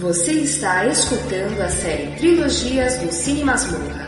Você está escutando a série Trilogias do Cine Masmorra.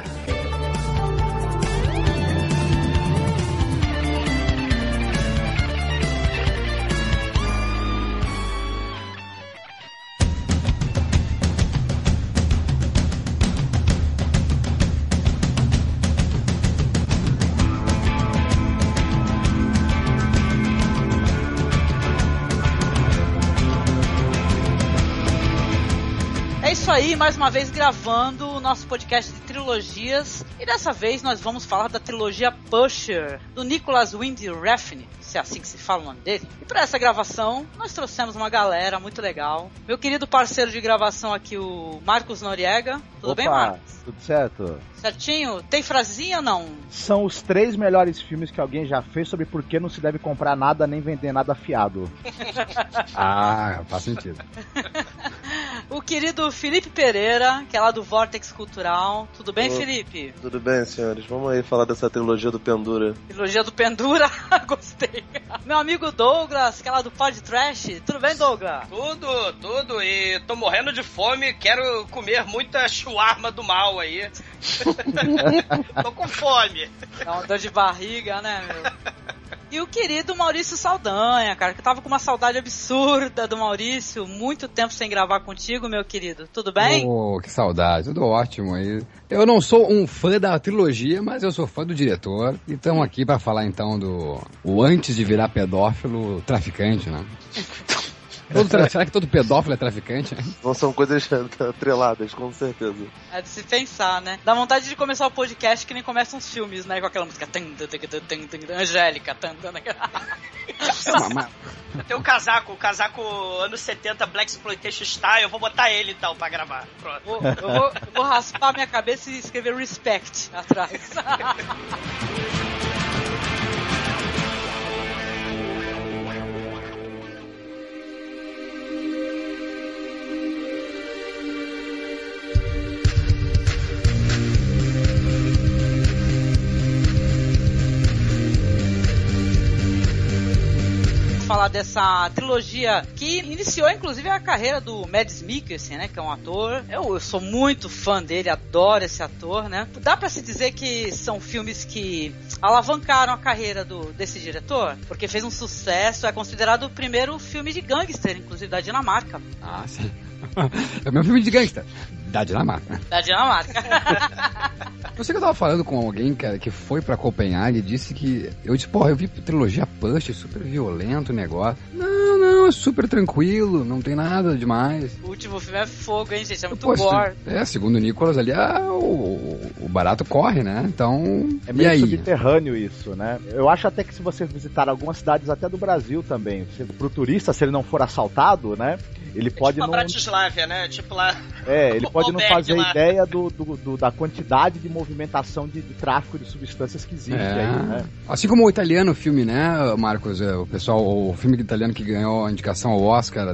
Mais uma vez gravando o nosso podcast de trilogias. E dessa vez nós vamos falar da trilogia Pusher, do Nicholas Wind Refn, se é assim que se fala o nome dele. E para essa gravação, nós trouxemos uma galera muito legal. Meu querido parceiro de gravação aqui, o Marcos Noriega. Tudo Opa, bem, Marcos? Tudo certo? Certinho? Tem frasezinha ou não? São os três melhores filmes que alguém já fez sobre por que não se deve comprar nada nem vender nada fiado. ah, faz sentido. o querido Felipe Pereira, que é lá do Vortex Cultural. Tudo bem, Felipe? Tudo bem, senhores. Vamos aí falar dessa trilogia do Pendura. Trilogia do Pendura? Gostei. Meu amigo Douglas, que é lá do Pod Trash. Tudo bem, Douglas? Tudo, tudo. E tô morrendo de fome, quero comer muita chuarma do mal aí. tô com fome. Dá uma dor de barriga, né, meu? E o querido Maurício Saldanha, cara, que eu tava com uma saudade absurda do Maurício, muito tempo sem gravar contigo, meu querido. Tudo bem? Oh, que saudade, tudo ótimo aí. Eu não sou um fã da trilogia, mas eu sou fã do diretor. E estamos aqui para falar então do o antes de virar pedófilo traficante, né? Todo. Será que todo pedófilo é traficante? Não são coisas atreladas, com certeza. É de se pensar, né? Dá vontade de começar o podcast que nem começam os filmes, né? Com aquela música. Angélica. Tem um casaco, o casaco anos 70 Black Exploitation Style, eu vou botar ele então pra gravar. Pronto. Vou, eu, vou, eu vou raspar minha cabeça e escrever Respect atrás. falar dessa trilogia que iniciou inclusive a carreira do Mads Mikkelsen, né, que é um ator. Eu, eu sou muito fã dele, adoro esse ator, né? Dá para se dizer que são filmes que alavancaram a carreira do, desse diretor, porque fez um sucesso, é considerado o primeiro filme de gangster, inclusive da Dinamarca. Ah, sim. É o meu filme de gangster. Da Dinamarca. Da Dinamarca. Eu sei que eu tava falando com alguém, cara, que foi pra Copenhague e disse que. Eu disse, porra, eu vi trilogia Push, super violento o negócio. Não, não, é super tranquilo, não tem nada demais. O último filme é fogo, hein, gente? É muito Poxa, gore. É, segundo o Nicolas ali, ah, o, o barato corre, né? Então. É meio subterrâneo isso, né? Eu acho até que se você visitar algumas cidades até do Brasil também, pro turista, se ele não for assaltado, né? Ele é pode tipo não. Bratislava, né? Tipo lá. É, ele pode não fazer lá. ideia do, do, do, da quantidade de movimentação de, de, tráfico de substâncias que existe é. aí, né? Assim como o italiano filme, né, Marcos? É, o pessoal, o filme italiano que ganhou a indicação ao Oscar,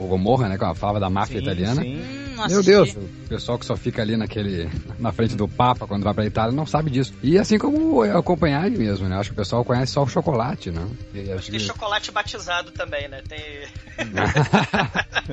o Gomorra, né? Com a fala da máfia sim, italiana. Sim. Hum, Meu Deus, o pessoal que só fica ali naquele. na frente do Papa quando vai pra Itália não sabe disso. E assim como é acompanhar mesmo, né? Acho que o pessoal conhece só o chocolate, né? E, acho que tem chocolate batizado também, né? Tem.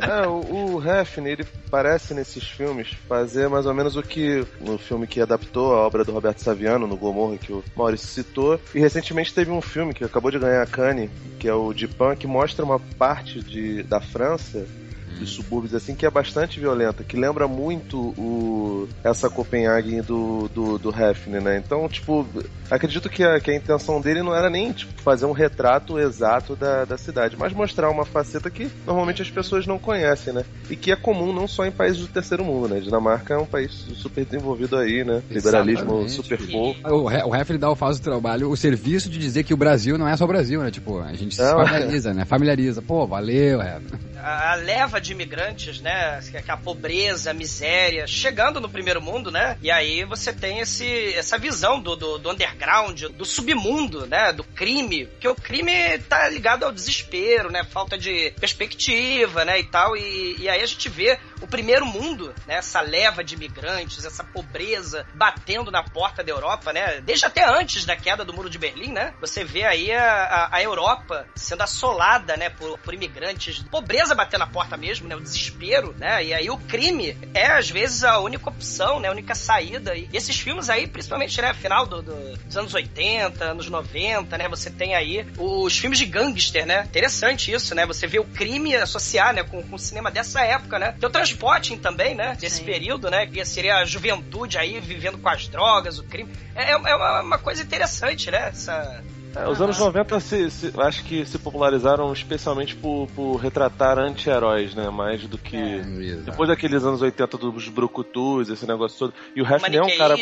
é, o, o Hefner, ele parece nesses filmes fazer mais ou menos o que no filme que adaptou a obra do Roberto Saviano, no Gomorra, que o Maurício citou. E recentemente teve um filme que acabou de ganhar a Cannes, que é o Dipan, que mostra uma parte de, da França to dos subúrbios, assim, que é bastante violenta, que lembra muito o essa Copenhague do, do, do Hefner, né? Então, tipo, acredito que a, que a intenção dele não era nem tipo, fazer um retrato exato da, da cidade, mas mostrar uma faceta que normalmente as pessoas não conhecem, né? E que é comum não só em países do terceiro mundo, né? Dinamarca é um país super desenvolvido aí, né? Liberalismo Exatamente. super fofo. O, o Hefner dá, faz o trabalho, o serviço de dizer que o Brasil não é só o Brasil, né? Tipo, a gente se é. familiariza, né? Familiariza. Pô, valeu, Hefner. A leva de de imigrantes, né? Que a pobreza, a miséria, chegando no primeiro mundo, né? E aí você tem esse, essa visão do, do, do underground, do submundo, né? Do crime. Porque o crime tá ligado ao desespero, né? Falta de perspectiva, né? E tal. E, e aí a gente vê o primeiro mundo, né? Essa leva de imigrantes, essa pobreza batendo na porta da Europa, né? Desde até antes da queda do Muro de Berlim, né? Você vê aí a, a, a Europa sendo assolada, né? Por, por imigrantes, pobreza batendo na porta mesmo, né? O desespero, né? E aí o crime é, às vezes, a única opção, né? A única saída. E esses filmes aí, principalmente, né? Final do, do, dos anos 80, anos 90, né? Você tem aí os filmes de gangster, né? Interessante isso, né? Você vê o crime associar, né? Com, com o cinema dessa época, né? Tem o Transporting também, né? Desse Sim. período, né? Que seria a juventude aí vivendo com as drogas, o crime. É, é uma, uma coisa interessante, né? Essa é, os anos 90 se, se, acho que se popularizaram especialmente por, por retratar anti-heróis, né? Mais do que. É, depois daqueles anos 80 dos brucutus, esse negócio todo. E o Hefner é um cara.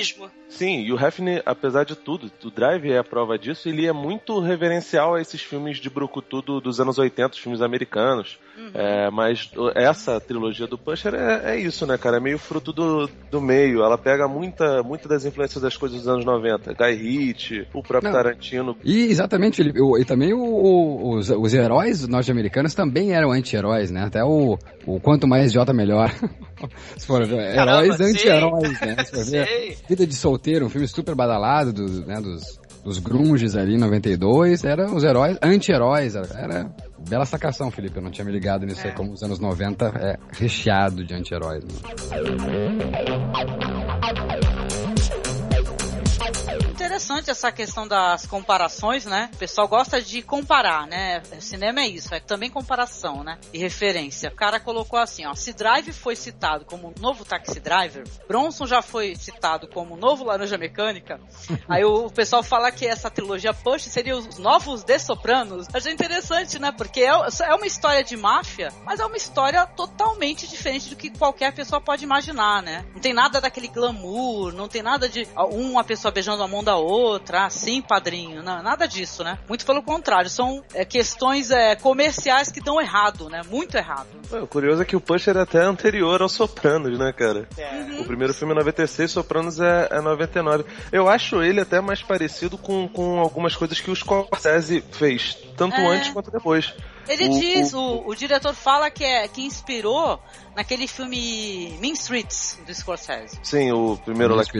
Sim, e o Hefner, apesar de tudo, o Drive é a prova disso, ele é muito reverencial a esses filmes de brucutu do, dos anos 80, os filmes americanos. Uhum. É, mas essa trilogia do Pusher é, é, isso, né, cara? É meio fruto do, do meio. Ela pega muita, muita das influências das coisas dos anos 90. Guy Ritchie, o próprio Não. Tarantino. E exatamente, Felipe. E também o, o, os, os heróis norte-americanos também eram anti-heróis, né? Até o, o quanto mais idiota melhor. Se for ver, heróis anti-heróis, né? Se for ver, Vida de Solteiro, um filme super badalado do, né, dos, dos grunges ali em 92, eram os heróis, anti-heróis, era bela sacação, Felipe, eu não tinha me ligado nisso é. aí, como os anos 90 é recheado de anti-heróis. Né? Interessante essa questão das comparações, né? O pessoal gosta de comparar, né? Cinema é isso, é também comparação, né? E referência. O cara colocou assim, ó, se Drive foi citado como novo Taxi Driver, Bronson já foi citado como novo Laranja Mecânica, aí o, pessoal fala que essa trilogia Push seria os novos The Sopranos. Achei interessante, né? Porque é, é uma história de máfia, mas é uma história totalmente diferente do que qualquer pessoa pode imaginar, né? Não tem nada daquele glamour, não tem nada de uma pessoa beijando a mão da outra, assim, padrinho. Não, nada disso, né? Muito pelo contrário, são é, questões é, comerciais que dão errado, né? Muito errado. É, o curioso é que o Puncher é até anterior ao Sopranos, né, cara? É. Uhum. O primeiro filme é 96, Sopranos é, é 99. Eu acho ele até mais parecido com, com algumas coisas que o Scorsese fez, tanto é. antes quanto depois. Ele o, diz, o, o, o, diretor fala que, é, que inspirou naquele filme Mean Streets do Scorsese. Sim, o primeiro lá que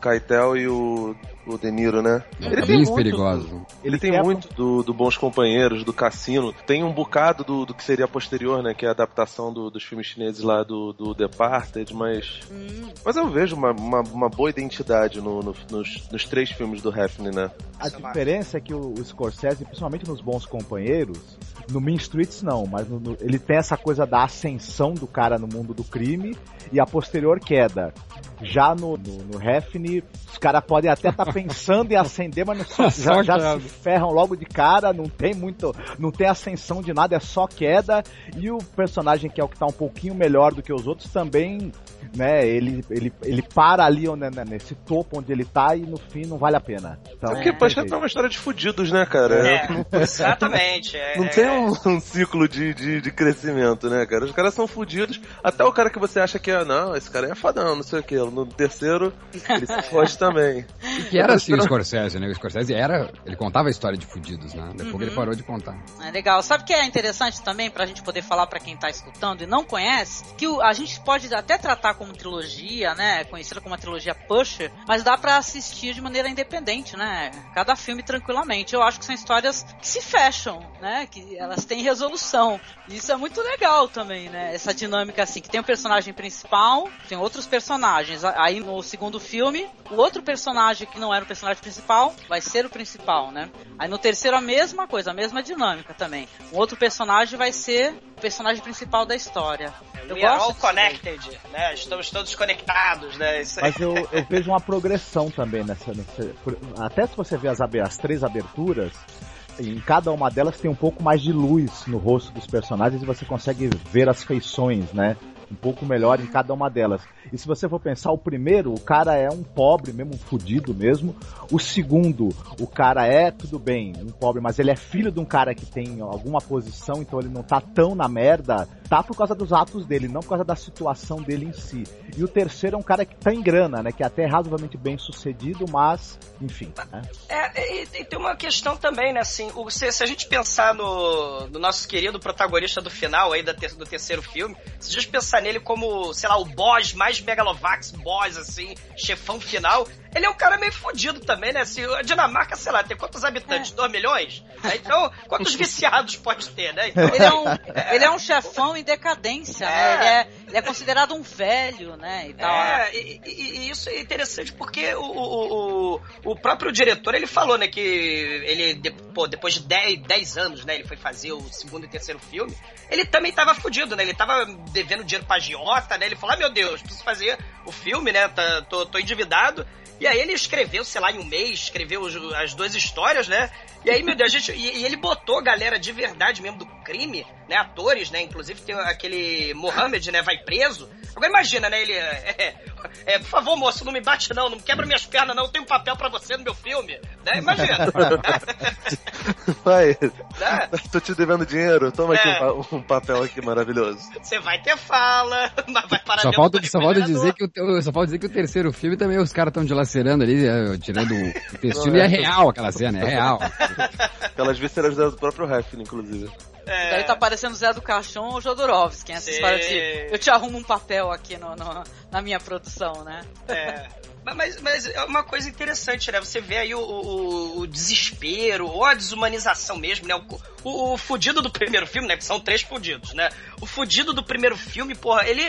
Keitel e o o De Niro, né? Ele tem muito, perigoso. Ele tem muito do, do Bons Companheiros, do Cassino. Tem um bocado do, do que seria posterior, né? Que é a adaptação do, dos filmes chineses lá do, do Departed, mas. Hum. Mas eu vejo uma, uma, uma boa identidade no, no, nos, nos três filmes do Hefner, né? A diferença é que o, o Scorsese, principalmente nos Bons Companheiros, no Mean Streets não, mas no, no, ele tem essa coisa da ascensão do cara no mundo do crime e a posterior queda. Já no, no, no Hefne, os caras podem até estar tá pensando em ascender, mas não, já, já se ferram logo de cara, não tem muito, não tem ascensão de nada, é só queda. E o personagem que é o que está um pouquinho melhor do que os outros também, né, ele, ele, ele para ali né, né, nesse topo onde ele tá e no fim não vale a pena. Então, é porque é, é uma história de fudidos, né, cara? É, exatamente. É, não tem um, um, ciclo de, de, de, crescimento, né, cara? Os caras são fudidos, até o cara que você acha que é, não, esse cara é fadão, não sei o que. No terceiro, ele se foge também. E que era assim o Scorsese, né? O Scorsese era. Ele contava a história de fudidos, né? Depois uhum. ele parou de contar. É legal. Sabe o que é interessante também pra gente poder falar para quem tá escutando e não conhece? Que a gente pode até tratar como trilogia, né? Conhecida como uma trilogia Pusher, mas dá para assistir de maneira independente, né? Cada filme tranquilamente. Eu acho que são histórias que se fecham, né? Que elas têm resolução. Isso é muito legal também, né? Essa dinâmica assim, que tem o um personagem principal, tem outros personagens. Aí no segundo filme, o outro personagem que não era o personagem principal vai ser o principal, né? Aí no terceiro a mesma coisa, a mesma dinâmica também. Um outro personagem vai ser o personagem principal da história. Eu We are all connected, né? Estamos todos conectados, né? Mas eu, eu, vejo uma progressão também nessa, nessa, Até se você ver as, as três aberturas, em cada uma delas tem um pouco mais de luz no rosto dos personagens e você consegue ver as feições, né? Um pouco melhor em cada uma delas. E se você for pensar, o primeiro, o cara é um pobre, mesmo um fudido mesmo. O segundo, o cara é, tudo bem, um pobre, mas ele é filho de um cara que tem alguma posição, então ele não tá tão na merda. Tá por causa dos atos dele, não por causa da situação dele em si. E o terceiro é um cara que tá em grana, né? Que é até razoavelmente bem sucedido, mas, enfim. Né? É, e, e, tem uma questão também, né? Assim, o, se, se, a gente pensar no, no, nosso querido protagonista do final aí da ter, do terceiro filme, se a gente pensar acredita nele como, sei lá, o boss mais megalovax boss, assim, chefão final, ele é um cara meio fodido também, né? Se a Dinamarca, sei lá, tem quantos habitantes? É. 2 milhões? Né? Então, quantos viciados pode ter, né? Então, ele, é um, ele é um chefão em decadência, é. né? Ele é, ele é, considerado um velho, né? E, tal, é, e, e, isso é interessante porque o, o, o, o, próprio diretor, ele falou, né, que ele, pô, depois de 10, 10 anos, né, ele foi fazer o segundo e terceiro filme, ele também tava fudido, né? Ele tava devendo dinheiro pra Giota, né? Ele falou, ah, meu Deus, preciso fazer o filme, né? Tá, tô, tô endividado. E aí ele escreveu, sei lá, em um mês, escreveu as duas histórias, né? E aí, meu Deus, a gente, e, e, ele botou galera de verdade mesmo do crime, né? Atores, né? Inclusive tem aquele Mohamed, né? Vai preso. Agora imagina, né? Ele. É, é, por favor, moço, não me bate não, não quebra minhas pernas não, eu tenho um papel pra você no meu filme. Né? Imagina. Vai. Né? Tô te devendo dinheiro, toma é. aqui um, um, papel aqui maravilhoso. Você vai ter fala, mas vai parar só falta, só falta dizer que o, Só falta dizer que o terceiro filme também os caras estão dilacerando ali, é, tirando o texto. E é real aquela cena, é real. Aquelas vísceras do próprio Hefner, inclusive. É. Daí tá parecendo Zé do Caixão ou Jodorowsky, essa Sim. história de eu te arrumo um papel aqui no, no na minha produção, né? É. Mas, mas é uma coisa interessante, né? Você vê aí o, o, o desespero, ou a desumanização mesmo, né? O, o, o fudido do primeiro filme, né? Que são três fudidos, né? O fudido do primeiro filme, porra, ele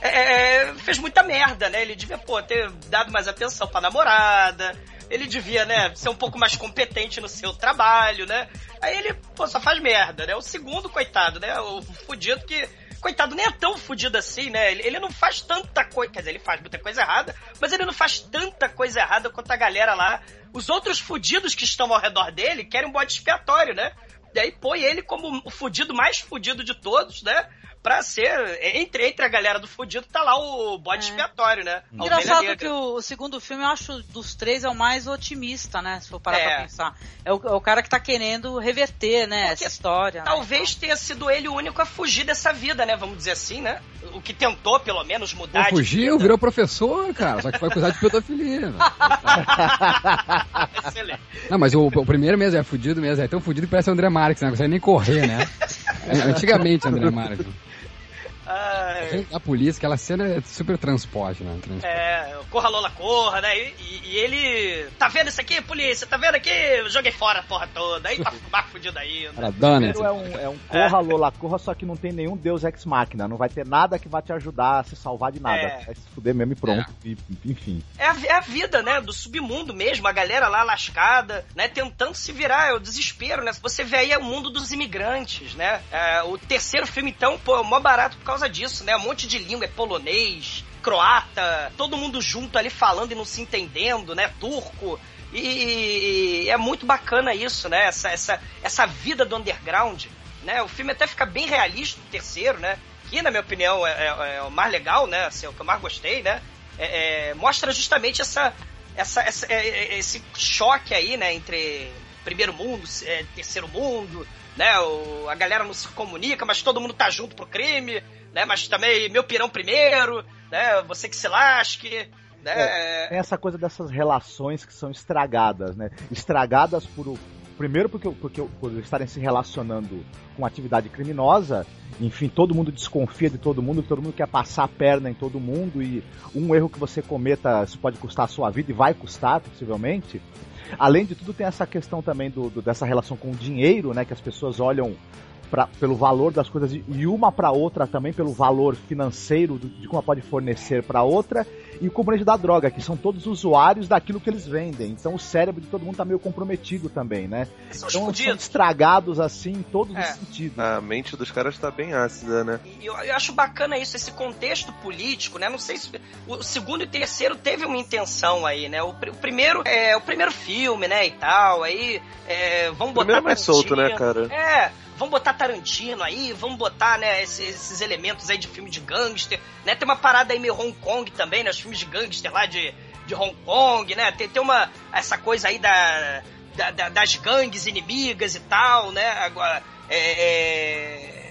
é, é fez muita merda, né? Ele devia, pô, ter dado mais atenção pra namorada, ele devia, né, ser um pouco mais competente no seu trabalho, né? Aí ele, pô, só faz merda, né? O segundo, coitado, né? O fudido que coitado, nem é tão fudido assim, né? Ele, ele, não faz tanta coisa. Quer dizer, ele faz muita coisa errada, mas ele não faz tanta coisa errada quanto a galera lá. Os outros fudidos que estão ao redor dele querem um bode expiatório, né? E aí põe ele como o fudido mais fudido de todos, né? Pra ser. Entre, entre a galera do fudido tá lá o bode é. expiatório, né? A Engraçado que o, o, segundo filme, eu acho, dos três, é o mais otimista, né? Se for parar é. pra pensar. É o, é o cara que tá querendo reverter, né? Porque essa história. Né, talvez né? tenha sido ele o único a fugir dessa vida, né? Vamos dizer assim, né? O que tentou, pelo menos, mudar. Fugiu, virou professor, cara. Só que foi acusado de pedofilia. Excelente. Não, mas o, o, primeiro mesmo é fudido mesmo. É tão fudido que parece o André Marques, né? Não consegue nem correr, né? Antigamente, André Marques. Ai. A polícia, aquela cena é super transporte, né? Transporte. É, corra Lola, corra, né? E, e, ele. Tá vendo isso aqui, polícia? Tá vendo aqui? Eu joguei fora a porra toda. Aí tá mais fudido aí. Né? Dana, é um, é um corra é. Lola, corra, só que não tem nenhum Deus ex máquina. Não vai ter nada que vai te ajudar a se salvar de nada. É. Vai se fuder mesmo e pronto. É. E, enfim. É a, é a, vida, né? Do submundo mesmo. A galera lá lascada, né? Tentando se virar. É o desespero, né? Você vê aí o mundo dos imigrantes, né? É, o terceiro filme, então, pô, é mó barato por causa disso, né? Um monte de língua, é polonês, croata, todo mundo junto ali falando e não se entendendo, né? Turco. E, e é muito bacana isso, né? Essa, essa, essa vida do underground, né? O filme até fica bem realista, o terceiro, né? Que, na minha opinião, é, é, é o mais legal, né? Assim, é o que eu mais gostei, né? É, é mostra justamente essa, essa, essa, é, esse choque aí, né? Entre primeiro mundo, terceiro mundo, né? O, a galera não se comunica, mas todo mundo tá junto pro crime, né? Mas também meu pirão primeiro, né? Você que se lasque. Né? É, essa coisa dessas relações que são estragadas, né? Estragadas por primeiro porque, porque por estarem se relacionando com atividade criminosa, enfim, todo mundo desconfia de todo mundo, todo mundo quer passar a perna em todo mundo e um erro que você cometa, isso pode custar a sua vida e vai custar, possivelmente. Além de tudo, tem essa questão também do, do dessa relação com o dinheiro, né? Que as pessoas olham pra, pelo valor das coisas e uma para outra também pelo valor financeiro de como ela pode fornecer para outra e o componente da droga, que são todos usuários daquilo que eles vendem. Então o cérebro de todo mundo tá meio comprometido também, né? São então são estragados assim em todos é. os sentidos. A mente dos caras tá bem ácida, né? Eu, eu acho bacana isso, esse contexto político, né? Não sei se o segundo e terceiro teve uma intenção aí, né? O, o primeiro é o primeiro filme, né, e tal, aí é, vamos botar... O primeiro é mais solto, né, cara? É, vamos botar Tarantino aí, vamos botar, né, esses, esses, elementos aí de filme de gangster, né? Tem uma parada aí meio Hong Kong também, né? Os filmes de gangster lá de, de Hong Kong, né? Tem, tem uma, essa coisa aí da, da, da das gangues inimigas e tal, né? Agora, é... é...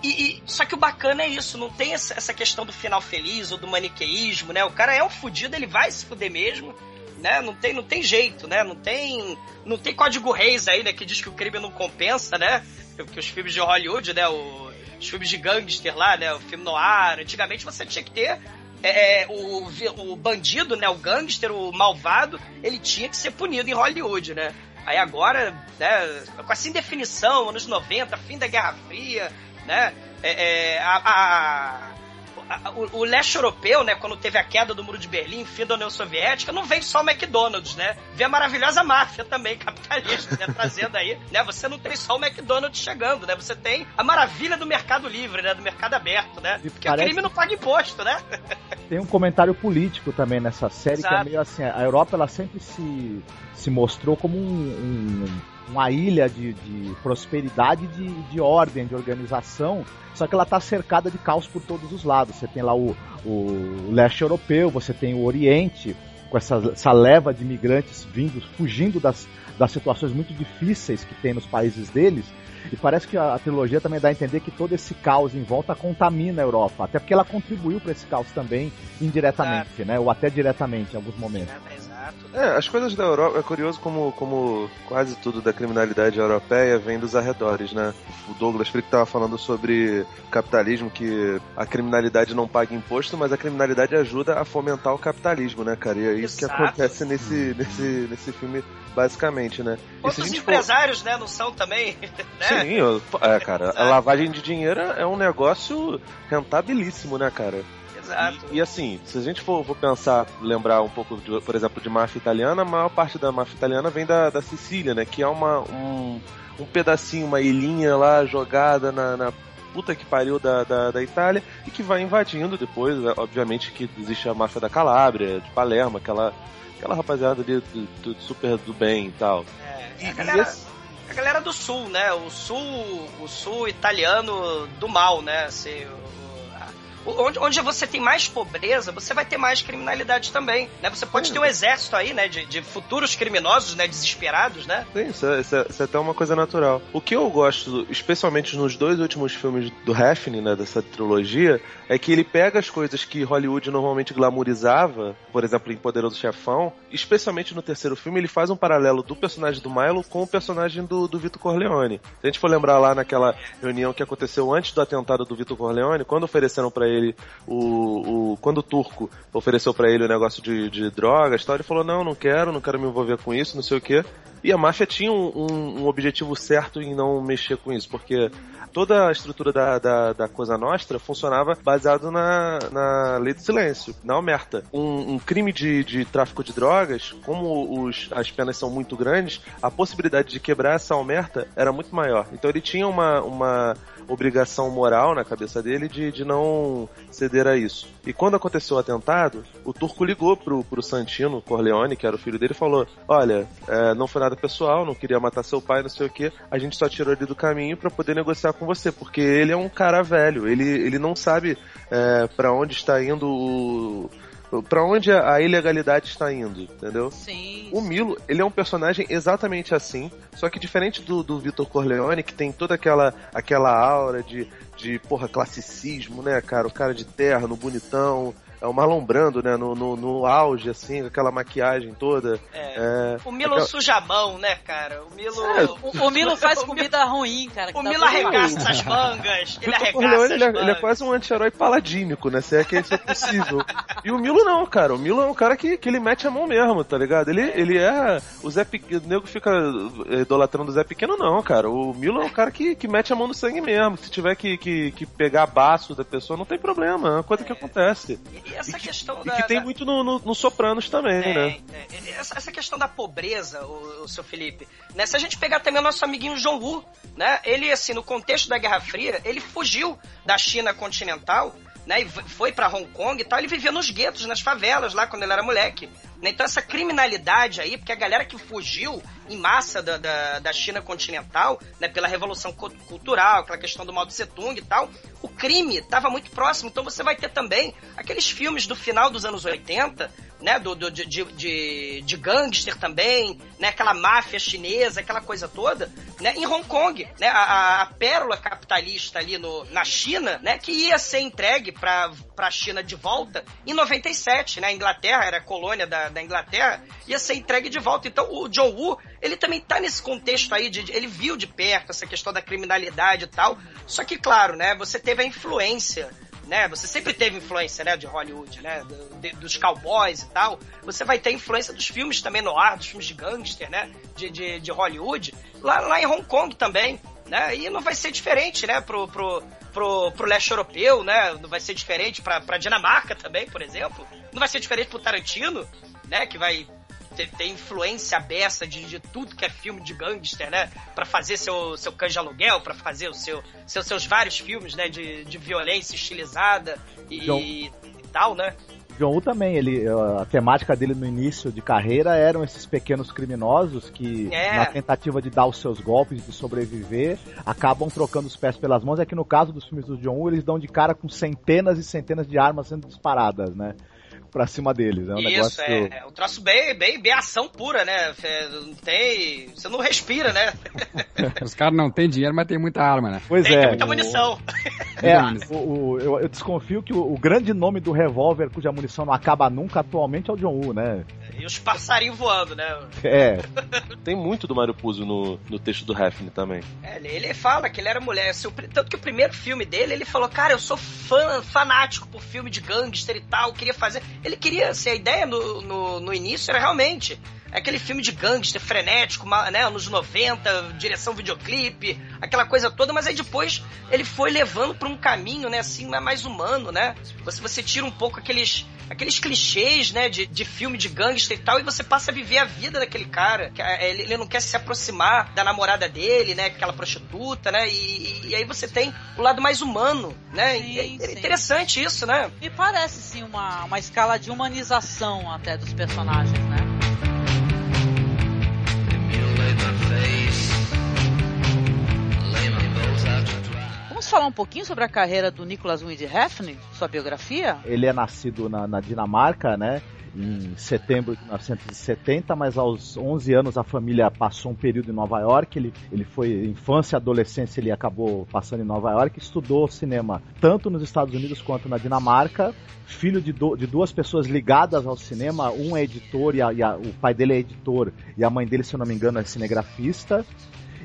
E, e, só que o bacana é isso, não tem essa questão do final feliz ou do maniqueísmo, né? O cara é um fudido, ele vai se fuder mesmo, né? Não tem, não tem jeito, né? Não tem, não tem código reis aí, né? Que diz que o crime não compensa, né? Que os filmes de Hollywood, né? O, os filmes de gangster lá, né? O filme noir. Antigamente você tinha que ter é, é o, o bandido, né? O gangster, o malvado, ele tinha que ser punido em Hollywood, né? Aí agora, né, com essa indefinição, anos 90, fim da Guerra Fria, né? É, é, a, a, o, o, leste europeu, né, quando teve a queda do Muro de Berlim, fim da União Soviética, não vem só o McDonald's, né? Vem a maravilhosa máfia também capitalista, né, trazendo aí, né? Você não tem só o McDonald's chegando, né? Você tem a maravilha do mercado livre, né? Do mercado aberto, né? Porque parece... o crime não paga imposto, né? Tem um comentário político também nessa série Exato. que é meio assim, a Europa ela sempre se, se mostrou como um, um uma ilha de, de prosperidade, de, de ordem, de organização, só que ela está cercada de caos por todos os lados. Você tem lá o, o leste europeu, você tem o Oriente, com essa, essa leva de imigrantes vindos, fugindo das, das situações muito difíceis que tem nos países deles. E parece que a, a, trilogia também dá a entender que todo esse caos em volta contamina a Europa, até porque ela contribuiu para esse caos também indiretamente, né? Ou até diretamente em alguns momentos. É, as coisas da Europa, é curioso como, como quase tudo da criminalidade europeia vem dos arredores, né? O Douglas Freak estava falando sobre capitalismo, que a criminalidade não paga imposto, mas a criminalidade ajuda a fomentar o capitalismo, né, cara? E é isso Exato. que acontece nesse, nesse, nesse filme, basicamente, né? Quantos empresários, for... né, não são também, né? Sim, é, cara, Exato. a lavagem de dinheiro é um negócio rentabilíssimo, né, cara? Exato. E, e, assim, se a gente for, for, pensar, lembrar um pouco, de, por exemplo, de máfia italiana, a maior parte da máfia italiana vem da, da Sicília, né? Que é uma, um, um pedacinho, uma ilhinha lá jogada na, na puta que pariu da, da, da, Itália e que vai invadindo depois, né? obviamente que existe a máfia da Calábria, de Palermo, aquela, aquela rapaziada ali do, do super do bem e tal. É, e, a, galera, esse... a galera do sul, né? O sul, o sul italiano do mal, né? Assim, onde, onde você tem mais pobreza, você vai ter mais criminalidade também, né? Você pode Sim. ter um exército aí, né, de, de futuros criminosos, né, desesperados, né? Sim, isso é, isso, é, isso é, até uma coisa natural. O que eu gosto, especialmente nos dois últimos filmes do Hefner, né, dessa trilogia, é que ele pega as coisas que Hollywood normalmente glamourizava, por exemplo, em Poderoso Chefão, especialmente no terceiro filme, ele faz um paralelo do personagem do Milo com o personagem do, do Vitor Corleone. Se a gente for lembrar lá naquela reunião que aconteceu antes do atentado do Vitor Corleone, quando ofereceram para ele o, o, quando o turco ofereceu para ele o negócio de, de drogas, tal, ele falou não, não quero, não quero me envolver com isso, não sei o que. E a máfia tinha um, um, um, objetivo certo em não mexer com isso, porque toda a estrutura da, da, da Cosa Nostra funcionava baseado na, na lei do silêncio, na omerta. Um, um crime de, de tráfico de drogas, como os, as penas são muito grandes, a possibilidade de quebrar essa omerta era muito maior. Então ele tinha uma, uma obrigação moral na cabeça dele de, de não ceder a isso. E quando aconteceu o atentado, o turco ligou pro, pro Santino Corleone, que era o filho dele, e falou: Olha, é, não foi nada pessoal, não queria matar seu pai, não sei o que, a gente só tirou ele do caminho para poder negociar com você, porque ele é um cara velho, ele, ele não sabe é, para onde está indo o para onde a ilegalidade está indo, entendeu? Sim. O Milo, ele é um personagem exatamente assim, só que diferente do, do Vitor Corleone, que tem toda aquela, aquela aura de, de, porra, classicismo, né, cara? O cara de terno, bonitão, é o Marlon Brando, né? No, no, no, auge, assim, com aquela maquiagem toda. É. é o Milo aquela... suja a mão, né, cara? O Milo. É. O, o, Milo faz comida ruim, cara. O Milo arregaça as mangas. Ele arregaça ele, é, ele é quase um anti-herói paladínico, né? Se é que isso é possível. e o Milo não, cara. O Milo é um cara que, que ele mete a mão mesmo, tá ligado? Ele, ele é. O Zé Pequeno. O nego fica idolatrando o Zé Pequeno, não, cara. O Milo é um cara que, que mete a mão no sangue mesmo. Se tiver que, que, que pegar baço da pessoa, não tem problema. É uma coisa que acontece. E essa e questão que, da. E que tem da... muito no, no, no, Sopranos também, é, né? É, essa, essa, questão da pobreza, o, o seu Felipe, né? Se a gente pegar também o nosso amiguinho John Woo, né? Ele, assim, no contexto da Guerra Fria, ele fugiu da China continental né, e foi para Hong Kong e tal, ele vivia nos guetos, nas favelas lá quando ele era moleque. Né? Então essa criminalidade aí, porque a galera que fugiu em massa da, da, da China continental, né, pela revolução cultural, aquela questão do Mao Tse Tung e tal, o crime estava muito próximo. Então você vai ter também aqueles filmes do final dos anos 80, né, do, do de, de, de gangster também, né, aquela máfia chinesa, aquela coisa toda, né, em Hong Kong, né, a, a pérola capitalista ali no, na China, né, que ia ser entregue para a China de volta em 97, né, a Inglaterra era a colônia da, da Inglaterra, ia ser entregue de volta. Então o John Woo, ele também tá nesse contexto aí de, ele viu de perto essa questão da criminalidade e tal. Só que claro, né, você teve a influência né? Você sempre teve influência, né, de Hollywood, né? De, dos cowboys e tal. Você vai ter influência dos filmes também no ar, dos filmes de gangster, né? De, de, de Hollywood. Lá, lá em Hong Kong também, né? E não vai ser diferente, né, pro, pro, pro, pro leste europeu, né? Não vai ser diferente pra, pra Dinamarca também, por exemplo. Não vai ser diferente pro Tarantino, né? Que vai ter, ter influência beça de, de tudo que é filme de gangster, né? Pra fazer seu, seu canja aluguel, pra fazer o seu, seu, seus vários filmes, né? De, de violência estilizada e, e tal, né? John Woo também, ele, a temática dele no início de carreira eram esses pequenos criminosos que, é. na tentativa de dar os seus golpes, de sobreviver, acabam trocando os pés pelas mãos. É que no caso dos filmes do John Woo, eles dão de cara com centenas e centenas de armas sendo disparadas, né? Pra cima deles. É um Isso, negócio... é, é um troço bem, bem, bem ação pura, né? Não tem. Você não respira, né? Os caras não têm dinheiro, mas tem muita arma, né? Pois tem, é. Tem muita munição. É, o, o, eu, eu, desconfio que o, o, grande nome do revólver cuja munição não acaba nunca atualmente é o John Woo, né? E os passarinhos voando, né? É. tem muito do Mario Puzo no, no texto do Hefner também. É, ele, ele fala que ele era mulher. Assim, tanto que o primeiro filme dele, ele falou, cara, eu sou fã, fanático por filme de gangster e tal, queria fazer. Ele queria, assim, a ideia no, no, no início era realmente aquele filme de gangster frenético, né, anos 90, direção videoclipe, aquela coisa toda, mas aí depois ele foi levando para um caminho, né, assim, mais humano, né? Você, você tira um pouco aqueles aqueles clichês, né, de, de filme de gangster e tal, e você passa a viver a vida daquele cara. É, ele, ele não quer se aproximar da namorada dele, né, aquela prostituta, né, e, e aí você tem o lado mais humano, né? Sim, é, é interessante isso, né? Me parece, sim, uma, uma escala de humanização até dos personagens, né? Falar um pouquinho sobre a carreira do Nicholas Wind Hefner, sua biografia? Ele é nascido na, na Dinamarca, né? em setembro de 1970, mas aos 11 anos a família passou um período em Nova York. Ele, ele foi infância adolescência, ele acabou passando em Nova York, estudou cinema tanto nos Estados Unidos quanto na Dinamarca. Filho de, do, de duas pessoas ligadas ao cinema, um é editor e, a, e a, o pai dele é editor e a mãe dele, se eu não me engano, é cinegrafista.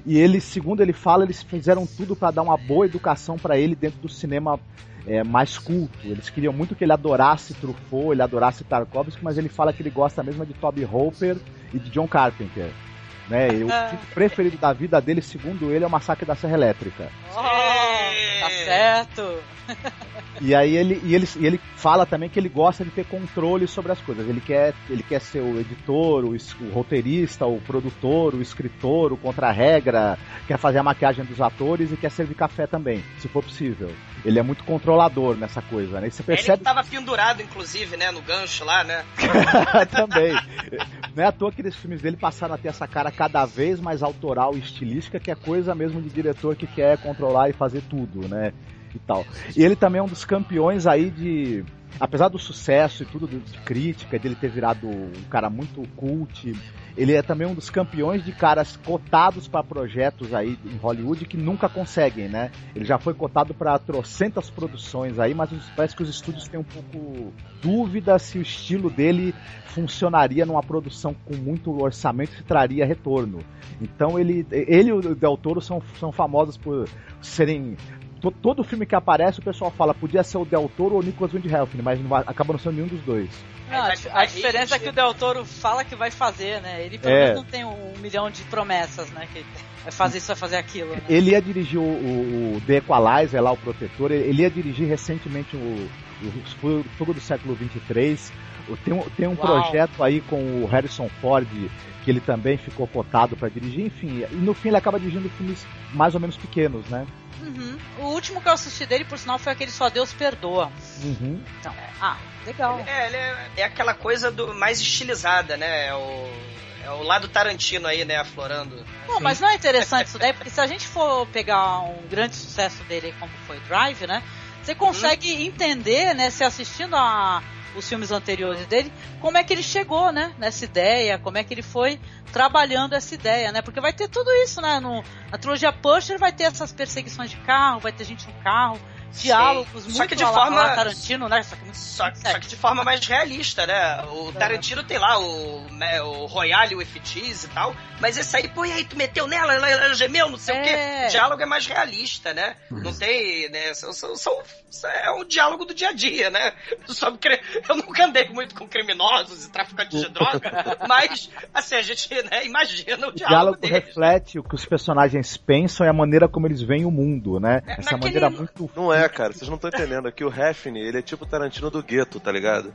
E eles, segundo ele fala, eles fizeram tudo para dar uma boa educação para ele dentro do cinema é, mais culto. Eles queriam muito que ele adorasse Truffaut, ele adorasse Tarkovsky, mas ele fala que ele gosta mesmo de Toby Hooper e de John Carpenter. Né? E o filme preferido da vida dele, segundo ele, é o Massacre da Serra Elétrica. Oh, tá certo! E aí ele, e ele, e ele fala também que ele gosta de ter controle sobre as coisas. Ele quer, ele quer ser o editor, o, o roteirista, o produtor, o escritor, o contra-regra, quer fazer a maquiagem dos atores e quer servir café também, se for possível. Ele é muito controlador nessa coisa, né? E você percebe... Ele tava pendurado, inclusive, né? No gancho lá, né? também. Não é à toa que esses filmes dele passaram a ter essa cara cada vez mais autoral e estilística, que é coisa mesmo de diretor que quer controlar e fazer tudo, né? E tal. E ele também é um dos campeões aí de. Apesar do sucesso e tudo de crítica, de ele ter virado um cara muito cult, ele é também um dos campeões de caras cotados para projetos aí em Hollywood que nunca conseguem, né? Ele já foi cotado para trocentas produções aí, mas parece que os estúdios têm um pouco dúvida se o estilo dele funcionaria numa produção com muito orçamento e traria retorno. Então ele, ele e o Del Toro são, são famosos por serem todo filme que aparece o pessoal fala podia ser o Del Toro ou o Nicholas Windhelm, mas não vai, acaba não sendo nenhum dos dois. Não, a, a, diferença é que o Del Toro fala que vai fazer, né? Ele pelo é. menos não tem um, milhão de promessas, né? Que vai fazer isso, vai fazer aquilo. Né? Ele ia dirigir o, o, o The Equalizer lá, o Protetor, ele ia dirigir recentemente o, o Fogo do Século 23. Tem, tem um Uau. projeto aí com o Harrison Ford que ele também ficou cotado para dirigir, enfim, e no fim ele acaba dirigindo filmes mais ou menos pequenos, né? Uhum. O último que eu assisti dele, por sinal, foi aquele Só Deus Perdoa. Uhum. Então, é, ah, legal. É, ele é, é, aquela coisa do mais estilizada, né? É o, é o lado Tarantino aí, né, aflorando. Bom, mas não é interessante isso daí, porque se a gente for pegar um grande sucesso dele como foi Drive, né? Você consegue uhum. entender, né, se assistindo a os filmes anteriores dele, como é que ele chegou, né, nessa ideia, como é que ele foi trabalhando essa ideia, né? Porque vai ter tudo isso, né? No, na trilogia Pusher vai ter essas perseguições de carro, vai ter gente no carro, diálogos muito só que de forma lá, Tarantino, né? Só que, muito só, só, que de forma mais realista, né? O é. Tarantino tem lá o, né, o Royale with Cheese e tal, mas esse aí, pô, e aí tu meteu nela, ela, ela gemeu, não sei é. o quê. É. O diálogo é mais realista, né? Não uhum. tem, né? São, são, são, é um diálogo do dia a dia, né? Sobre, eu nunca andei muito com criminosos e traficantes de droga, mas, assim, a gente né, imagina o diálogo. O diálogo deles. reflete o que os personagens pensam e a maneira como eles veem o mundo, né? É, Essa naquele... maneira muito. Não é, cara, vocês não estão entendendo. Aqui o Hefne, ele é tipo o Tarantino do gueto, tá ligado?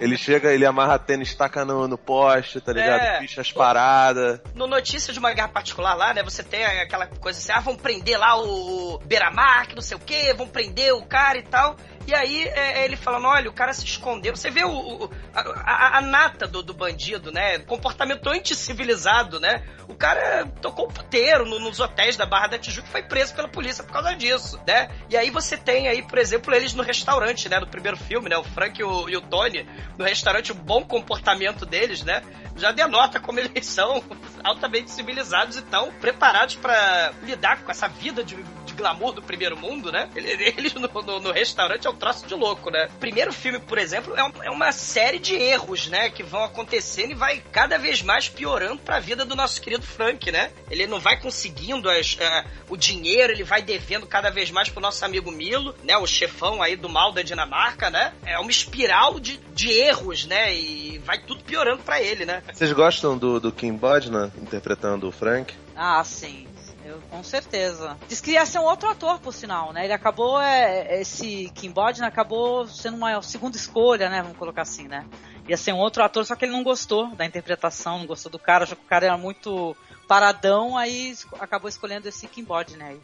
Ele chega, ele amarra a tênis, taca no, no poste, tá ligado? É. Picha as paradas. No Notícia de uma Guerra Particular lá, né? Você tem aquela coisa assim, ah, vão prender lá o Beramar, que não sei o quê, vão prender o cara e tal. E aí é, ele falando, olha, o cara se escondeu. Você vê o, o a, a, nata do, do bandido, né? Comportamento anticivilizado, né? O cara tocou o puteiro no, nos hotéis da Barra da Tijuca e foi preso pela polícia por causa disso, né? E aí você tem aí, por exemplo, eles no restaurante, né? No primeiro filme, né? O Frank e o, e o Tony no restaurante, o bom comportamento deles, né? Já denota como eles são altamente civilizados e estão preparados para lidar com essa vida de glamour do primeiro mundo, né? Eles no, no, no, restaurante é um troço de louco, né? Primeiro filme, por exemplo, é, um, é, uma série de erros, né? Que vão acontecendo e vai cada vez mais piorando pra vida do nosso querido Frank, né? Ele não vai conseguindo as, uh, o dinheiro, ele vai devendo cada vez mais pro nosso amigo Milo, né? O chefão aí do mal da Dinamarca, né? É uma espiral de, de erros, né? E vai tudo piorando pra ele, né? Vocês gostam do, do Kim Bodna interpretando o Frank? Ah, sim. Com certeza. Diz que ia ser um outro ator, por sinal, né? Ele acabou, é, esse Kim Bodna acabou sendo uma segunda escolha, né? Vamos colocar assim, né? Ia ser um outro ator, só que ele não gostou da interpretação, não gostou do cara, achou que o cara era muito paradão, aí acabou escolhendo esse Kim Bodna aí.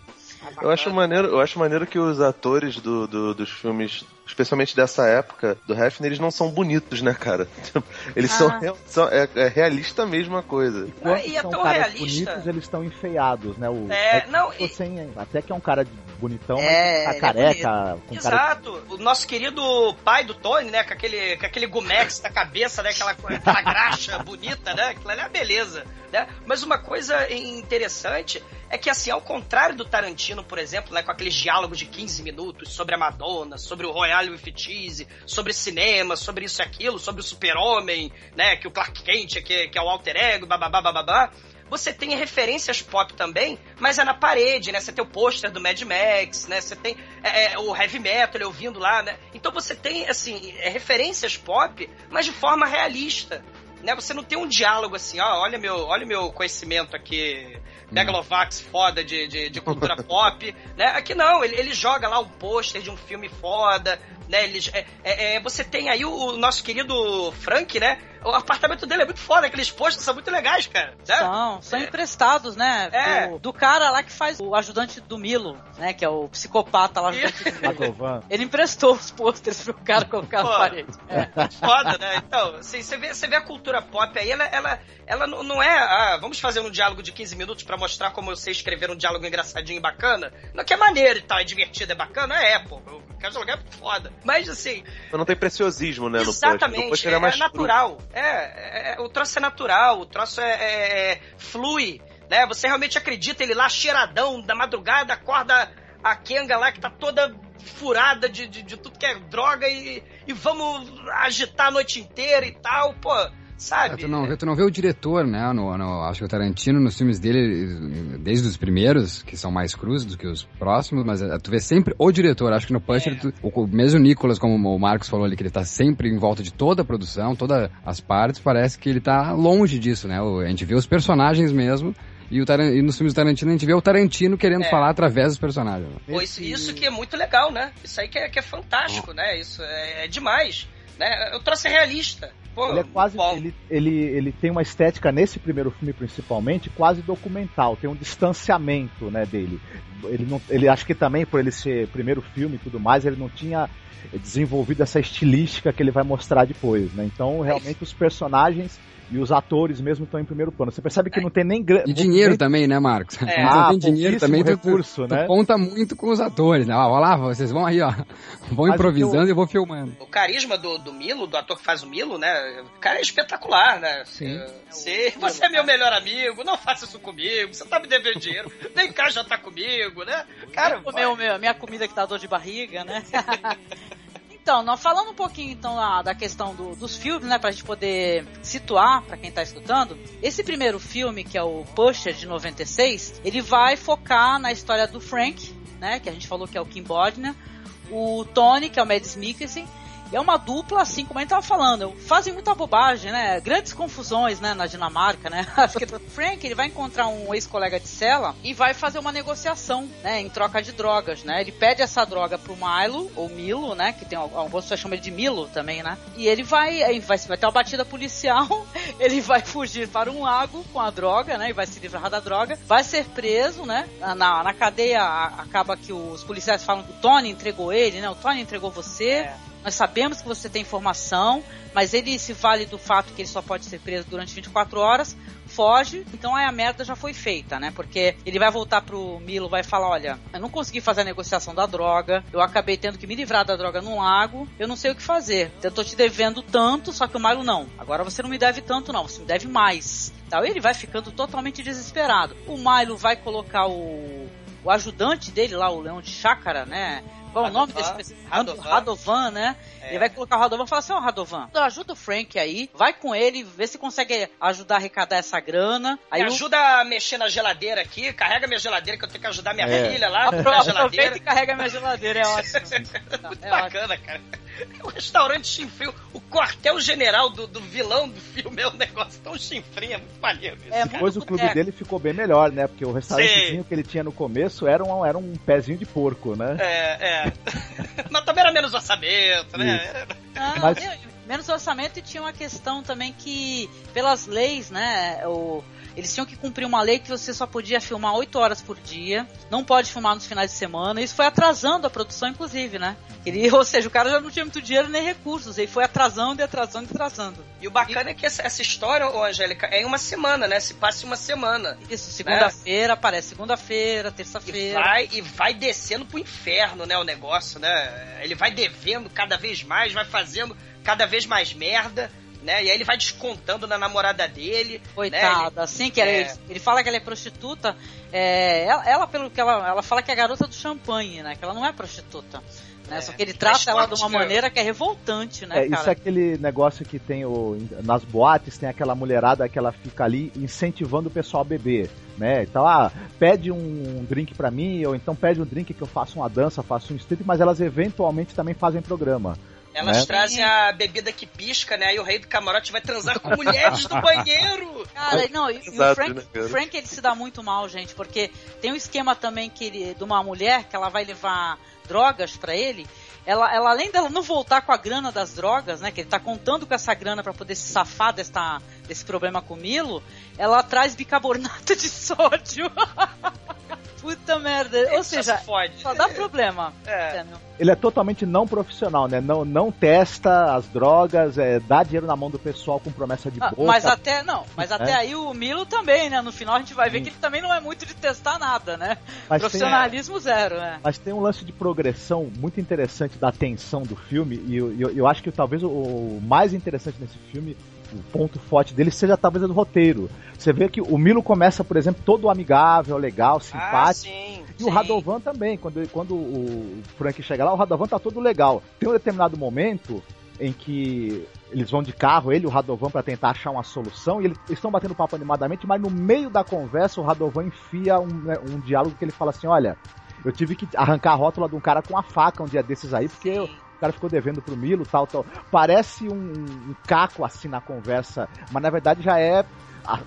Eu acho maneiro, eu acho maneiro que os atores do, do, dos filmes, especialmente dessa época do Hefner, eles não são bonitos, né, cara? Eles ah. são, são é, é, realista a mesma coisa. E quando e é são caras realista. bonitos, eles estão enfeiados, né? O, é, é não, e... sem, até que é um cara bonitão, é, mas tá careca. É Exato. Cara... O nosso querido pai do Tony, né, com aquele, com aquele gumex na cabeça, né, aquela, aquela graxa bonita, né? Aquilo ali é beleza, né? Mas uma coisa interessante é que, assim, ao contrário do Tarantino, por exemplo, né, com aqueles diálogos de 15 minutos sobre a Madonna, sobre o Royale with Cheese, sobre cinema, sobre isso e aquilo, sobre o super-homem, né, que o Clark Kent, que, que é o alter ego, bababá, bababá, você tem referências pop também, mas é na parede, né? Você tem o pôster do Mad Max, né? Você tem é, é, o heavy metal ouvindo lá, né? Então você tem, assim, é, referências pop, mas de forma realista. Né? Você não tem um diálogo assim, ó, olha meu, olha meu conhecimento aqui Megalovax foda de, de, de cultura pop, né? Aqui não, ele, ele joga lá um pôster de um filme foda, né? Ele, é, é, é, você tem aí o, o, nosso querido Frank, né? O apartamento dele é muito foda, aqueles postos são muito legais, cara. Né? São, são é. emprestados, né? É. Do, do, cara lá que faz o ajudante do Milo, né? Que é o psicopata lá, ajudante do Milo. Ele emprestou os pôsteres pro cara colocar na parede. É. Foda, né? Então, assim, você vê, você vê a cultura pop aí, ela, ela, ela não é, ah, vamos fazer um diálogo de 15 minutos para mostrar como eu sei escrever um diálogo engraçadinho e bacana. Não que é maneiro e tal, é divertido, é bacana, é, pô. Casual jogar é foda. Mas assim. Mas não tem preciosismo, né? Exatamente. No post. é, é mais natural. É, é, o troço é natural, o troço é, é, é, flui. Né? Você realmente acredita ele lá cheiradão da madrugada, acorda a Kenga lá que tá toda furada de, de, de tudo que é droga e, e vamos agitar a noite inteira e tal, pô sabe? É, tu, não, tu não vê o diretor, né? No, no, acho que o Tarantino, nos filmes dele, desde os primeiros, que são mais crus do que os próximos, mas é, tu vê sempre o diretor. Acho que no Puncher, é. tu, o, mesmo Nicolas, como o Marcos falou ali, que ele tá sempre em volta de toda a produção, todas as partes, parece que ele tá longe disso, né? A gente vê os personagens mesmo, e, o e nos filmes do Tarantino a gente vê o Tarantino querendo é. falar através dos personagens. Esse... Isso que é muito legal, né? Isso aí que é, que é fantástico, oh. né? Isso é, é demais. Né? Eu trouxe realista. Pô, ele é quase. Ele, ele, ele tem uma estética nesse primeiro filme, principalmente, quase documental. Tem um distanciamento né, dele. Ele, não, ele acho que também, por ele ser primeiro filme e tudo mais, ele não tinha desenvolvido essa estilística que ele vai mostrar depois, né? Então, realmente, os personagens e os atores mesmo estão em primeiro plano. Você percebe que é. não tem nem grande. E dinheiro nem... também, né, Marcos? É. Ah, tem dinheiro também, recurso, tu, né? Tu conta muito com os atores, né? Olha lá, vocês vão aí, ó. Vão Mas improvisando eu... e eu vou filmando. O carisma do, do Milo, do ator que faz o Milo, né? O cara é espetacular, né? Sim. Você, você é meu melhor amigo, não faça isso comigo, você tá me devendo dinheiro, vem cá já tá comigo, né? Cara, comeu meu, minha comida que tá dor de barriga, né? Então, nós falando um pouquinho então da, da questão do, dos filmes, né, pra gente poder situar para quem tá escutando. Esse primeiro filme, que é o Pusher de 96, ele vai focar na história do Frank, né, que a gente falou que é o Kim Bodnia, o Tony, que é o Mads Mikkelsen, e é uma dupla, assim como a gente tava falando, fazem muita bobagem, né? Grandes confusões, né, na Dinamarca, né? o Frank, ele vai encontrar um ex-colega de cela e vai fazer uma negociação, né, em troca de drogas, né? Ele pede essa droga pro Milo, ou Milo, né, que tem algumas pessoas chamam ele de Milo também, né? E ele vai, vai, vai ter uma batida policial, ele vai fugir para um lago com a droga, né, e vai se livrar da droga, vai ser preso, né? Na, na cadeia acaba que os policiais falam que o Tony entregou ele, né? O Tony entregou você. É. Nós sabemos que você tem informação, mas ele se vale do fato que ele só pode ser preso durante 24 horas, foge, então aí a merda já foi feita, né? Porque ele vai voltar pro Milo, vai falar: olha, eu não consegui fazer a negociação da droga, eu acabei tendo que me livrar da droga num lago, eu não sei o que fazer. Eu tô te devendo tanto, só que o Milo não. Agora você não me deve tanto, não, você me deve mais. Tal. Ele vai ficando totalmente desesperado. O Milo vai colocar o, o ajudante dele lá, o Leão de Chácara, né? Qual o nome desse Radovan, Radovan né? É. Ele vai colocar o Radovan e falar assim, ó oh, Radovan, ajuda o Frank aí, vai com ele, vê se consegue ajudar a arrecadar essa grana. Aí Me ajuda a mexer na geladeira aqui, carrega minha geladeira que eu tenho que ajudar minha é. filha lá. Aproveita e carrega minha geladeira, é ótimo. Muito é bacana, ótimo. cara. O restaurante chinfrio, o quartel-general do, do, vilão do filme é um negócio tão chinfrinho, é muito maneiro isso. É, Depois o clube dele ficou bem melhor, né? Porque o restaurantezinho que ele tinha no começo era um, era um pezinho de porco, né? É, é. Mas também era menos orçamento, né? Ah, Mas... menos orçamento e tinha uma questão também que, pelas leis, né? O eles tinham que cumprir uma lei que você só podia filmar 8 horas por dia, não pode filmar nos finais de semana. Isso foi atrasando a produção, inclusive, né? Ele, ou seja, o cara já não tinha muito dinheiro nem recursos, ele foi atrasando e atrasando e atrasando. E o bacana e... é que essa, essa história, ô Angélica, é em uma semana, né? Se passa uma semana. Isso, segunda-feira, né? aparece segunda-feira, terça-feira. E vai, e vai descendo pro inferno, né? O negócio, né? Ele vai devendo cada vez mais, vai fazendo cada vez mais merda né? E aí ele vai descontando na namorada dele. Coitada, né? assim que é... ele, ele fala que ela é prostituta. É, ela, ela, pelo que ela, ela fala que é a garota do champanhe, né? Que ela não é prostituta. Né? É, Só que ele trata ela de uma maneira que é revoltante, né, é, Isso é aquele negócio que tem o, nas boates, tem aquela mulherada que ela fica ali incentivando o pessoal a beber, né? Então, ah, pede um drink para mim, ou então pede um drink que eu faça uma dança, faça um strip, mas elas eventualmente também fazem programa. Elas né? trazem a bebida que pisca, né? E o rei do camarote vai transar com mulheres do banheiro. Cara, não, e, Exato, o Frank, né, Frank, ele se dá muito mal, gente, porque tem um esquema também que ele, de uma mulher que ela vai levar drogas para ele. Ela, ela, além dela não voltar com a grana das drogas, né? Que ele tá contando com essa grana para poder se safar desta, desse problema com o Milo, ela traz bicarbonato de sódio. Puta merda. Ou seja, fode. só dá problema. É. Ele é totalmente não profissional, né? Não, não testa as drogas, é, dá dinheiro na mão do pessoal com promessa de ah, boca. Mas até, não, mas é. até aí o Milo também, né? No final a gente vai ver Sim. que ele também não é muito de testar nada, né? Mas Profissionalismo tem, zero, né? Mas tem um lance de progressão muito interessante da tensão do filme, e eu, eu, eu acho que talvez o, o mais interessante nesse filme ponto forte dele seja talvez do roteiro. Você vê que o Milo começa, por exemplo, todo amigável, legal, ah, simpático. Ah, sim, e sim. o Radovan também. Quando, quando o Frank chega lá, o Radovan tá todo legal. Tem um determinado momento em que eles vão de carro, ele e o Radovan, para tentar achar uma solução, e eles estão batendo papo animadamente, mas no meio da conversa o Radovan enfia um, né, um diálogo que ele fala assim: olha. Eu tive que arrancar a rótula de um cara com a faca um dia desses aí, porque eu, cara ficou devendo pro Milo, tal, tal. Parece um, um caco assim na conversa, mas na verdade já é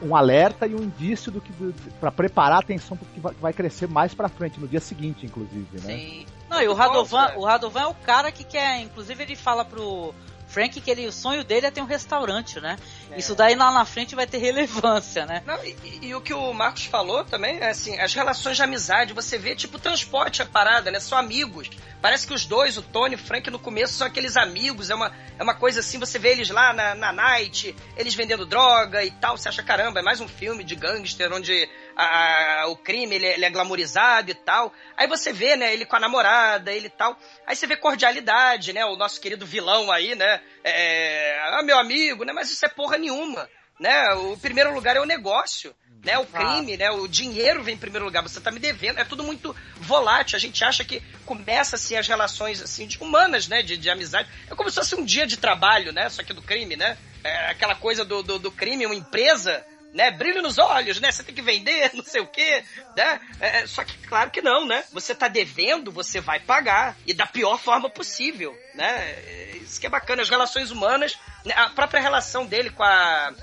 um alerta e um indício do que para preparar a atenção porque vai, crescer mais para frente no dia seguinte, inclusive, né? Sim. Não, e o Radovan, o Radovan é o cara que quer, inclusive ele fala pro Frank que ele, o sonho dele é ter um restaurante, né? É. Isso daí lá na frente vai ter relevância, né? Não, e, e, o que o Marcos falou também é assim, as relações de amizade, você vê tipo transporte a parada, né? São amigos. Parece que os dois, o Tony e o Frank, no começo são aqueles amigos, é uma, é uma coisa assim, você vê eles lá na, na night, eles vendendo droga e tal, você acha, caramba, é mais um filme de gangster onde a, a, o crime ele, ele, é glamorizado e tal. Aí você vê, né, ele com a namorada, ele e tal. Aí você vê cordialidade, né, o nosso querido vilão aí, né, é, ah, meu amigo, né, mas isso é porra nenhuma, né, o primeiro lugar é o negócio. Né, o crime, ah. né, o dinheiro vem em primeiro lugar, você tá me devendo, é tudo muito volátil, a gente acha que começa assim as relações assim de humanas, né, de, de amizade, é como se fosse um dia de trabalho, né, só que do crime, né, é aquela coisa do, do, do crime, uma empresa né? Brilho nos olhos, né? Você tem que vender, não sei o quê, né? É, é, só que claro que não, né? Você tá devendo, você vai pagar e da pior forma possível, né? É, isso que é bacana, as relações humanas, né? a própria relação dele com a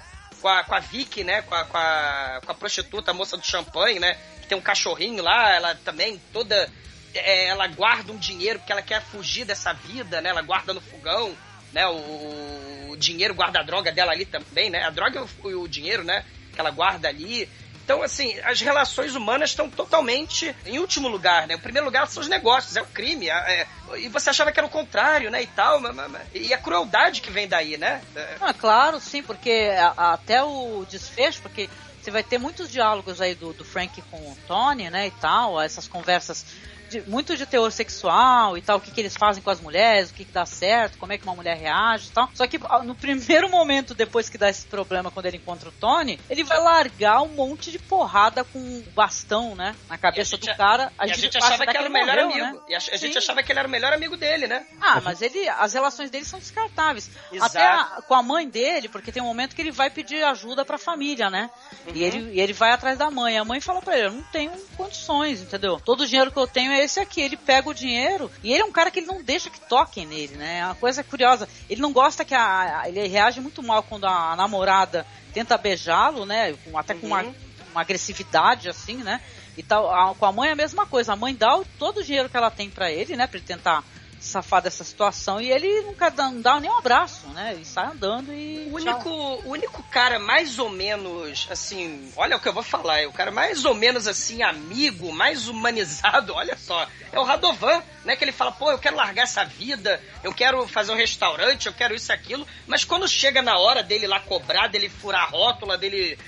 com a, com a Vicky, né? Com a, com a, com a prostituta, a moça do champanhe, né? Que tem um cachorrinho lá, ela também toda é, ela guarda um dinheiro porque ela quer fugir dessa vida, né? Ela guarda no fogão, né? O, o dinheiro guarda a droga dela ali também, né? A droga e o, o dinheiro, né? Que ela guarda ali. Então, assim, as relações humanas estão totalmente em último lugar, né? O primeiro lugar são os negócios, é o crime. É, e você achava que era o contrário, né? E tal. Mas, mas, e a crueldade que vem daí, né? É. Ah, claro, sim, porque até o desfecho, porque você vai ter muitos diálogos aí do, do Frank com o Tony, né? E tal, essas conversas de, muito de teor sexual e tal, o que, que eles fazem com as mulheres, o que, que dá certo, como é que uma mulher reage e tal. Só que no primeiro momento, depois que dá esse problema, quando ele encontra o Tony, ele vai largar um monte de porrada com um bastão, né? Na cabeça do cara. A gente, achava que era o melhor morreu, amigo. Né? E a, a gente achava que ele era o melhor amigo dele, né? Ah, mas ele, as relações dele são descartáveis. Exato. Até a, com a mãe dele, porque tem um momento que ele vai pedir ajuda pra família, né? Uhum. E, ele, e ele vai atrás da mãe. A mãe fala pra ele: Eu não tenho condições, entendeu? Todo o dinheiro que eu tenho é esse aqui. Ele pega o dinheiro e ele é um cara que ele não deixa que toquem nele, né? É uma coisa curiosa. Ele não gosta que a. Ele reage muito mal quando a namorada tenta beijá-lo, né? Até com uma, uhum. uma agressividade, assim, né? E tal. A, com a mãe é a mesma coisa. A mãe dá todo o dinheiro que ela tem para ele, né? Pra ele tentar safar dessa situação e ele nunca dá, não dá nem um abraço, né? Ele sai andando e. O único, o único cara mais ou menos assim, olha o que eu vou falar, é o cara mais ou menos assim, amigo, mais humanizado, olha só, é o Radovan, né? Que ele fala, pô, eu quero largar essa vida, eu quero fazer um restaurante, eu quero isso e aquilo, mas quando chega na hora dele lá cobrar, dele furar a rótula, dele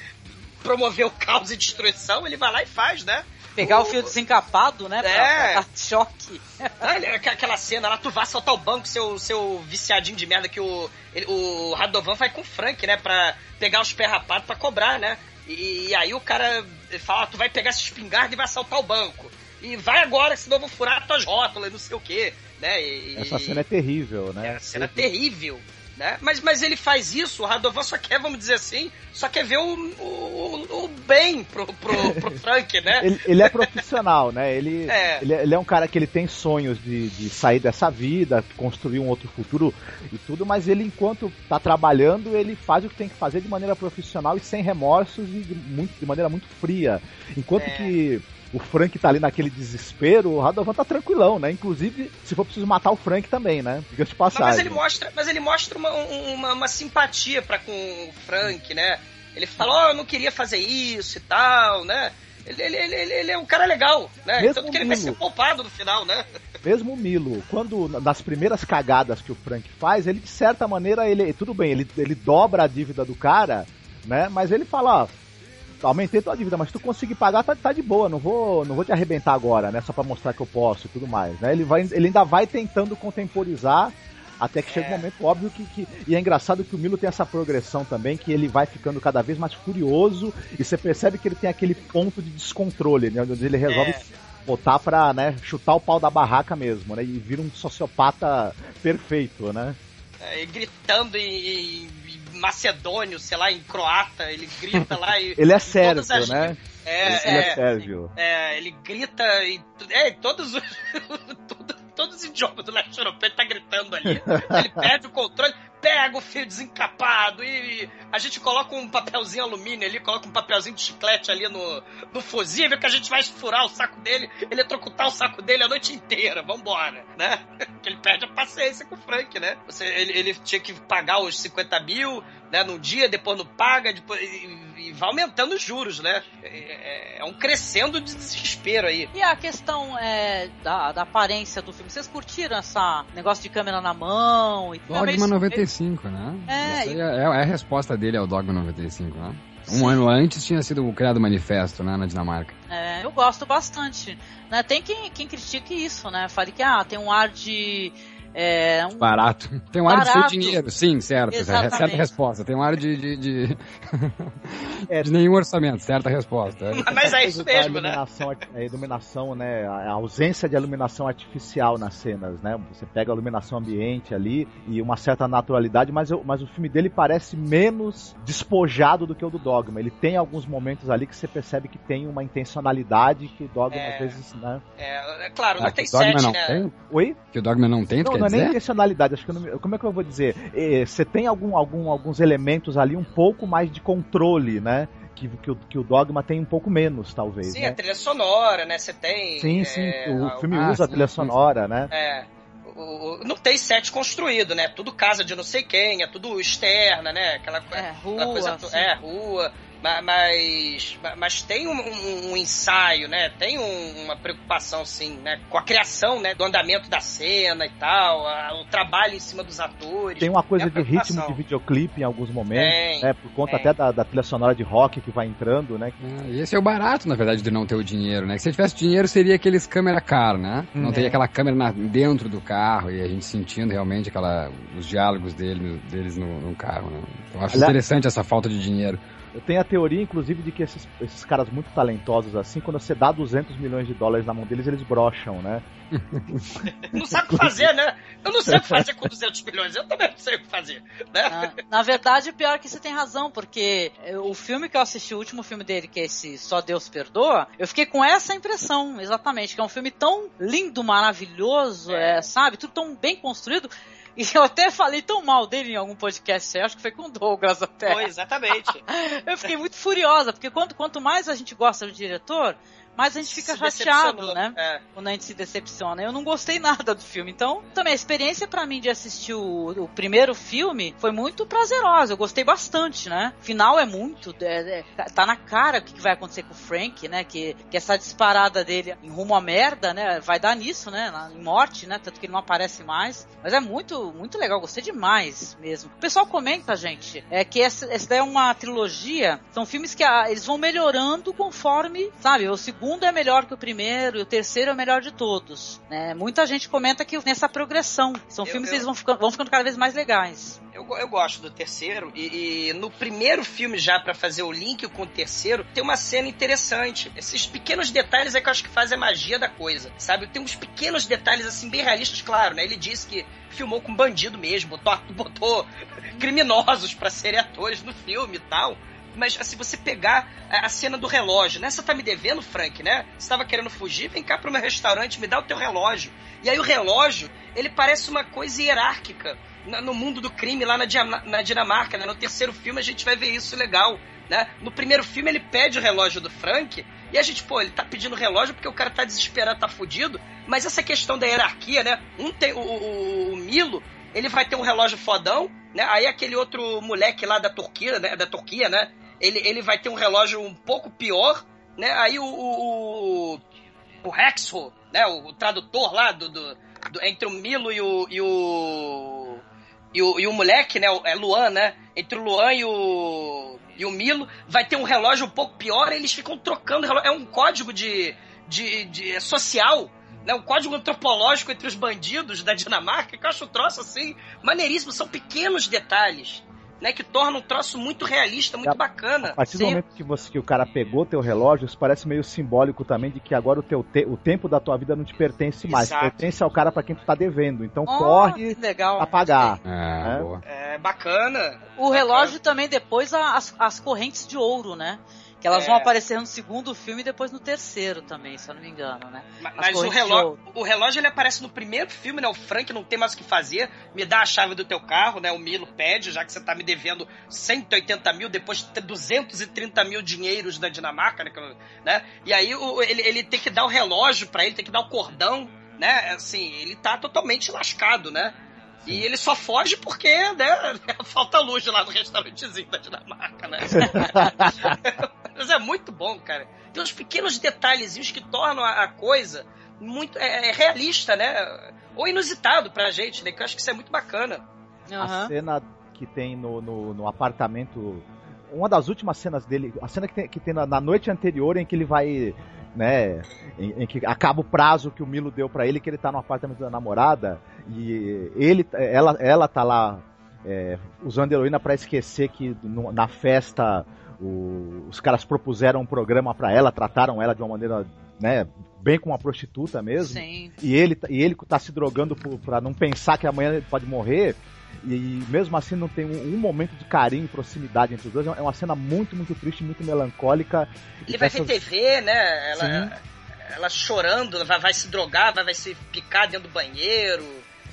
promover o caos e destruição, ele vai lá e faz, né? Pegar o, fio desencapado, né? É. Pra, pra choque. aquela cena lá, tu vai assaltar o banco, seu, seu viciadinho de merda, que o, ele, o Radovan vai com o Frank, né? Pra pegar os pés rapados pra cobrar, né? E, e aí o cara fala, tu vai pegar essa espingarda e vai assaltar o banco. E vai agora, senão eu vou furar tuas rótulas, não sei o quê, né? E, Essa cena é terrível, né? É, a cena é terrível né? Mas, mas ele faz isso, o Radovan só quer, vamos dizer assim, só quer ver o, o, o bem pro, pro, pro Frank, né? ele, ele, é profissional, né? Ele é. Ele, ele, é um cara que ele tem sonhos de, de sair dessa vida, construir um outro futuro e tudo, mas ele, enquanto tá trabalhando, ele faz o que tem que fazer de maneira profissional e sem remorsos e de, muito, de maneira muito fria. Enquanto é. que o Frank tá ali naquele desespero, o Radovan tá tranquilão, né? Inclusive, se for preciso matar o Frank também, né? Diga de passagem. Mas ele mostra, mas ele mostra uma, uma, uma simpatia para com o Frank, né? Ele fala, ó, oh, eu não queria fazer isso e tal, né? Ele, ele, ele, ele é um cara legal, né? Mesmo Tanto que ele Milo, vai ser poupado no final, né? Mesmo o Milo, quando nas primeiras cagadas que o Frank faz, ele de certa maneira, ele tudo bem, ele, ele dobra a dívida do cara, né? Mas ele fala, ó, aumentei tua dívida, mas se tu conseguir pagar, tá, tá de boa, não vou, não vou te arrebentar agora, né? Só pra mostrar que eu posso e tudo mais, né? Ele, vai, ele ainda vai tentando contemporizar até que é. chega um momento óbvio que, que, E é engraçado que o Milo tem essa progressão também, que ele vai ficando cada vez mais furioso e você percebe que ele tem aquele ponto de descontrole, né? Onde ele resolve é. botar pra né, chutar o pau da barraca mesmo, né? E vira um sociopata perfeito, né? É, gritando e, macedônio, sei lá, em croata, ele grita lá e. ele é sérvio, as... né? É, ele é, é sérvio. É, ele grita e. É, todos os. todos os idiomas do leste europeu ele tá gritando ali. ele perde o controle. Pega o fio desencapado e a gente coloca um papelzinho alumínio ali, coloca um papelzinho de chiclete ali no, no fusível que a gente vai furar o saco dele, eletrocutar o saco dele a noite inteira, vambora, né? Que ele perde a paciência com o Frank, né? Você, ele, ele tinha que pagar os 50 mil, né, num dia, depois não paga, depois, e, vai aumentando os juros, né? É, é, é, um crescendo de desespero aí. E a questão é, da, da aparência do filme, vocês curtiram essa negócio de câmera na mão? E Dogma 95, né? É, e... é, é, a resposta dele ao Dogma 95, né? Um Sim. ano antes tinha sido criado o manifesto, né, na Dinamarca. É, eu gosto bastante. Né? Tem quem, quem critique isso, né? Fale que ah, tem um ar de é um... Barato. Tem um ar de ser dinheiro, sim, certo. Exatamente. Certa resposta. Tem um ar de. de, de... é, de nenhum orçamento, certa resposta. Mas é isso mesmo, a né? A iluminação, né? A ausência de iluminação artificial nas cenas, né? Você pega a iluminação ambiente ali e uma certa naturalidade, mas, eu, mas o filme dele parece menos despojado do que o do Dogma. Ele tem alguns momentos ali que você percebe que tem uma intencionalidade que o Dogma é, às vezes, né? É, é claro, não ah, tem sete, né? Tem? Oi? Que o Dogma não tem, não, não é nem intencionalidade, acho que não, como é que eu vou dizer? É, você tem algum, algum, alguns elementos ali um pouco mais de controle, né? Que, que, o, que o Dogma tem um pouco menos, talvez. Sim, né? a trilha sonora, né? Você tem. Sim, é, sim. O filme ah, usa sim, a trilha sonora, né? É. O, não tem set construído, né? Tudo casa de não sei quem, é tudo externa, né? Aquela, é, rua, aquela coisa. Assim. É, rua. Mas, mas tem um, um, um ensaio, né? Tem um, uma preocupação, sim, né? Com a criação, né? Do andamento da cena e tal, a, o trabalho em cima dos atores. Tem uma coisa de ritmo de videoclipe em alguns momentos, tem, né? Por conta tem. até da, da, trilha sonora de rock que vai entrando, né? E esse é o barato, na verdade, de não ter o dinheiro, né? Que se tivesse dinheiro seria aqueles câmera car, né? Não é. teria aquela câmera na, dentro do carro e a gente sentindo realmente aquela, os diálogos dele, deles no, no carro, né? Eu acho Aliás, interessante essa falta de dinheiro. Eu tenho a teoria, inclusive, de que esses, esses caras muito talentosos assim, quando você dá 200 milhões de dólares na mão deles, eles brocham, né? não sabe o que fazer, né? Eu não sei o que fazer com 200 milhões, eu também não sei o que fazer, né? Na, na verdade, pior que você tem razão, porque o filme que eu assisti, o último filme dele, que é esse Só Deus Perdoa, eu fiquei com essa impressão, exatamente, que é um filme tão lindo, maravilhoso, é. É, sabe? Tudo tão bem construído e eu até falei tão mal dele em algum podcast, acho que foi com o Douglas até. Foi, exatamente. eu fiquei muito furiosa, porque quanto, quanto mais a gente gosta do diretor, mas a gente fica chateado, né? É. Quando a gente se decepciona. Eu não gostei nada do filme. Então, também, a experiência para mim de assistir o, o, primeiro filme foi muito prazerosa. Eu gostei bastante, né? O final é muito. É, é, tá na cara o que vai acontecer com o Frank, né? Que, que essa disparada dele em rumo à merda, né? Vai dar nisso, né? Em morte, né? Tanto que ele não aparece mais. Mas é muito, muito legal. Gostei demais mesmo. O pessoal comenta, gente, é que essa, essa daí é uma trilogia. São filmes que a, eles vão melhorando conforme, sabe? O segundo segundo é melhor que o primeiro e o terceiro é o melhor de todos. Né? Muita gente comenta que nessa progressão. São eu, filmes que eles vão ficando, vão ficando cada vez mais legais. Eu, eu gosto do terceiro e, e no primeiro filme já para fazer o link com o terceiro tem uma cena interessante. Esses pequenos detalhes é que eu acho que fazem a magia da coisa, sabe? Tem uns pequenos detalhes assim bem realistas, claro, né? Ele disse que filmou com bandido mesmo, botou, botou criminosos para serem atores no filme e tal. Mas, assim, você pegar a cena do relógio, né? Você tá me devendo, Frank, né? Você tava querendo fugir? Vem cá pro meu restaurante, me dá o teu relógio. E aí o relógio, ele parece uma coisa hierárquica no mundo do crime lá na Dinamarca, né? No terceiro filme a gente vai ver isso legal, né? No primeiro filme ele pede o relógio do Frank e a gente, pô, ele tá pedindo relógio porque o cara tá desesperado, tá fudido. Mas essa questão da hierarquia, né? Um tem o, o, o Milo, ele vai ter um relógio fodão, né? Aí aquele outro moleque lá da Turquia, né? Da Turquia, né? Ele, ele vai ter um relógio um pouco pior, né? Aí o, o, o Hexo, né? O, o tradutor lá do, do, do, entre o Milo e o, e o e o, e o moleque, né? É Luan, né? Entre o Luan e o e o Milo vai ter um relógio um pouco pior. Eles ficam trocando relógio. É um código de, de, de social né, um código antropológico entre os bandidos da Dinamarca, que eu acho um troço assim maneiríssimo. São pequenos detalhes né? Que torna um troço muito realista, muito a, bacana. A partir Sim. do momento que, você, que o cara pegou teu relógio, isso parece meio simbólico também de que agora o, teu te, o tempo da tua vida não te pertence mais. Exato. Pertence ao cara para quem tu tá devendo. Então oh, corre legal. a pagar. É, é. é bacana. O relógio também depois as, as correntes de ouro, né? Que elas é. vão aparecer no segundo filme e depois no terceiro também, se eu não me engano, né? Mas, mas o, relógio, o relógio ele aparece no primeiro filme, né? O Frank não tem mais o que fazer, me dá a chave do teu carro, né? O Milo pede, já que você tá me devendo 180 mil, depois de ter 230 mil dinheiros da Dinamarca, né? né? E aí ele, ele tem que dar o relógio para ele, tem que dar o cordão, né? Assim, ele tá totalmente lascado, né? E ele só foge porque, né, falta luz lá no restaurantezinho da Dinamarca, né? Mas é muito bom, cara. Tem uns pequenos detalhezinhos que tornam a, coisa muito é, é, realista, né? Ou inusitado pra gente, né? Que eu acho que isso é muito bacana. Uhum. A cena que tem no, no, no, apartamento. Uma das últimas cenas dele, a cena que tem, que tem na, na noite anterior em que ele vai né, em, em, que acaba o prazo que o Milo deu para ele, que ele tá no apartamento da namorada e ele, ela, ela tá lá é, usando heroína para esquecer que no, na festa o, os caras propuseram um programa para ela, trataram ela de uma maneira, né, bem como uma prostituta mesmo. Sim. E ele, e ele tá se drogando para não pensar que amanhã ele pode morrer. E, mesmo assim não tem um, um, momento de carinho, proximidade entre os dois. É uma cena muito, muito triste, muito melancólica. Ele vai ver TV, né? Ela, ela chorando, vai, vai se drogar, vai, vai se picar dentro do banheiro,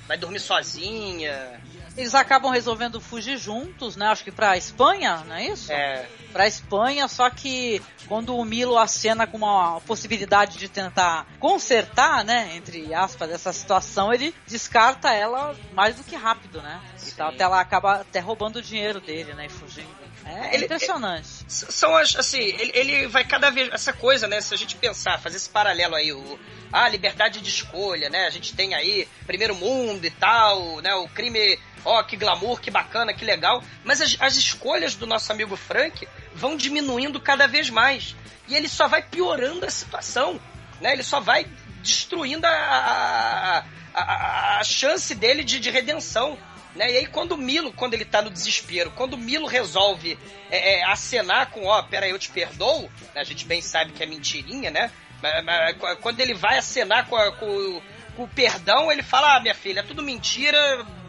vai dormir sozinha. Eles acabam resolvendo fugir juntos, né? Acho que pra Espanha, não é isso? É. Pra Espanha, só que quando o Milo acena com uma possibilidade de tentar consertar, né? Entre aspas, essa situação, ele descarta ela mais do que rápido, né? E tal, até ela acaba até roubando o dinheiro dele, né? E fugindo. É, ele, impressionante. são as, assim, ele, ele, vai cada vez. Essa coisa, né? Se a gente pensar, fazer esse paralelo aí, o, a liberdade de escolha, né? A gente tem aí primeiro mundo e tal, né? O crime, ó, que glamour, que bacana, que legal. Mas as, as escolhas do nosso amigo Frank vão diminuindo cada vez mais. E ele só vai piorando a situação, né? Ele só vai destruindo a, a, a, a chance dele de, de redenção. Né? E aí quando o Milo, quando ele tá no desespero, quando o Milo resolve é, é, acenar com, ó, oh, pera aí, eu te perdoo, né? a gente bem sabe que é mentirinha, né? Mas, mas, quando ele vai acenar com, a, com, com, o perdão, ele fala, ah, minha filha, é tudo mentira,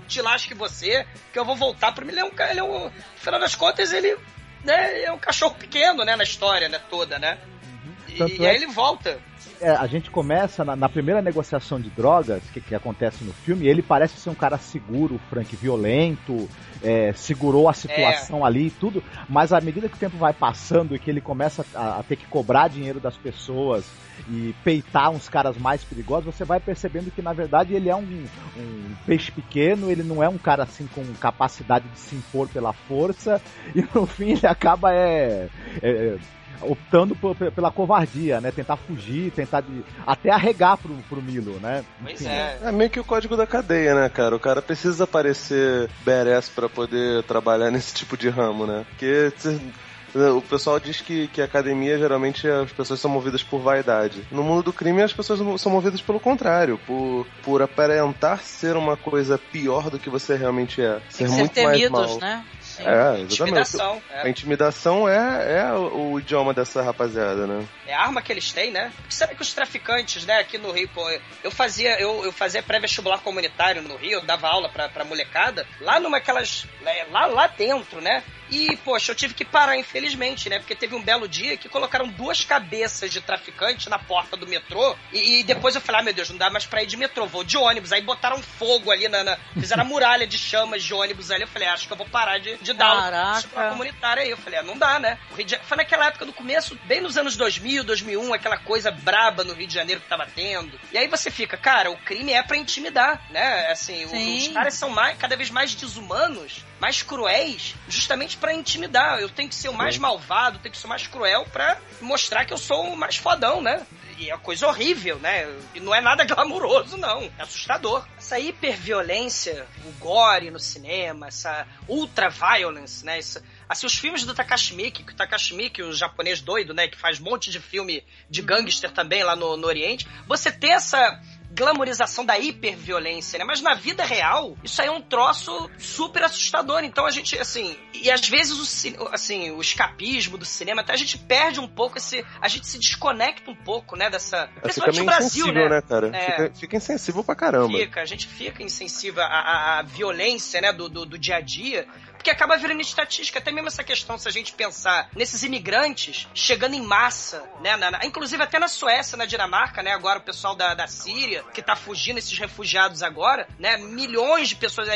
te lasque você, que eu vou voltar pro Milo. Ele é um, ele é um, no final das contas, ele né, é um cachorro pequeno, né, na história, né, toda, né? Uhum. E, e, aí é ele volta é, a gente começa na, na, primeira negociação de drogas que, que acontece no filme, ele parece ser um cara seguro, Frank, violento, é, segurou a situação é. ali e tudo, mas à medida que o tempo vai passando e que ele começa a, a ter que cobrar dinheiro das pessoas e peitar uns caras mais perigosos, você vai percebendo que na verdade ele é um, um, peixe pequeno, ele não é um cara assim com capacidade de se impor pela força, e no fim ele acaba é, é optando por, pela covardia, né? Tentar fugir, tentar de, até arregar pro, pro Milo, né? Pois é. É meio que o código da cadeia, né, cara? O cara precisa parecer badass para poder trabalhar nesse tipo de ramo, né? Porque o pessoal diz que, que a academia geralmente as pessoas são movidas por vaidade. No mundo do crime as pessoas são movidas pelo contrário, por, por aparentar ser uma coisa pior do que você realmente é. Ser, ser muito temidos, mais mal. né? Sim. É, exatamente. Intimidação. É. A intimidação é, é o, o, idioma dessa rapaziada, né? É a arma que eles têm, né? Porque sabe que os traficantes, né, aqui no Rio, pô, eu fazia, eu, eu fazia pré-vestibular comunitário no Rio, eu dava aula pra, pra molecada, lá numa aquelas. Né, lá, lá dentro, né? E, poxa, eu tive que parar, infelizmente, né? Porque teve um belo dia que colocaram duas cabeças de traficante na porta do metrô. E, e depois eu falei, ah, meu Deus, não dá mais pra ir de metrô, vou de ônibus. Aí botaram fogo ali na. na fizeram a muralha de chamas de ônibus ali. Eu falei, ah, acho que eu vou parar de, de dar aula pra comunitária aí. Eu falei, ah, não dá, né? O Rio de... Foi naquela época do começo, bem nos anos 2000, 2001, aquela coisa braba no Rio de Janeiro que tava tendo. E aí você fica, cara, o crime é pra intimidar, né? Assim, os caras são mais, cada vez mais desumanos, mais cruéis, justamente para intimidar. Eu tenho que ser o mais Sim. malvado, tenho que ser o mais cruel para mostrar que eu sou o mais fodão, né? E é coisa horrível, né? E não é nada glamuroso, não. É assustador. Essa hiperviolência, o gore no cinema, essa ultra violence, né? Essa, assim, os filmes do Takashi Miike, que o Takashi Miike, o japonês doido, né? Que faz um monte de filme de gangster também lá no, no Oriente. Você tem essa glamorização da hiperviolência, né? Mas na vida real, isso aí é um troço super assustador. Então a gente, assim, e às vezes o, assim, o escapismo do cinema, até a gente perde um pouco esse. A gente se desconecta um pouco, né? Dessa. É, principalmente no Brasil, né? né cara? É, fica, fica, insensível pra caramba. Fica, a gente fica insensível à, à, à violência, né? Do, do, do dia a dia porque acaba virando estatística. Até mesmo essa questão, se a gente pensar nesses imigrantes chegando em massa, né? Na, na, inclusive até na Suécia, na Dinamarca, né? Agora o pessoal da, da Síria, que tá fugindo, esses refugiados agora, né? Milhões de pessoas,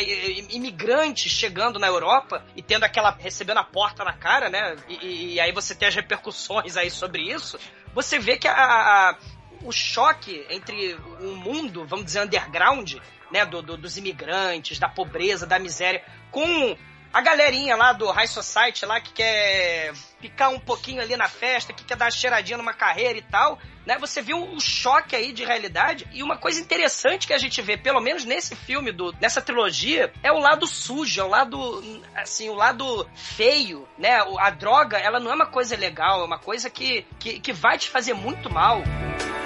imigrantes chegando na Europa e tendo aquela. recebendo a porta na cara, né? E, e aí você tem as repercussões aí sobre isso. Você vê que a, a o choque entre o mundo, vamos dizer, underground, né, do, do, dos imigrantes, da pobreza, da miséria, com a galerinha lá do High Society lá que quer picar um pouquinho ali na festa, que quer dar uma cheiradinha numa carreira e tal, né? Você viu um choque aí de realidade e uma coisa interessante que a gente vê, pelo menos nesse filme do nessa trilogia, é o lado sujo, é o lado assim, o lado feio, né? A droga, ela não é uma coisa legal, é uma coisa que que, que vai te fazer muito mal.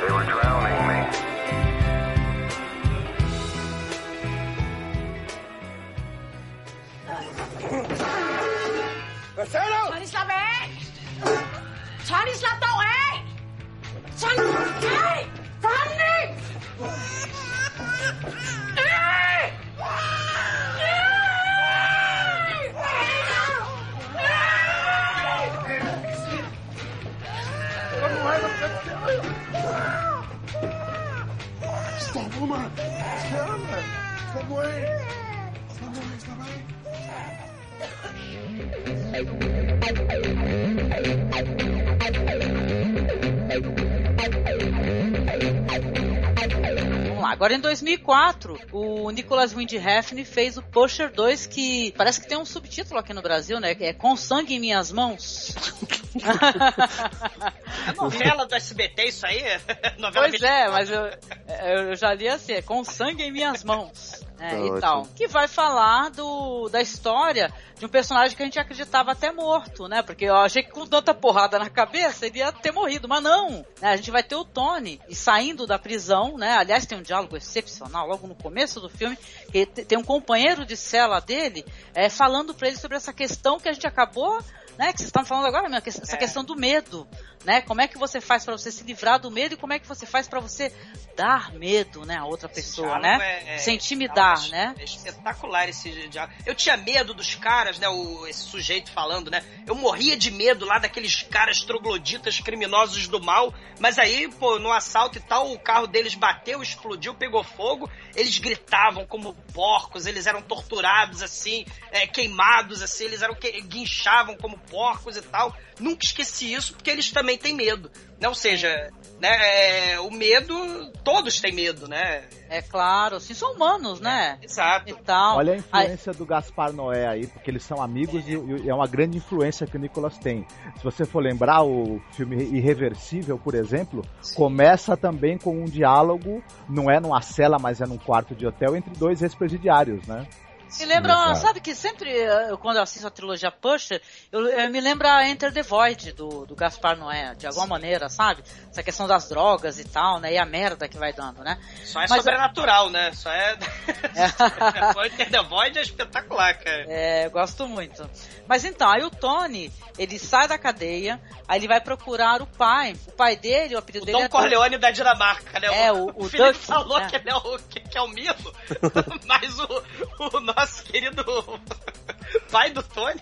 They were drowning. 喂，死佬！查你杀咩？查你杀到诶！真系真你！Stop, Omar! Stop! Stop, Omar! Stop, Omar! Stop, Omar! Stop, Omar! Vamos lá, agora em 2004, o Nicholas Windhefn fez o Pusher 2, que parece que tem um subtítulo aqui no Brasil, né? Que é Com Sangue em Minhas Mãos. é novela do SBT isso aí? novela pois é, mas eu, eu já li assim, é Com Sangue em Minhas Mãos. É, e tal. Que vai falar do, da história de um personagem que a gente acreditava até morto, né? Porque eu achei que com tanta porrada na cabeça ele ia ter morrido, mas não. Né? A gente vai ter o Tony e saindo da prisão, né? Aliás, tem um diálogo excepcional logo no começo do filme, que tem um companheiro de cela dele é, falando para ele sobre essa questão que a gente acabou né, que vocês estão falando agora mesmo, essa é. questão do medo, né? Como é que você faz para você se livrar do medo e como é que você faz para você dar medo, né, a outra pessoa, né? É, é, Sem intimidar, é, né? É espetacular esse diálogo. Eu tinha medo dos caras, né, o, esse sujeito falando, né? Eu morria de medo lá daqueles caras trogloditas criminosos do mal, mas aí, pô, no assalto e tal, o carro deles bateu, explodiu, pegou fogo, eles gritavam como porcos, eles eram torturados assim, é, queimados assim, eles eram que, guinchavam como porcos e tal. Nunca esqueci isso, porque eles também têm medo. Né? Ou seja, né, é, o medo, todos têm medo, né? É claro, assim, são humanos, né? É, exato. E tal. Olha a influência aí... do Gaspar Noé aí, porque eles são amigos é. E, e, é uma grande influência que o Nicolas tem. Se você for lembrar, o filme Irreversível, por exemplo, Sim. começa também com um diálogo, não é numa cela, mas é num quarto de hotel, entre dois ex-presidiários, né? Me lembra, sabe que sempre eu, eh, quando eu assisto a trilogia Pusher, eu, eu, me lembra Enter the Void do, do Gaspar Noé, de alguma maneira, sabe? Essa questão das drogas e tal, né? E a merda que vai dando, né? Só é Mas, sobrenatural, né? Só é. é. Enter the Void é espetacular, cara. É, eu gosto muito. Mas então, aí o Tony, ele sai da cadeia, aí ele vai procurar o pai. O pai dele, o apelido o dele Dom é. Corleone da Dinamarca, né? É, o, o, o Duck, falou né? que, ele é o, que, que é o mito, mas o, o nosso querido pai do Tony,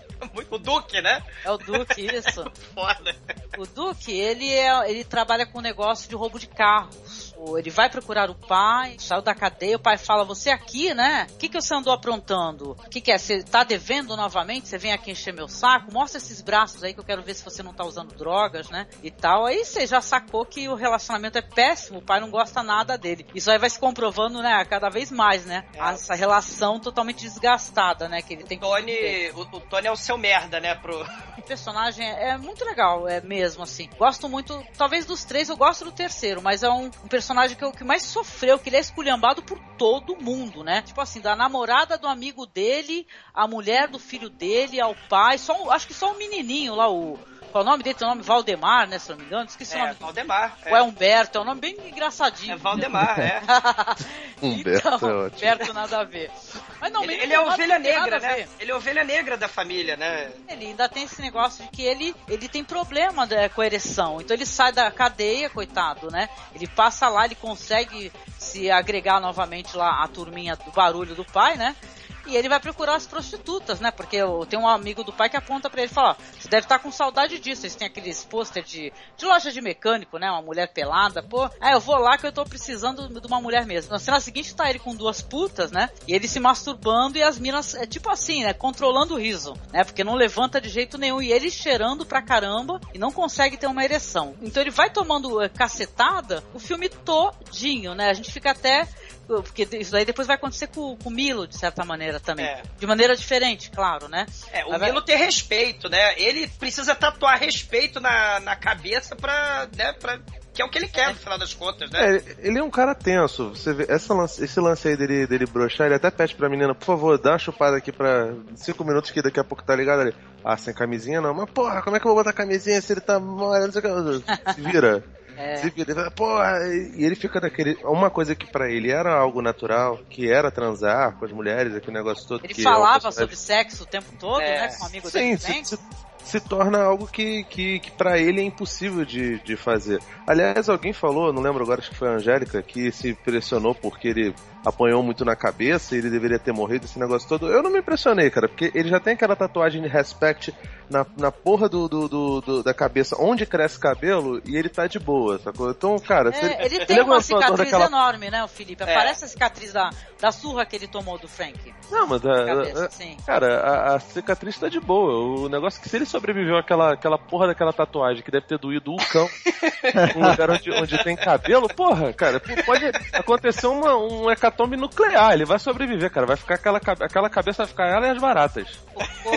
o Duque, né? É o Duque, isso. É foda. O Duque, ele, é, ele trabalha com negócio de roubo de carros. Ele vai procurar o pai, saiu da cadeia, o pai fala, você aqui, né? O que, que você andou aprontando? O que, que é? Você tá devendo novamente? Você vem aqui encher meu saco? Mostra esses braços aí que eu quero ver se você não tá usando drogas, né? E tal. Aí você já sacou que o relacionamento é péssimo, o pai não gosta nada dele. Isso aí vai se comprovando, né? Cada vez mais, né? É. Essa relação totalmente desgastada, né? Que ele tem o O, o, Tony é o seu merda, né? Pro... O personagem é, muito legal, é mesmo, assim. Gosto muito, talvez dos três, eu gosto do terceiro, mas é um, um personagem personagem que é o que mais sofreu, que ele é esculhambado por todo mundo, né? Tipo assim, da namorada do amigo dele, a mulher do filho dele, ao pai, só acho que só o menininho lá, o qual o nome dele? Tem o nome Valdemar, né? Se não me engano. Esqueci é, o nome. Valdemar. Ou é. é Humberto. É um nome bem engraçadinho. É Valdemar, é. Humberto então, é Humberto nada a ver. Mas não, ele, ele é ovelha negra, né? Ele é ovelha negra da família, né? Ele ainda tem esse negócio de que ele, ele tem problema né, com a ereção. Então ele sai da cadeia, coitado, né? Ele passa lá, ele consegue se agregar novamente lá à turminha do barulho do pai, né? E ele vai procurar as prostitutas, né? Porque tenho um amigo do pai que aponta para ele e fala: ó, você deve estar tá com saudade disso. Eles têm aqueles pôster de, de loja de mecânico, né? Uma mulher pelada, pô. Aí eu vou lá que eu tô precisando de uma mulher mesmo. Na cena seguinte tá ele com duas putas, né? E ele se masturbando e as minas, é tipo assim, né? Controlando o riso, né? Porque não levanta de jeito nenhum. E ele cheirando pra caramba e não consegue ter uma ereção. Então ele vai tomando é, cacetada o filme todinho, né? A gente fica até porque isso daí depois vai acontecer com, com o Milo, de certa maneira também. É. De maneira diferente, claro, né? É, o Milo tem respeito, né? Ele precisa tatuar respeito na, na cabeça pra, né, pra que é o que ele quer, no final das contas, né? É, ele é um cara tenso. Você vê, essa lance, esse lance aí dele, dele broxar, ele até pede pra menina, por favor, dá uma chupada aqui pra cinco minutos que daqui a pouco tá ligado ali. Ah, sem camisinha não. Mas porra, como é que eu vou botar camisinha se ele tá morrendo? Se vira. É. Se vira, ele porra, e ele fica naquele. Uma coisa que para ele era algo natural, que era transar com as mulheres, aquele negócio todo. Ele falava é sobre sexo o tempo todo, é. né? Com um amigo Sim, dele. Se, se, se torna algo que, que, que para ele é impossível de, de fazer. Aliás, alguém falou, não lembro agora, acho que foi a Angélica, que se impressionou porque ele apanhou muito na cabeça e ele deveria ter morrido, esse negócio todo. Eu não me impressionei, cara, porque ele já tem aquela tatuagem de respect na, na porra do, do, do, do da cabeça, onde cresce cabelo, e ele tá de boa, sacou? Então, cara, é, ele, ele, tem ele uma cicatriz daquela... enorme, né, o Felipe? É. Parece a cicatriz da, da surra que ele tomou do Frank. Não, mas a, cabeça, a, cara, a, a, cicatriz tá de boa. O negócio é que se ele sobreviveu àquela, àquela porra daquela tatuagem que deve ter doído o cão, um lugar onde, onde tem cabelo, porra, cara, pode acontecer uma, um hecatombe nuclear. Ele vai sobreviver, cara. Vai ficar aquela, aquela cabeça, vai ficar ela e as baratas. Pô,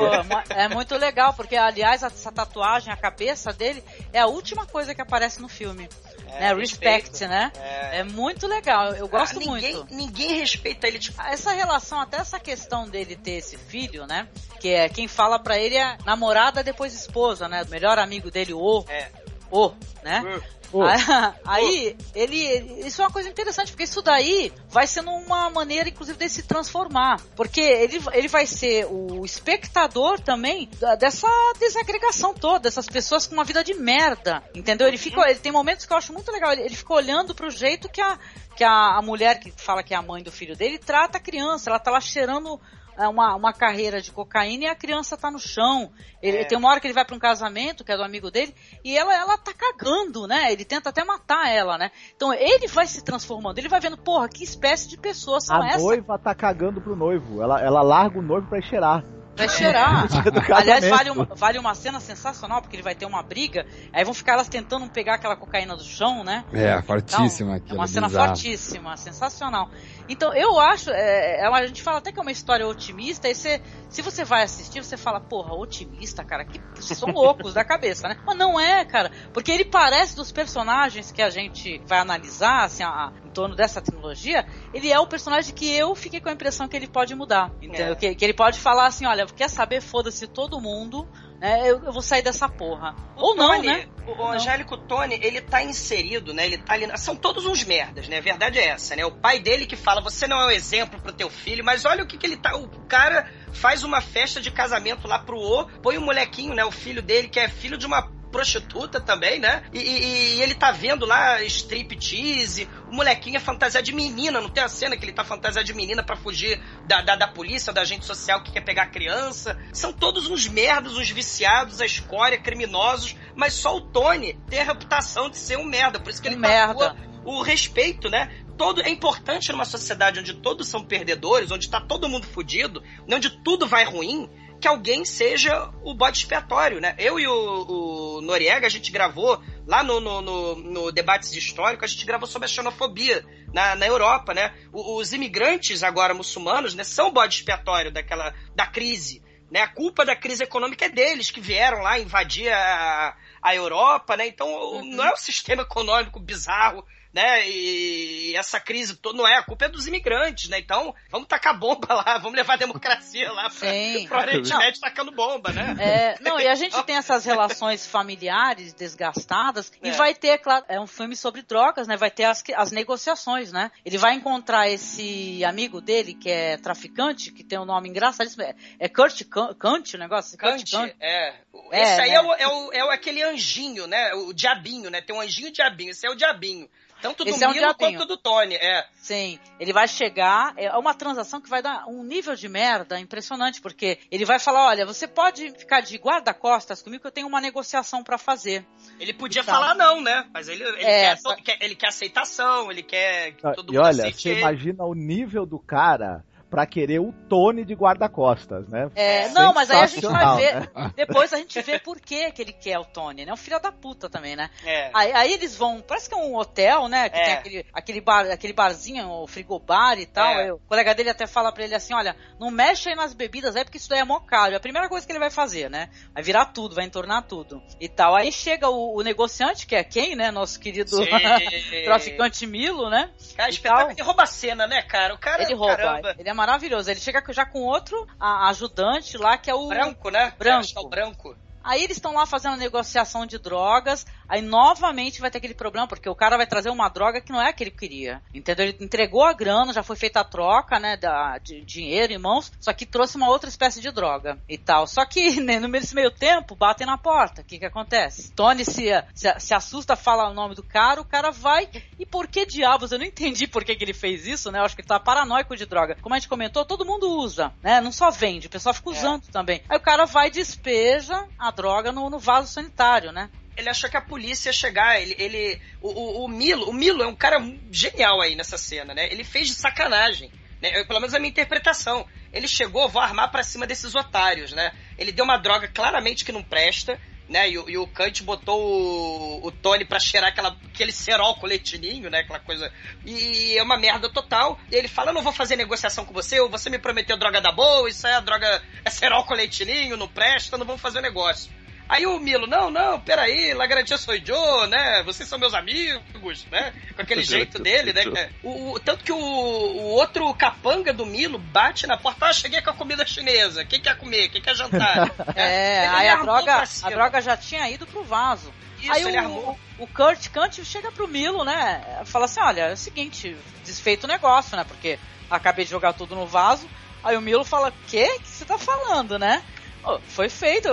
é muito legal, porque, aliás, essa tatuagem, a cabeça dele, é a última coisa que aparece no filme. É, né? Respect, né? É. é. muito legal, eu gosto ah, ninguém, muito. Ninguém respeita ele. Tipo... Essa relação, até essa questão dele ter esse filho, né? Que é quem fala pra ele é namorada, depois esposa, né? O melhor amigo dele, o. É. O, né? Uh. Aí, ele. Isso é uma coisa interessante, porque isso daí vai sendo uma maneira, inclusive, de se transformar. Porque ele, ele vai ser o espectador também dessa desagregação toda, dessas pessoas com uma vida de merda. Entendeu? Ele fica. Ele tem momentos que eu acho muito legal. Ele, ele fica olhando pro jeito que a, que a, a mulher que fala que é a mãe do filho dele trata a criança. Ela tá lá cheirando uma, uma carreira de cocaína e a criança tá no chão. Ele, é. Tem uma hora que ele vai para um casamento, que é do amigo dele, e ela, ela tá cagando, né? Ele tenta até matar ela, né? Então ele vai se transformando, ele vai vendo, porra, que espécie de pessoas são a essas? A noiva tá cagando pro noivo, ela, ela larga o noivo pra cheirar. Vai cheirar. Aliás, vale uma, vale uma cena sensacional, porque ele vai ter uma briga, aí vão ficar elas tentando pegar aquela cocaína do chão, né? É, fortíssima então, É uma cena bizarro. fortíssima, sensacional. Então, eu acho, é, é, a gente fala até que é uma história otimista, e você, se você vai assistir, você fala, porra, otimista, cara, que são loucos da cabeça, né? Mas não é, cara, porque ele parece dos personagens que a gente vai analisar, assim, a, em torno dessa tecnologia, ele é o personagem que eu fiquei com a impressão que ele pode mudar, entendeu? É. Que, que ele pode falar assim, olha, quer saber, foda-se todo mundo, né? Eu, eu, vou sair dessa porra. O Ou Tony, não, né? O, Angélico Tony, ele tá inserido, né? Ele tá ali. São todos uns merdas, né? A verdade é essa, né? O pai dele que fala, você não é um exemplo pro teu filho, mas olha o que, que ele tá. O cara faz uma festa de casamento lá pro O, põe o molequinho, né? O filho dele, que é filho de uma prostituta também, né? E, e, e ele tá vendo lá striptease, o molequinho é fantasia de menina, não tem a cena que ele tá fantasia de menina para fugir da, da, da, polícia, da agente social que quer pegar a criança. São todos uns merdas, uns viciados, a escória, criminosos, mas só o Tony tem a reputação de ser um merda, por isso que ele um merda. O respeito, né? Todo, é importante numa sociedade onde todos são perdedores, onde tá todo mundo fudido, onde tudo vai ruim, que alguém seja o bode expiatório, né? Eu e o, o Noriega, a gente gravou lá no, no, no, no Debates Históricos, a gente gravou sobre a xenofobia na, na Europa, né? O, os imigrantes agora muçulmanos, né, são o bode expiatório daquela, da crise, né? A culpa da crise econômica é deles, que vieram lá invadir a, a Europa, né? Então, uhum. não é o sistema econômico bizarro né? E essa crise toda não é, a culpa é dos imigrantes, né? Então, vamos tacar bomba lá, vamos levar a democracia lá pra, pro Oriente Médio tacando bomba, né? É, não, e a gente tem essas relações familiares desgastadas é. e vai ter, claro, é um filme sobre drogas, né? Vai ter as, as negociações, né? Ele vai encontrar esse amigo dele que é traficante, que tem um nome engraçadíssimo, é, é Kurt Kant o negócio? Kurt, Kurt, é. é. Esse aí né? é, o, é, o, é o, aquele anjinho, né? O diabinho, né? Tem um anjinho e diabinho, esse é o diabinho. Tanto do Esse Milo é um quanto do Tony, é. Sim, ele vai chegar, é uma transação que vai dar um nível de merda impressionante, porque ele vai falar, olha, você pode ficar de guarda-costas comigo que eu tenho uma negociação para fazer. Ele podia falar não, né? Mas ele, ele, é, quer, só... quer, ele quer aceitação, ele quer que todo e mundo olha, aceite você imagina o nível do cara para querer o Tony de guarda-costas, né? É, não, mas aí a gente vai ver. Né? Depois a gente vê por que, que ele quer o Tony, né? Um filho da puta também, né? É. Aí, aí, eles vão, parece que é um hotel, né? Que é. tem aquele, aquele, bar, aquele barzinho, o frigobar e tal. É. o colega dele até fala pra ele assim: olha, não mexe aí nas bebidas aí, porque isso daí é mó caro. É a primeira coisa que ele vai fazer, né? Vai virar tudo, vai entornar tudo e tal. Aí chega o, o negociante, que é quem, né? Nosso querido traficante Milo, né? Cara, espetáculo. Ele rouba a cena, né, cara? O cara, ele rouba. Caramba. Ele é maravilhoso. Ele chega já com outro ajudante lá, que é o. Branco, né? Branco. É o branco. Aí eles estão lá fazendo a negociação de drogas, aí novamente vai ter aquele problema, porque o cara vai trazer uma droga que não é a que ele queria. Entendeu? Ele entregou a grana, já foi feita a troca, né, da, de dinheiro em mãos, só que trouxe uma outra espécie de droga e tal. Só que né, no meio tempo, batem na porta. O que que acontece? Tony se, se, se, assusta, fala o nome do cara, o cara vai. E por que diabos? Eu não entendi por que, que ele fez isso, né? Eu acho que ele tá paranoico de droga. Como a gente comentou, todo mundo usa, né? Não só vende, o pessoal fica é. usando é. também. Aí o cara vai e despeja a droga no, no vaso sanitário, né? ele achou que a polícia ia chegar. Ele, ele o, o, o, Milo, o Milo é um cara genial aí nessa cena, né? Ele fez de sacanagem, né? Pelo menos a minha interpretação. Ele chegou, vou armar para cima desses otários, né? Ele deu uma droga claramente que não presta, né? E, e o Kant botou o, o Tony para cheirar aquela, aquele cerol com leitinho, né? Aquela coisa. E é uma merda total. E ele fala: Eu não vou fazer negociação com você, ou você me prometeu droga da boa, isso é droga. É cerol com leitinho, não presta, não vamos fazer negócio. Aí o Milo, não, não, peraí, La Garantia sou Joe, né? Vocês são meus amigos, né? Com aquele jeito dele, né? O, o, tanto que o, o, outro capanga do Milo bate na porta, ah, cheguei com a comida chinesa, quem quer comer, quem quer jantar? é, aí a droga, a droga já tinha ido pro vaso. Isso, aí o, o Kurt Kant chega pro Milo, né? Fala assim: olha, é o seguinte, desfeito o negócio, né? Porque acabei de jogar tudo no vaso. Aí o Milo fala: quê? O que você tá falando, né? Oh, foi feito,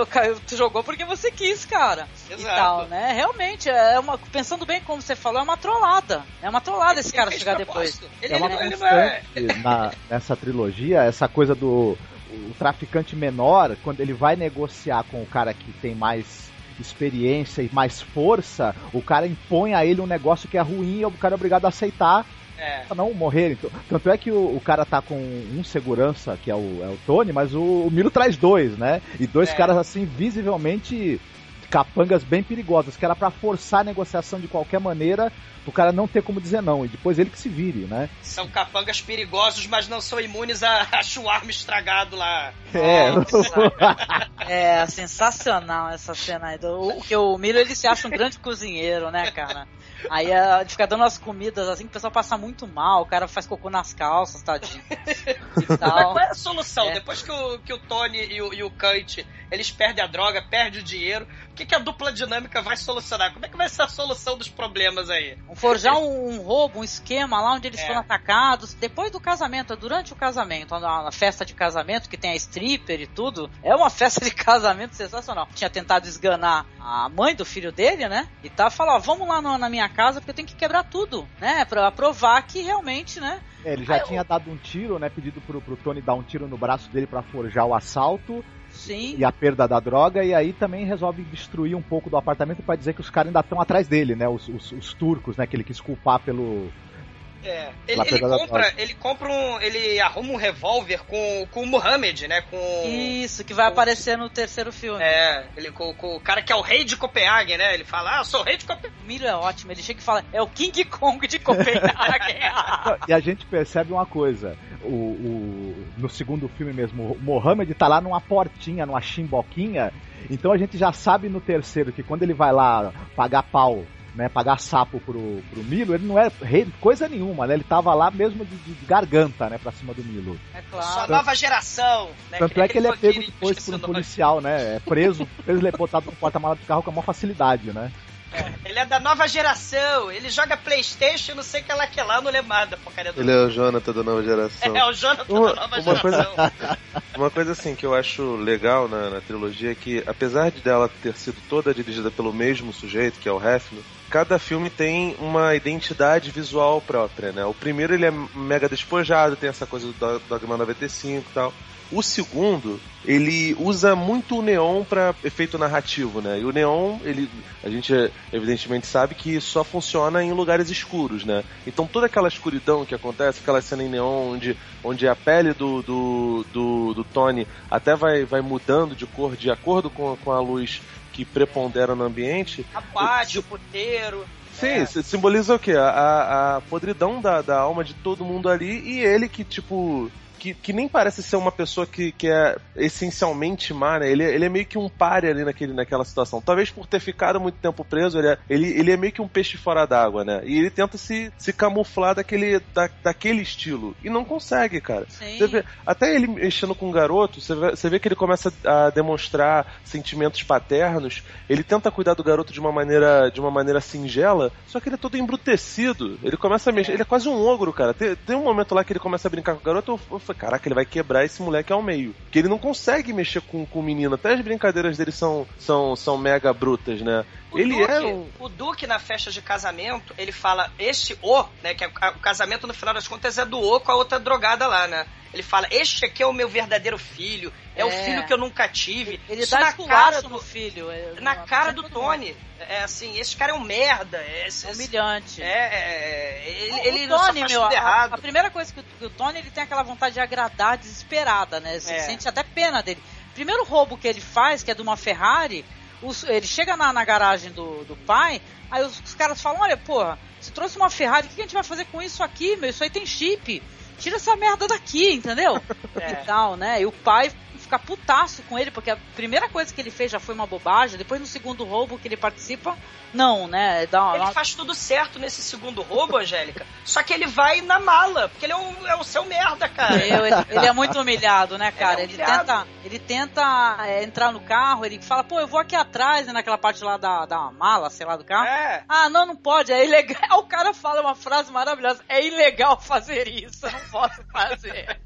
tu jogou porque você quis, cara. Exato. E tal, né? Realmente, é uma, pensando bem como você falou, é uma trollada. É uma trollada esse cara chegar depois. Ele, é uma ele, constante ele na, nessa trilogia, essa coisa do o traficante menor, quando ele vai negociar com o cara que tem mais experiência e mais força, o cara impõe a ele um negócio que é ruim e o cara é obrigado a aceitar é. não morrer. Então, tanto é que o, o, cara tá com um segurança, que é o, é o Tony, mas o, o Milo traz dois, né? E dois é. caras assim, visivelmente capangas bem perigosas, que era para forçar a negociação de qualquer maneira, o cara não ter como dizer não, e depois ele que se vire, né? São capangas perigosos, mas não são imunes a, a chuarme estragado lá. É. é, sensacional essa cena aí. Do, o, que o Milo ele se acha um grande cozinheiro, né, cara? Aí a, fica dando as comidas assim que o pessoal passa muito mal, o cara faz cocô nas calças, tadinho. Mas qual é a solução? É. Depois que o, que o Tony e o, e o Kant eles perdem a droga, perdem o dinheiro, o que, que a dupla dinâmica vai solucionar? Como é que vai ser a solução dos problemas aí? Forjar um, um roubo, um esquema lá onde eles é. foram atacados, depois do casamento, durante o casamento, na festa de casamento, que tem a stripper e tudo, é uma festa de casamento sensacional. Tinha tentado esganar a mãe do filho dele, né? E tá falando, ó, vamos lá na minha casa porque eu tenho que quebrar tudo, né? Pra provar que realmente, né? É, ele já Aí tinha eu... dado um tiro, né? Pedido pro, pro Tony dar um tiro no braço dele para forjar o assalto. Sim. E a perda da droga, e aí também resolve destruir um pouco do apartamento para dizer que os caras ainda estão atrás dele, né? Os, os, os, turcos, né? Que ele quis culpar pelo, é, ele, ele compra, ele compra um. Ele arruma um revólver com, com o Muhammad, né? Com. Isso, que vai com, aparecer no terceiro filme. É, ele com, com, o cara que é o rei de Copenhague, né? Ele fala, ah, eu sou o rei de Copenhague. O Miro é ótimo, ele chega e fala, é o King Kong de Copenhague. e a gente percebe uma coisa: o, o, no segundo filme mesmo, o Mohammed tá lá numa portinha, numa chimboquinha. Então a gente já sabe no terceiro que quando ele vai lá pagar pau né, pagar sapo pro, pro Milo, ele não é rei coisa nenhuma, né? Ele tava lá mesmo de, de garganta, né, pra cima do Milo. É claro. Sua nova geração, né? Tanto que é que ele é pego depois por um policial, né? É preso, preso ele é botado no porta-mala do carro com a maior facilidade, né? É, ele é da nova geração. Ele joga Playstation, não sei o que lá que lá, não lembro nada, porcaria do Ele é o Jonathan da nova geração. É, o Jonathan uma, da nova uma geração. Coisa, uma coisa assim que eu acho legal na, na trilogia é que, apesar de dela ter sido toda dirigida pelo mesmo sujeito, que é o Hefner, cada filme tem uma identidade visual própria, né? O primeiro ele é mega despojado, tem essa coisa do Dogma 95 e tal. O segundo, ele usa muito o neon para efeito narrativo, né? E o neon, ele, a gente evidentemente sabe que só funciona em lugares escuros, né? Então toda aquela escuridão que acontece, aquela cena em neon onde, onde a pele do, do, do, do Tony até vai, vai mudando de cor de acordo com, com a luz que prepondera no ambiente. Abate, o puteiro. Sim, é. simboliza o quê? A, a, a podridão da, da alma de todo mundo ali e ele que, tipo, que, que nem parece ser uma pessoa que, que é essencialmente má, né? Ele, ele é meio que um pare ali naquele, naquela situação. Talvez por ter ficado muito tempo preso, ele é, ele, ele é meio que um peixe fora d'água, né? E ele tenta se, se camuflar daquele, da, daquele estilo. E não consegue, cara. Vê, até ele mexendo com o garoto, você vê, você vê que ele começa a demonstrar sentimentos paternos. Ele tenta cuidar do garoto de uma maneira, de uma maneira singela, só que ele é todo embrutecido. Ele começa a mexer. Ele é quase um ogro, cara. Tem, tem um momento lá que ele começa a brincar com o garoto, eu, eu falei, caraca, ele vai quebrar esse moleque ao meio. Porque ele não consegue mexer com, com o menino. Até as brincadeiras dele são, são, são mega brutas, né? O ele Duque, é um... O Duque, na festa de casamento, ele fala, este O, né? Que é, o casamento, no final das contas, é do O com a outra drogada lá, né? Ele fala, este aqui é o meu verdadeiro filho, é, é. o filho que eu nunca tive. Ele Isso dá na cara do filho. É, na cara do Tony. É assim, esse cara é um merda. É, é humilhante. É, é, ele, o, ele o Tony, meu, a, a, primeira coisa que o, o, Tony ele tem aquela vontade de agradar desesperada, né? Você sente até pena dele. Primeiro roubo que ele faz, que é de uma Ferrari, os, ele chega na, na garagem do, do pai, aí os, os, caras falam, olha, porra, você trouxe uma Ferrari, o que a gente vai fazer com isso aqui, meu? Isso aí tem chip tira essa merda daqui, entendeu? É. E tal, né? E o pai ficar putaço com ele, porque a primeira coisa que ele fez já foi uma bobagem, depois no segundo roubo que ele participa, não, né? Dá uma... Ele faz tudo certo nesse segundo roubo, Angélica, só que ele vai na mala, porque ele é, um, é o seu merda, cara. Eu, ele, ele, é muito humilhado, né, cara? Ele, é ele tenta, ele tenta é, entrar no carro, ele fala, pô, eu vou aqui atrás, né, naquela parte lá da, da mala, sei lá, do carro. É. Ah, não, não pode, é ilegal. O cara fala uma frase maravilhosa, é ilegal fazer isso, eu não posso fazer.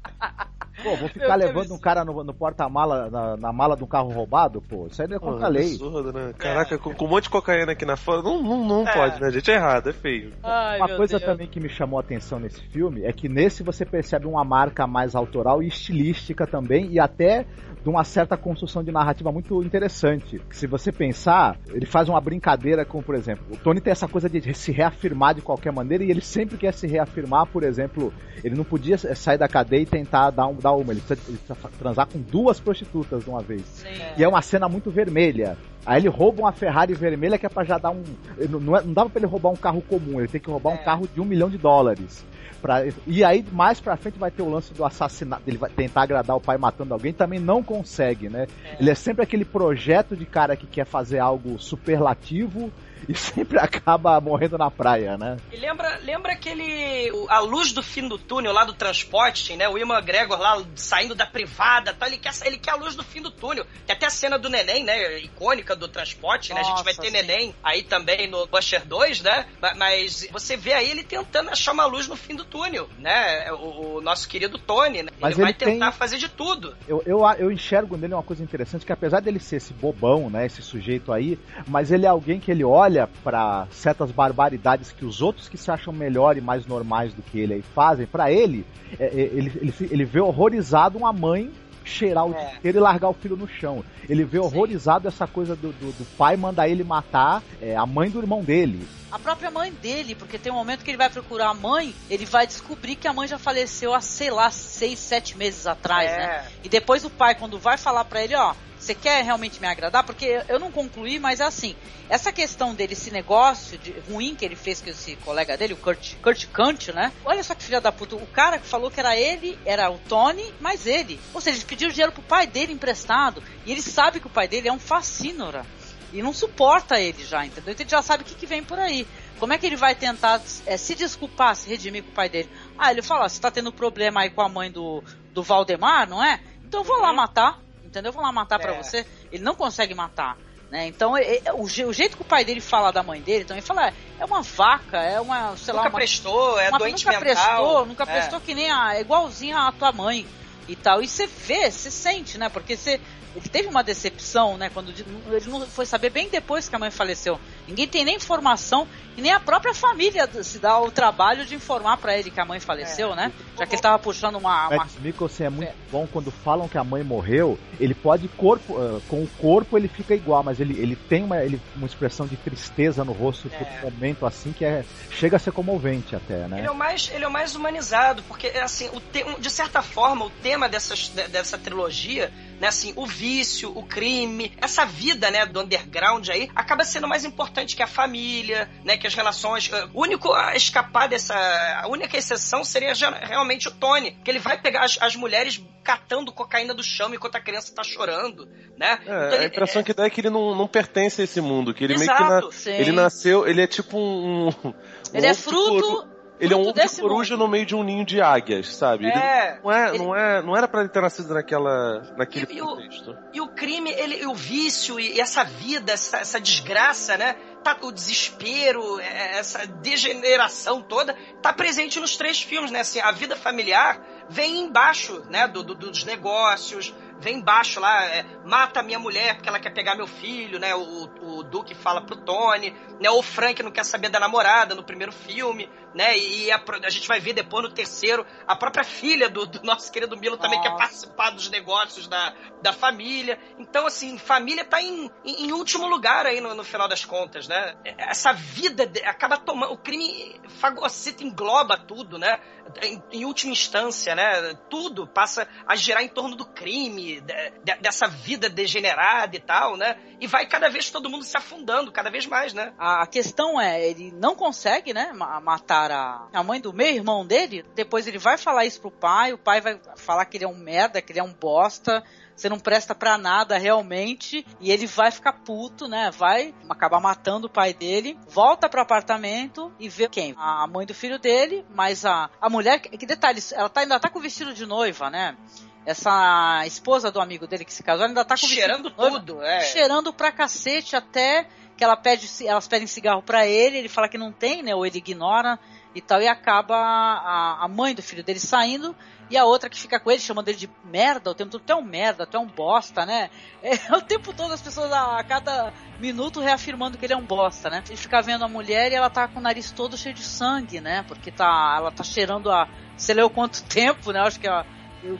Pô, vou ficar levando um cara no, no porta-mala, na, na, mala de um carro roubado, pô. Isso aí não é contra a lei. Absurdo, né? Caraca, é. com, com, um monte de cocaína aqui na fora, não, não, não é. pode, né, gente? É errado, é feio. Ai, uma coisa Deus. também que me chamou a atenção nesse filme é que nesse você percebe uma marca mais autoral e estilística também, e até de uma certa construção de narrativa muito interessante. Se você pensar, ele faz uma brincadeira com, por exemplo, o Tony tem essa coisa de se reafirmar de qualquer maneira e ele sempre quer se reafirmar, por exemplo, ele não podia sair da cadeia e tentar dar, um, dar uma, ele precisa, ele precisa transar com duas prostitutas de uma vez. E é uma cena muito vermelha. Aí ele rouba uma Ferrari vermelha que é pra já dar um. Não, é, não dava pra ele roubar um carro comum, ele tem que roubar é. um carro de um milhão de dólares. Pra, e aí, mais pra frente, vai ter o lance do assassinato. Ele vai tentar agradar o pai matando alguém, também não consegue, né? É. Ele é sempre aquele projeto de cara que quer fazer algo superlativo e sempre acaba morrendo na praia, né? E lembra, lembra aquele. A luz do fim do túnel lá do transporte, né? O Iman Gregor lá saindo da privada tal. Ele quer, ele quer a luz do fim do túnel. Tem até a cena do neném, né? Icônica do transporte, Nossa, né? A gente vai ter sim. neném aí também no Buster 2, né? Mas você vê aí ele tentando achar uma luz no fim do túnel, né? O, o nosso querido Tony, né? Mas ele, ele vai tentar tem... fazer de tudo. Eu, eu, eu enxergo nele uma coisa interessante, que apesar dele ser esse bobão, né? Esse sujeito aí, mas ele é alguém que ele olha olha para certas barbaridades que os outros que se acham melhor e mais normais do que ele aí fazem, para ele, é, é, ele, ele, ele vê horrorizado uma mãe cheirar o é. e largar o filho no chão. Ele vê horrorizado Sim. essa coisa do, do, do, pai mandar ele matar é, a mãe do irmão dele. A própria mãe dele, porque tem um momento que ele vai procurar a mãe, ele vai descobrir que a mãe já faleceu há, sei lá, seis, sete meses atrás, é. né? E depois o pai, quando vai falar para ele, ó, você quer realmente me agradar? Porque eu não concluí, mas é assim, essa questão dele, esse negócio de, ruim que ele fez com esse colega dele, o Kurt, Kurt Kant, né? Olha só que filha da puta, o cara que falou que era ele, era o Tony, mas ele. Ou seja, ele pediu dinheiro pro pai dele emprestado, e ele sabe que o pai dele é um fascínora. E não suporta ele já, entendeu? Então ele já sabe o que, que vem por aí. Como é que ele vai tentar é, se desculpar, se redimir com o pai dele? Ah, ele fala, você tá tendo problema aí com a mãe do, do Valdemar, não é? Então eu vou lá uhum. matar entendeu? Vou lá matar é. para você. Ele não consegue matar. Né? Então, é, o, o, jeito que o pai dele fala da mãe dele também fala, é, é uma vaca, é uma, sei nunca lá, uma, prestou, é uma, doente nunca mental. Prestou, nunca é. prestou que nem a, é igualzinha a tua mãe e tal. E você vê, você sente, né? Porque você ele teve uma decepção, né? Quando ele não foi saber bem depois que a mãe faleceu. Ninguém tem nem informação e nem a própria família se dá o trabalho de informar para ele que a mãe faleceu, é. né? Já que ele tava puxando uma. uma... Mads Mikkelsen é muito é. bom quando falam que a mãe morreu. Ele pode corpo uh, com o corpo ele fica igual, mas ele, ele tem uma, ele, uma expressão de tristeza no rosto é. por momento assim que é chega a ser comovente até, né? Ele é o mais ele é o mais humanizado porque assim o te, de certa forma o tema dessas, dessa trilogia né? Assim, o vício, o crime, essa vida, né, do underground aí, acaba sendo mais importante que a família, né, que as relações. O único a escapar dessa. A única exceção seria realmente o Tony, que ele vai pegar as, as mulheres catando cocaína do chão enquanto a criança tá chorando, né? É, então, a impressão é... que dá é que ele não, não pertence a esse mundo, que ele Exato, meio que na... ele nasceu, ele é tipo um, um ele é fruto ele é um ovo de coruja mundo. no meio de um ninho de águias, sabe? É, não, é, ele... não, é, não era para ele ter nascido naquela, naquele e, contexto. E o, e o crime, ele, o vício e essa vida, essa, essa desgraça, né? Tá, o desespero, é, essa degeneração toda, tá presente nos três filmes, né? Assim, a vida familiar vem embaixo, né? Do, do, dos negócios, vem embaixo lá, é, mata a minha mulher porque ela quer pegar meu filho, né? O, o Duke fala pro Tony, né? O Frank não quer saber da namorada no primeiro filme, né? E a, a gente vai ver depois no terceiro, a própria filha do, do nosso querido Milo também Nossa. quer participar dos negócios da, da família. Então, assim, família tá em, em, em último lugar aí no, no, final das contas, né? Essa vida acaba tomando. O crime fagocita, engloba tudo, né? Em, em última instância, né? Tudo passa a girar em torno do crime de, de, dessa vida degenerada e tal, né? E vai cada vez todo mundo se afundando, cada vez mais, né? A questão é, ele não consegue, né, matar a, a mãe do meio irmão dele, depois ele vai falar isso pro pai, o pai vai falar que ele é um merda, que ele é um bosta, você não presta pra nada realmente, e ele vai ficar puto, né? Vai acabar matando o pai dele, volta pro apartamento e vê quem? A mãe do filho dele, mas a, a mulher, que detalhe, ela tá, ainda tá com o vestido de noiva, né? Essa esposa do amigo dele que se casou ainda tá com cheirando tudo, é. cheirando pra cacete até que ela pede, elas pedem cigarro para ele, ele fala que não tem, né? Ou ele ignora e tal, e acaba a, a mãe do filho dele saindo e a outra que fica com ele chamando ele de merda o tempo todo, tu é um merda, tu é um bosta, né? É, o tempo todo as pessoas a, cada minuto reafirmando que ele é um bosta, né? Ele fica vendo a mulher e ela tá com o nariz todo cheio de sangue, né? Porque tá, ela tá cheirando a, você leu quanto tempo, né? Acho que a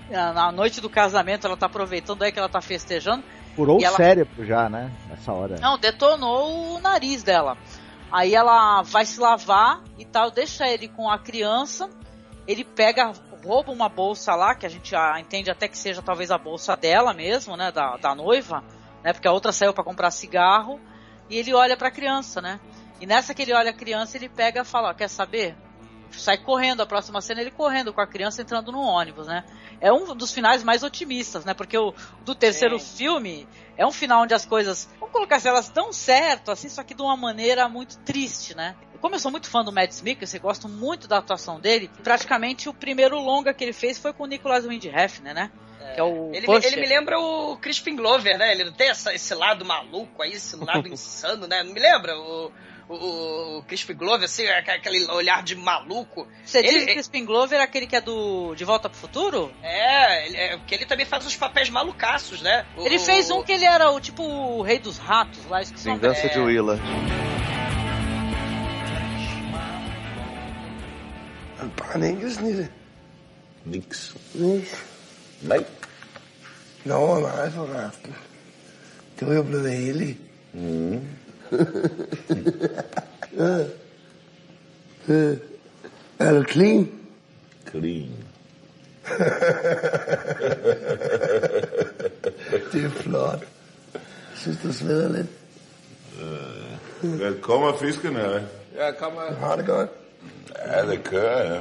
na noite do casamento ela tá aproveitando aí que ela tá festejando. Furou o ela... cérebro já, né? Nessa hora. Não, detonou o nariz dela. Aí ela vai se lavar e tal, deixa ele com a criança. Ele pega, rouba uma bolsa lá, que a gente entende até que seja talvez a bolsa dela mesmo, né? Da, da noiva, né? Porque a outra saiu para comprar cigarro. E ele olha pra criança, né? E nessa que ele olha a criança, ele pega e fala: ó, Quer saber? Sai correndo, a próxima cena ele correndo com a criança entrando no ônibus, né? é um dos finais mais otimistas, né? Porque o do terceiro filme é um final onde as coisas, vamos colocar assim, elas dão certo, assim, só que de uma maneira muito triste, né? Como eu sou muito fã do Mads Mikkelsen, gosto muito da atuação dele, praticamente o primeiro longa que ele fez foi com o Nicolas Wind Hefner, né? É. É ele, ele, me lembra o Crispin Glover, né? Ele tem essa, esse lado maluco aí, esse lado insano, né? Não me lembra? O, o, o Crispin Glover, assim, é aquele olhar de maluco. Você ele, diz o Crispin Glover aquele que é do De Volta pro Futuro? É, ele, é, porque ele também faz uns papéis malucaços, né? O, ele fez um que ele era o tipo o rei dos ratos lá. Vingança é... de Willa. Een paar niks niet. Niks. Niks. Nee. Nou, maar even. Mm. er du clean? Clean. det er flot. Jeg synes, du sveder lidt. Uh, hvad kommer fiskerne? Ja, kommer. Har det godt? Ja, det kører, ja.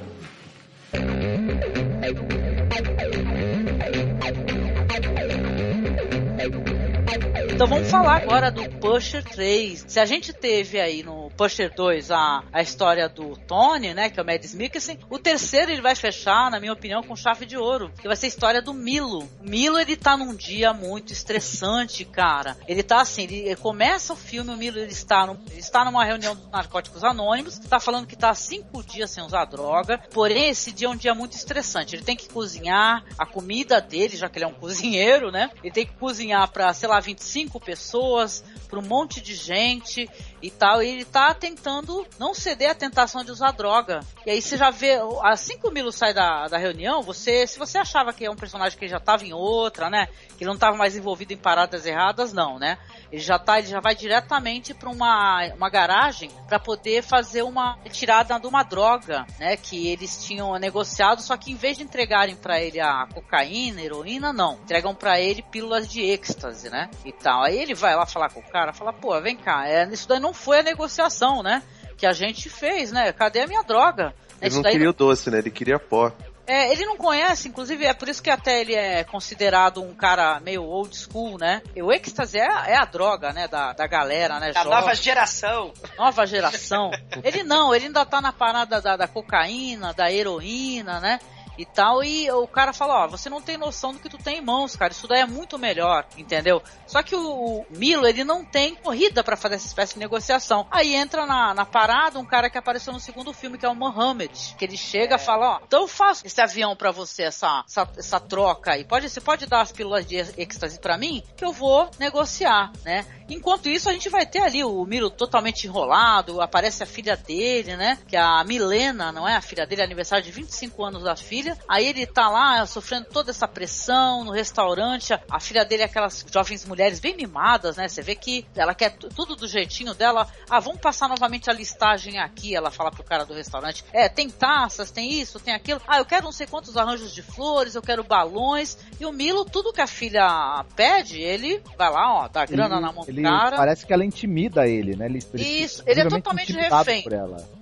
Então vamos falar agora do Pusher 3. Se a gente teve aí no Pusher 2 a, a história do Tony, né, que é o Mads Mikkelsen, o terceiro ele vai fechar, na minha opinião, com chave de ouro, que vai ser a história do Milo. O Milo, ele tá num dia muito estressante, cara. Ele tá assim, ele, ele começa o filme, o Milo, ele está, no, ele está numa reunião dos narcóticos anônimos, tá falando que tá cinco dias sem usar droga, porém esse dia é um dia muito estressante. Ele tem que cozinhar a comida dele, já que ele é um cozinheiro, né? Ele tem que cozinhar para, sei lá, 25 pessoas, para um monte de gente e tal. E ele tá tentando não ceder à tentação de usar droga. E aí você já vê, assim que o Milo sai da, da reunião, você, se você achava que é um personagem que já estava em outra, né? Que não estava mais envolvido em paradas erradas, não, né? Ele já tá, ele já vai diretamente para uma, uma garagem para poder fazer uma retirada de uma droga, né? Que eles tinham negociado, só que em vez de entregarem para ele a cocaína, heroína, não. Entregam para ele pílulas de êxtase, né? E tal. Aí ele vai lá falar com o cara, fala, pô, vem cá, é, isso daí não foi a negociação, né? Que a gente fez, né? Cadê a minha droga? Ele isso não queria o doce, né? Ele queria pó. É, ele não conhece, inclusive é por isso que até ele é considerado um cara meio old school, né? O êxtase é, é a droga, né, da, da galera, né? Da nova geração. Nova geração. ele não, ele ainda tá na parada da, da cocaína, da heroína, né? E tal. E o cara fala, ó, você não tem noção do que tu tem em mãos, cara. Isso daí é muito melhor, entendeu? Só que o, Milo, ele não tem corrida para fazer essa espécie de negociação. Aí entra na, na parada um cara que apareceu no segundo filme, que é o Mohammed. Que ele chega e fala, ó, então eu faço esse avião para você, essa, essa, essa, troca aí. Pode, você pode dar as pílulas de êxtase para mim, que eu vou negociar, né? Enquanto isso, a gente vai ter ali o Milo totalmente enrolado, aparece a filha dele, né? Que é a Milena, não é? A filha dele, aniversário de 25 anos da filha. Aí ele tá lá sofrendo toda essa pressão no restaurante. A filha dele é aquelas jovens mulheres bem mimadas, né? Você vê que ela quer tudo do jeitinho dela. Ah, vamos passar novamente a listagem aqui. Ela fala pro cara do restaurante: É, tem taças, tem isso, tem aquilo. Ah, eu quero não sei quantos arranjos de flores, eu quero balões. E o Milo, tudo que a filha pede, ele vai lá, ó, dá grana ele, na mão do cara. Parece que ela intimida ele, né? Ele, isso, ele é totalmente refém.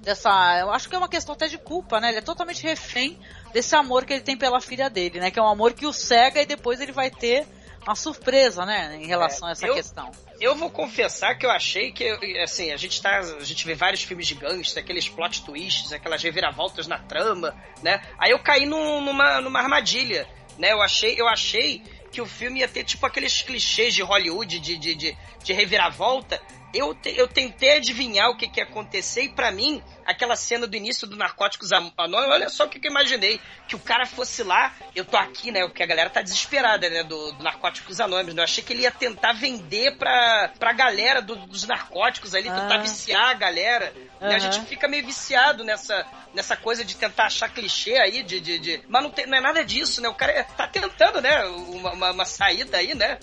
Dessa, eu acho que é uma questão até de culpa, né? Ele é totalmente refém desse amor que ele tem pela filha dele, né? Que é um amor que o cega e depois ele vai ter uma surpresa, né, em relação é, a essa eu, questão. Eu vou confessar que eu achei que, assim, a gente tá, a gente vê vários filmes de gangster, aqueles plot twists, aquelas reviravoltas na trama, né? Aí eu caí num, numa, numa armadilha, né? Eu achei, eu achei que o filme ia ter tipo aqueles clichês de Hollywood de, de, de, de reviravolta. Eu, te, eu tentei adivinhar o que, que ia acontecer e para mim aquela cena do início do Narcóticos Anônimos, olha só o que, que eu imaginei. Que o cara fosse lá, eu tô aqui, né? Porque a galera tá desesperada, né? Do, do Narcóticos Anônimos. Né? Eu achei que ele ia tentar vender pra, pra galera do, dos narcóticos ali, tentar ah. viciar a galera. Uhum. Né? A gente fica meio viciado nessa, nessa coisa de tentar achar clichê aí, de. de, de... Mas não, tem, não é nada disso, né? O cara tá tentando, né? Uma, uma, uma saída aí, né?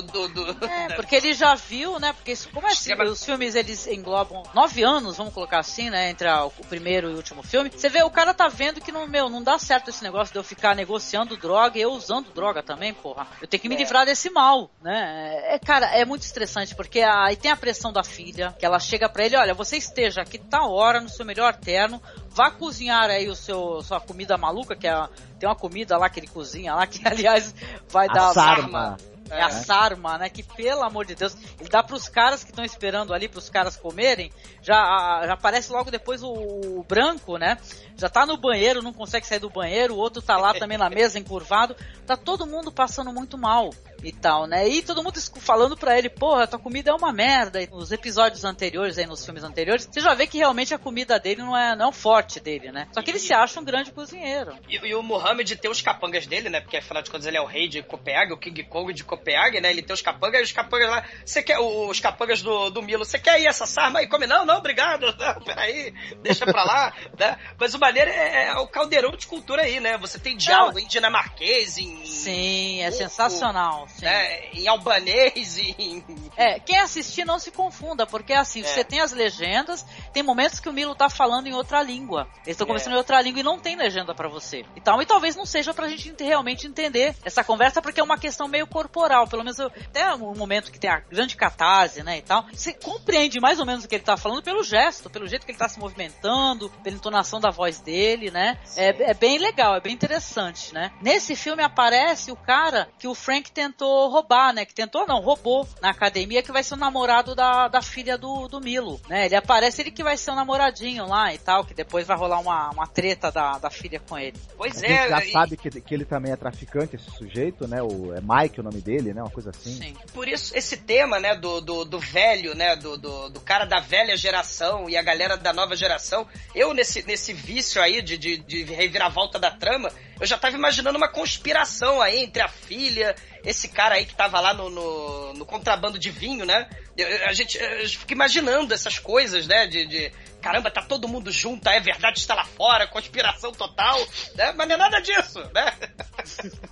Do, do, do, é, porque ele já viu, né? Porque isso, como é assim, os filmes eles englobam nove anos, vamos colocar assim, né? Entre a, o primeiro e o último filme. Você vê, o cara tá vendo que não, meu, não dá certo esse negócio de eu ficar negociando droga e eu usando droga também, porra. Eu tenho que me é. livrar desse mal, né? É, cara, é muito estressante, porque aí tem a pressão da filha, que ela chega para ele, olha, você esteja aqui tá hora, no seu melhor terno, vá cozinhar aí o seu sua comida maluca, que é tem uma comida lá que ele cozinha lá, que aliás vai a dar sarma. É, a sarma, né? Que pelo amor de Deus, ele dá pros caras que estão esperando ali, pros caras comerem, já, já aparece logo depois o, o, branco, né? Já tá no banheiro, não consegue sair do banheiro, o outro tá lá também na mesa encurvado. Tá todo mundo passando muito mal e tal, né? E todo mundo falando pra ele, porra, tua comida é uma merda. E nos episódios anteriores, aí nos filmes anteriores, você já vê que realmente a comida dele não é, não é o forte dele, né? Só que ele e, se acha um grande cozinheiro. E, e, o Mohammed tem os capangas dele, né? Porque afinal de contas ele é o rei de Copenhague, o King Kong de Copenhague, né? Ele tem os capangas e os capangas lá. Você quer os capangas do, do Milo? Você quer ir essa sarma aí? Come? Não, não, obrigado. Não, peraí, deixa pra lá, né? Mas o maneiro é, é, o caldeirão de cultura aí, né? Você tem diálogo não. em dinamarquês, em. Sim, é sensacional. Né? Em albanês e em... É, quem assistir não se confunda, porque assim, é. você tem as legendas tem momentos que o Milo tá falando em outra língua. Eles estão conversando é. em outra língua e não tem legenda para você. E tal, e talvez não seja pra gente realmente entender essa conversa, porque é uma questão meio corporal. Pelo menos eu, até o momento que tem a grande catarse, né, e tal, você compreende mais ou menos o que ele tá falando pelo gesto, pelo jeito que ele tá se movimentando, pela entonação da voz dele, né? É, é bem legal, é bem interessante, né? Nesse filme aparece o cara que o Frank tentou roubar, né? Que tentou, não, roubou na academia, que vai ser o namorado da, da filha do, do Milo, né? Ele aparece, ele que vai ser o namoradinho lá e tal, que depois vai rolar uma, uma treta da, da filha com ele. Pois é. já e... sabe que, que ele também é traficante, esse sujeito, né? O, é Mike o nome dele, né? Uma coisa assim. Sim. Por isso, esse tema, né, do, do, do velho, né? Do, do, do, cara da velha geração e a galera da nova geração. Eu, nesse, nesse vício aí de, de, de reviravolta da trama, eu já tava imaginando uma conspiração aí entre a filha, esse cara aí que tava lá no, no, no contrabando de vinho, né? A gente, eu fica imaginando essas coisas, né? De, de, caramba, tá todo mundo junto, é verdade, está lá fora, conspiração total, né? Mas não é nada disso, né?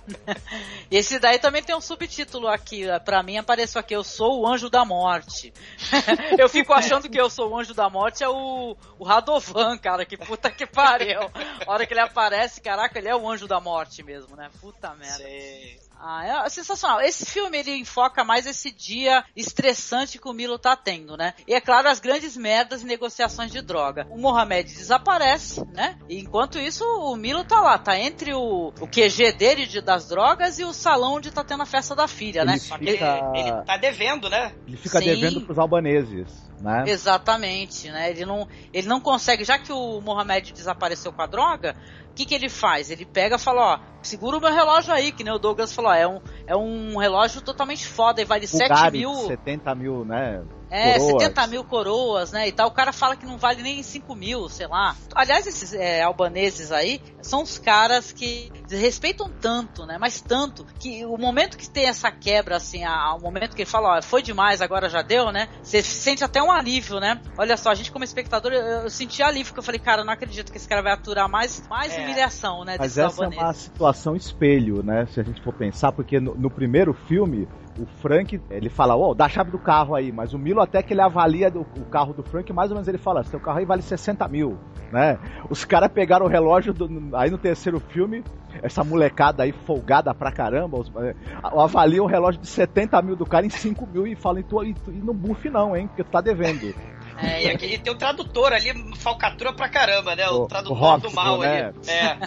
Esse daí também tem um subtítulo aqui, para mim apareceu aqui, eu sou o anjo da morte. eu fico achando que eu sou o anjo da morte é o, o Radovan, cara, que puta que pariu. A hora que ele aparece, caraca, ele é o anjo da morte mesmo, né? Puta merda. Sim. Ah, é sensacional. Esse filme ele enfoca mais esse dia estressante que o Milo tá tendo, né? E é claro, as grandes merdas e negociações de droga. O Mohamed desaparece, né? E enquanto isso, o Milo tá lá, tá entre o, o QG dele de, das drogas e o salão onde tá tendo a festa da filha, né? ele né? Fica... Ele, ele tá devendo, né? Ele fica Sim. devendo pros albaneses. Né? Exatamente, né? Ele não, ele não consegue, já que o Mohamed desapareceu com a droga, o que, que ele faz? Ele pega e fala, ó, segura o meu relógio aí, que nem o Douglas falou, ó, é um, é um relógio totalmente foda e vale Bulgari, 7 mil. 70 mil, né? É, coroas. 70 mil coroas, né? E tal. O cara fala que não vale nem 5 mil, sei lá. Aliás, esses é, albaneses aí são os caras que respeitam tanto, né? Mas tanto, que o momento que tem essa quebra, assim, a, o momento que ele fala, ó, foi demais, agora já deu, né? Você sente até um alívio, né? Olha só, a gente como espectador, eu, eu senti alívio, que eu falei, cara, eu não acredito que esse cara vai aturar mais, mais é. humilhação, né? Mas essa albaneses. é uma situação espelho, né? Se a gente for pensar, porque no, no primeiro filme, o Frank, ele fala, ó, oh, dá a chave do carro aí, mas o Milo até que ele avalia do, o carro do Frank, mais ou menos ele fala, seu carro aí vale 60 mil, né? Os caras pegaram o relógio, do, aí no terceiro filme, essa molecada aí folgada pra caramba, os, é, avalia o relógio de 70 mil do cara em 5 mil e fala, e, tu, e, tu, e não bufe não, hein, porque tu tá devendo. É, e, tem o tradutor ali, falcatrua pra caramba, né? O, o tradutor o do mal né? ali. É.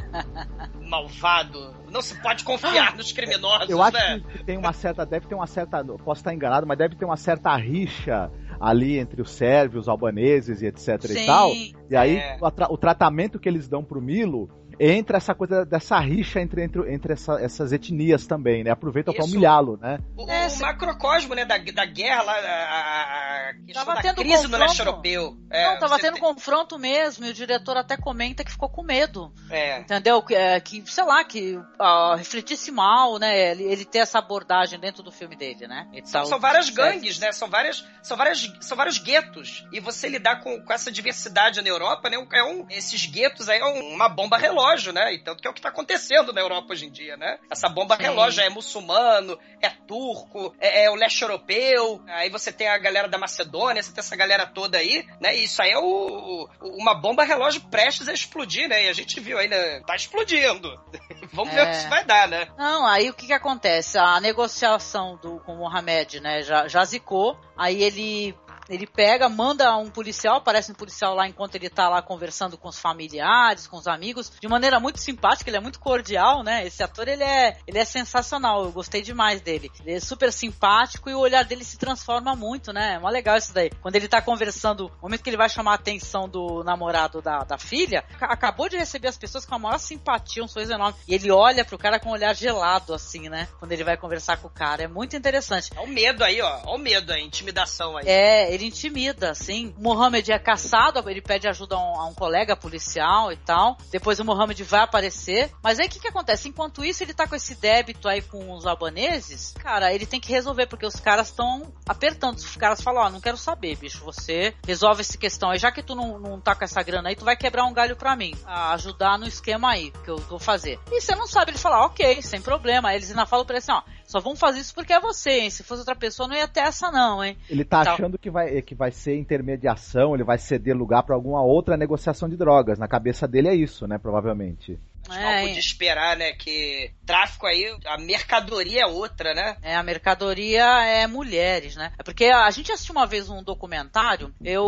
Malvado. Não se pode confiar nos criminosos, Eu acho né? que tem uma certa, deve ter uma certa, posso estar enganado, mas deve ter uma certa rixa ali entre os sérvios, os albaneses e etc Sim, e tal. E aí é. o, o tratamento que eles dão pro Milo entra essa coisa dessa rixa entre, entre, entre essa, essas etnias também, né? Aproveitam para humilhá-lo, né? O, é, o macrocosmo, né, da, da guerra lá, a, a tava da crise confronto. no leste europeu. É, Não, tava tendo tem... confronto mesmo, e o diretor até comenta que ficou com medo. É. Entendeu? Que, é, que sei lá, que uh, refletisse mal, né? Ele, ele ter essa abordagem dentro do filme dele, né? São, são várias gangues, né? São várias, são várias, são vários guetos. E você lidar com, com essa diversidade na Europa, né? É um, esses guetos aí é uma bomba relógio relógio, né? E tanto que é o que tá acontecendo na Europa hoje em dia, né? Essa bomba Sim. relógio é muçulmano, é turco, é, é, o leste europeu, aí você tem a galera da Macedônia, você tem essa galera toda aí, né? E isso aí é o, o uma bomba relógio prestes a explodir, né? E a gente viu aí, né? Tá explodindo. Vamos é. ver o que isso vai dar, né? Não, aí o que que acontece? A negociação do, com o Mohamed, né? Já, já zicou, aí ele ele pega, manda um policial, aparece um policial lá enquanto ele tá lá conversando com os familiares, com os amigos, de maneira muito simpática, ele é muito cordial, né? Esse ator, ele é, ele é sensacional, eu gostei demais dele. Ele é super simpático e o olhar dele se transforma muito, né? É mó legal isso daí. Quando ele tá conversando, no momento que ele vai chamar a atenção do namorado da, da filha, acabou de receber as pessoas com a maior simpatia, um sorriso enorme. E ele olha pro cara com um olhar gelado, assim, né? Quando ele vai conversar com o cara. É muito interessante. Olha o medo aí, ó. Olha o medo, a intimidação aí. É, ele intimida, assim. O Mohamed é caçado, ele pede ajuda a um, a um, colega policial e tal. Depois o Mohamed vai aparecer. Mas aí o que, que acontece? Enquanto isso, ele tá com esse débito aí com os albaneses, cara, ele tem que resolver, porque os caras estão apertando. Os caras falam, ó, oh, não quero saber, bicho, você resolve essa questão aí. Já que tu não, não tá com essa grana aí, tu vai quebrar um galho pra mim. Ajudar no esquema aí, que eu vou fazer. E você não sabe, ele fala, ok, sem problema. Aí eles ainda falam pra ele assim, ó, Só vão fazer isso porque é você, hein? Se fosse outra pessoa, não ia ter essa, não, hein? Ele tá então... achando que vai, que vai ser intermediação, ele vai ceder lugar para alguma outra negociação de drogas. Na cabeça dele é isso, né? Provavelmente. A gente é, podia esperar, né, que tráfico aí, a mercadoria é outra, né? É, a mercadoria é mulheres, né? É porque a gente assistiu uma vez um documentário, eu,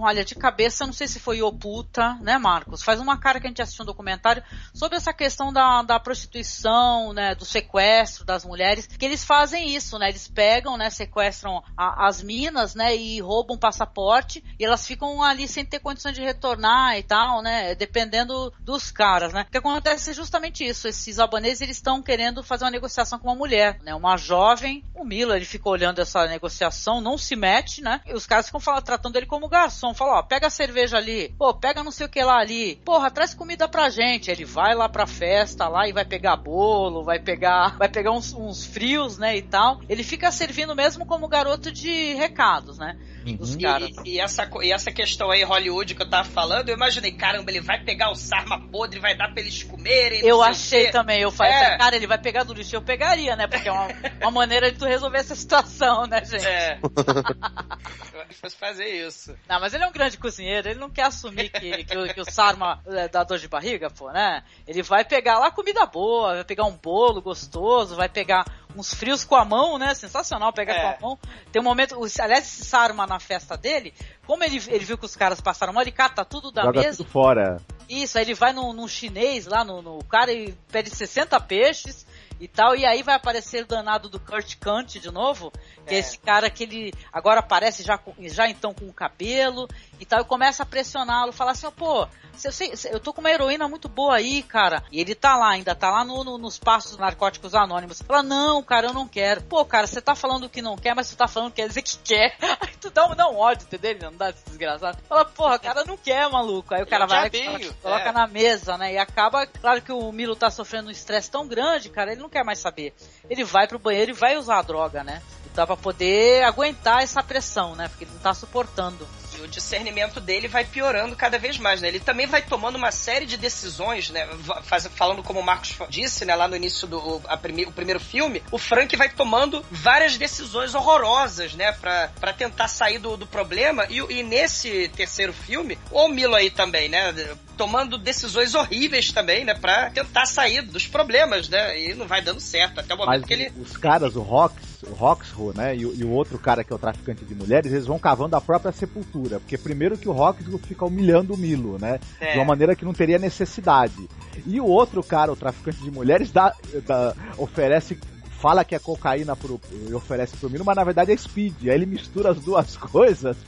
olha, de cabeça, não sei se foi Oputa, né, Marcos? Faz uma cara que a gente assistiu um documentário sobre essa questão da, da prostituição, né, do sequestro das mulheres, que eles fazem isso, né? Eles pegam, né, sequestram a, as minas, né, e roubam passaporte, e elas ficam ali sem ter condições de retornar e tal, né, dependendo dos caras, né? Porque acontece justamente isso. Esses albaneses eles estão querendo fazer uma negociação com uma mulher, né? Uma jovem. O Milo ele fica olhando essa negociação, não se mete, né? E os caras ficam falando, tratando ele como garçom. Falam, ó, pega a cerveja ali, pô, pega não sei o que lá ali, porra, traz comida pra gente. Ele vai lá pra festa lá e vai pegar bolo, vai pegar, vai pegar uns, uns frios, né? E tal. Ele fica servindo mesmo como garoto de recados, né? Uhum. Os caras. E, e, essa, e essa questão aí, Hollywood, que eu tava falando, eu imaginei, caramba, ele vai pegar o sarma podre, vai dar pra eles comerem. Eu achei também, eu falei, é. cara, ele vai pegar do lixo, eu pegaria, né? Porque é uma, uma maneira de tu resolver essa situação, né, gente? É. fosse fazer isso. Não, mas ele é um grande cozinheiro, ele não quer assumir que, que, o, que o sarma é, dá dor de barriga, pô, né? Ele vai pegar lá comida boa, vai pegar um bolo gostoso, vai pegar uns frios com a mão, né? Sensacional pegar é. com a mão. Tem um momento, aliás, esse Sarma na festa dele, como ele, ele viu que os caras passaram mal, ele cata tudo da Joga mesa. tudo fora. Isso, aí ele vai num, num chinês lá, no, no cara e pede 60 peixes e tal, e aí vai aparecer o danado do Kurt Kant de novo, que é, é esse cara que ele agora aparece já, já então com o cabelo e tal, e começa a pressioná-lo, fala assim, oh, pô, eu, sei, eu tô com uma heroína muito boa aí, cara. E ele tá lá ainda, tá lá no, no, nos passos narcóticos anônimos. Fala, não, cara, eu não quero. Pô, cara, você tá falando que não quer, mas você tá falando que quer dizer que quer. Aí tu dá um, dá um ódio, entendeu? Não dá esse desgraçado. Fala, porra, cara, não quer, maluco. Aí o cara vai, coloca, coloca é. na mesa, né? E acaba, claro que o Milo tá sofrendo um estresse tão grande, cara, ele não quer mais saber. Ele vai pro banheiro e vai usar a droga, né? Dá pra poder aguentar essa pressão, né? Porque ele não tá suportando o discernimento dele vai piorando cada vez mais, né? Ele também vai tomando uma série de decisões, né? Faz, falando como o Marcos disse, né? Lá no início do prime, o primeiro filme, o Frank vai tomando várias decisões horrorosas, né? Pra, pra tentar sair do, do problema. E, e nesse terceiro filme, o Milo aí também, né? Tomando decisões horríveis também, né? Pra tentar sair dos problemas, né? E não vai dando certo. Até o momento Mas que ele. Os caras, o Rox, o Roxro, né? E, e o outro cara que é o traficante de mulheres, eles vão cavando a própria sepultura porque primeiro que o Roxo fica humilhando o Milo, né? É. De uma maneira que não teria necessidade. E o outro cara, o traficante de mulheres, dá, dá oferece fala que é cocaína pro, e oferece pro Milo, mas na verdade é speed. Aí ele mistura as duas coisas,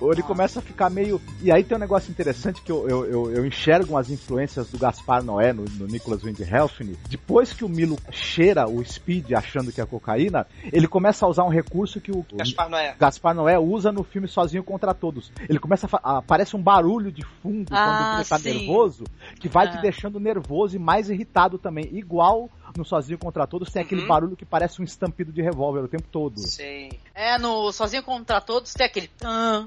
ou ele começa a ficar meio. E aí tem um negócio interessante que eu, eu, eu, eu enxergo as influências do Gaspar Noé no, no Nicholas Windhelfni. Depois que o Milo cheira o speed achando que é cocaína, ele começa a usar um recurso que o Gaspar Noé, Gaspar Noé usa no filme Sozinho contra Todos. Ele começa a. aparece um barulho de fundo ah, quando ele tá sim. nervoso, que vai te ah. deixando nervoso e mais irritado também. Igual no Sozinho Contra Todos tem uhum. aquele barulho que parece um estampido de revólver o tempo todo. Sim. É, no Sozinho Contra Todos tem aquele...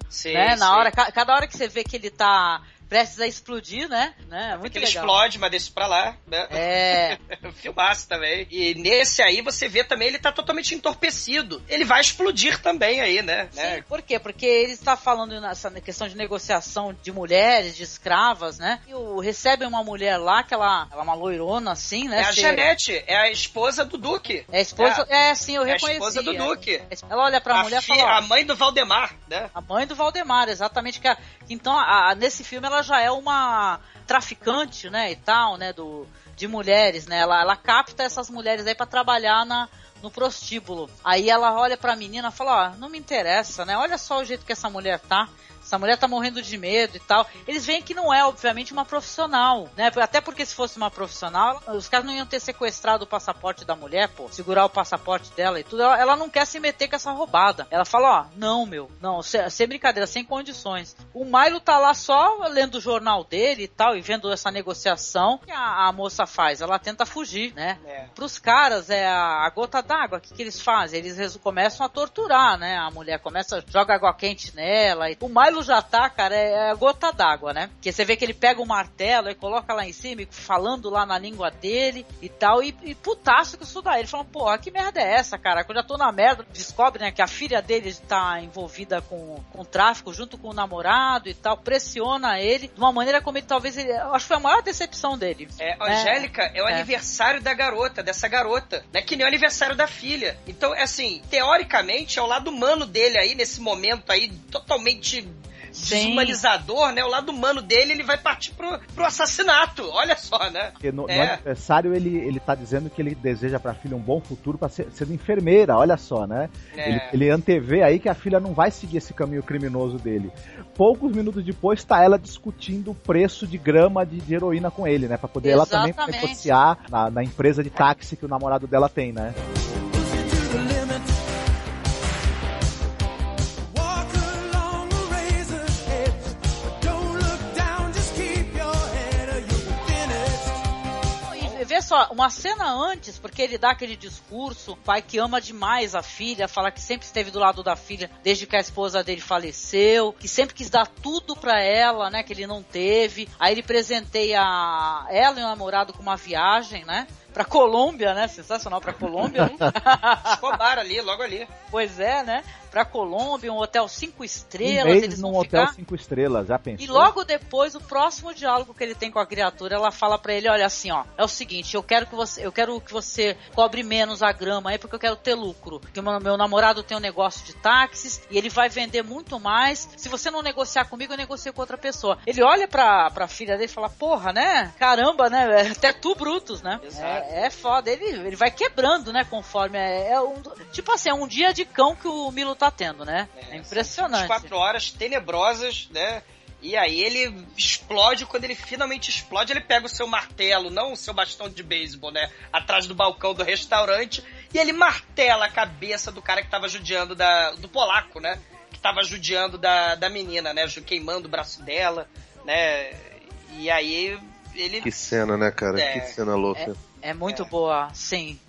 Sim, né? Na sim. hora, cada hora que você vê que ele tá prestes a explodir, né? né? Muito que ele explode, mas deixa pra lá, né? É. Filmaço também. E nesse aí você vê também ele tá totalmente entorpecido. Ele vai explodir também aí, né? Sim, né? por quê? Porque ele está falando nessa questão de negociação de mulheres, de escravas, né? E o, recebe uma mulher lá, que ela, ela é uma loirona assim, né? É a Janete, é a esposa do Duque. É a esposa, é, é sim, eu reconheci. É a esposa do Duque. Ela olha pra a mulher e fala... A mãe do Valdemar, né? A mãe do Valdemar, exatamente. Que, a, que então, a, a, nesse filme ela ela já é uma traficante, né, e tal, né, do, de mulheres, né? Ela, ela capta essas mulheres aí para trabalhar na, no prostíbulo. Aí ela olha pra menina e fala, não me interessa, né? Olha só o jeito que essa mulher tá essa mulher tá morrendo de medo e tal. Eles veem que não é, obviamente, uma profissional, né? Até porque se fosse uma profissional, os caras não iam ter sequestrado o passaporte da mulher, pô, segurar o passaporte dela e tudo. Ela, ela não quer se meter com essa roubada. Ela fala, ó, não, meu, não, sem, sem brincadeira, sem condições. O Milo tá lá só lendo o jornal dele e tal, e vendo essa negociação que a, a moça faz. Ela tenta fugir, né? É. Pros caras, é a, a gota d'água. O que, que eles fazem? Eles começam a torturar, né? A mulher começa, joga água quente nela. E o Milo Já tá, cara, é a gota d'água, né? Que você vê que ele pega o martelo e coloca lá em cima, falando lá na língua dele e tal, e, e putaço que isso daí. Ele fala, porra, que merda é essa, cara? Quando eu já tô na merda, descobre, né, que a filha dele tá envolvida com, com tráfico junto com o namorado e tal, pressiona ele de uma maneira como ele talvez, ele, eu acho que foi a maior decepção dele. É, Angélica é, é o é. aniversário da garota, dessa garota, né? Que nem o aniversário da filha. Então, é assim, teoricamente, é o lado humano dele aí, nesse momento aí, totalmente desumanizador, né? O lado humano dele, ele vai partir pro, pro assassinato. Olha só, né? Porque no, é. no aniversário ele, ele tá dizendo que ele deseja pra filha um bom futuro pra ser, ser enfermeira, olha só, né? É. Ele, ele antevê aí que a filha não vai seguir esse caminho criminoso dele. Poucos minutos depois tá ela discutindo o preço de grama de, de heroína com ele, né? Pra poder Exatamente. ela também negociar na, na empresa de táxi que o namorado dela tem, né? Só, uma cena antes, porque ele dá aquele discurso, pai que ama demais a filha, fala que sempre esteve do lado da filha desde que a esposa dele faleceu, que sempre quis dar tudo para ela, né, que ele não teve. Aí ele presenteia ela e o namorado com uma viagem, né? pra Colômbia, né? Sensacional pra Colômbia. Né? Escobar ali, logo ali. Pois é, né? Pra Colômbia, um hotel cinco estrelas. Um eles num hotel ficar... cinco estrelas, já pensou? E logo depois, o próximo diálogo que ele tem com a criatura, ela fala para ele, olha assim, ó, é o seguinte, eu quero que você, eu quero que você cobre menos a grama aí, porque eu quero ter lucro. Porque meu, meu namorado tem um negócio de táxis e ele vai vender muito mais. Se você não negociar comigo, eu negocio com outra pessoa. Ele olha pra, pra filha dele e fala, porra, né? Caramba, né? Até tu, Brutus, né? Exato. É, é foda. Ele, ele vai quebrando, né? Conforme é, é um, tipo assim, é um dia de cão que o Milo tá tendo, né? É, é impressionante. quatro horas tenebrosas, né? E aí ele explode, quando ele finalmente explode, ele pega o seu martelo, não o seu bastão de beisebol, né? Atrás do balcão do restaurante, e ele martela a cabeça do cara que tava judiando da, do polaco, né? Que tava judiando da, da menina, né? Queimando o braço dela, né? E aí ele. Que cena, né, cara? É, que cena louca. É, é muito é. boa, sim.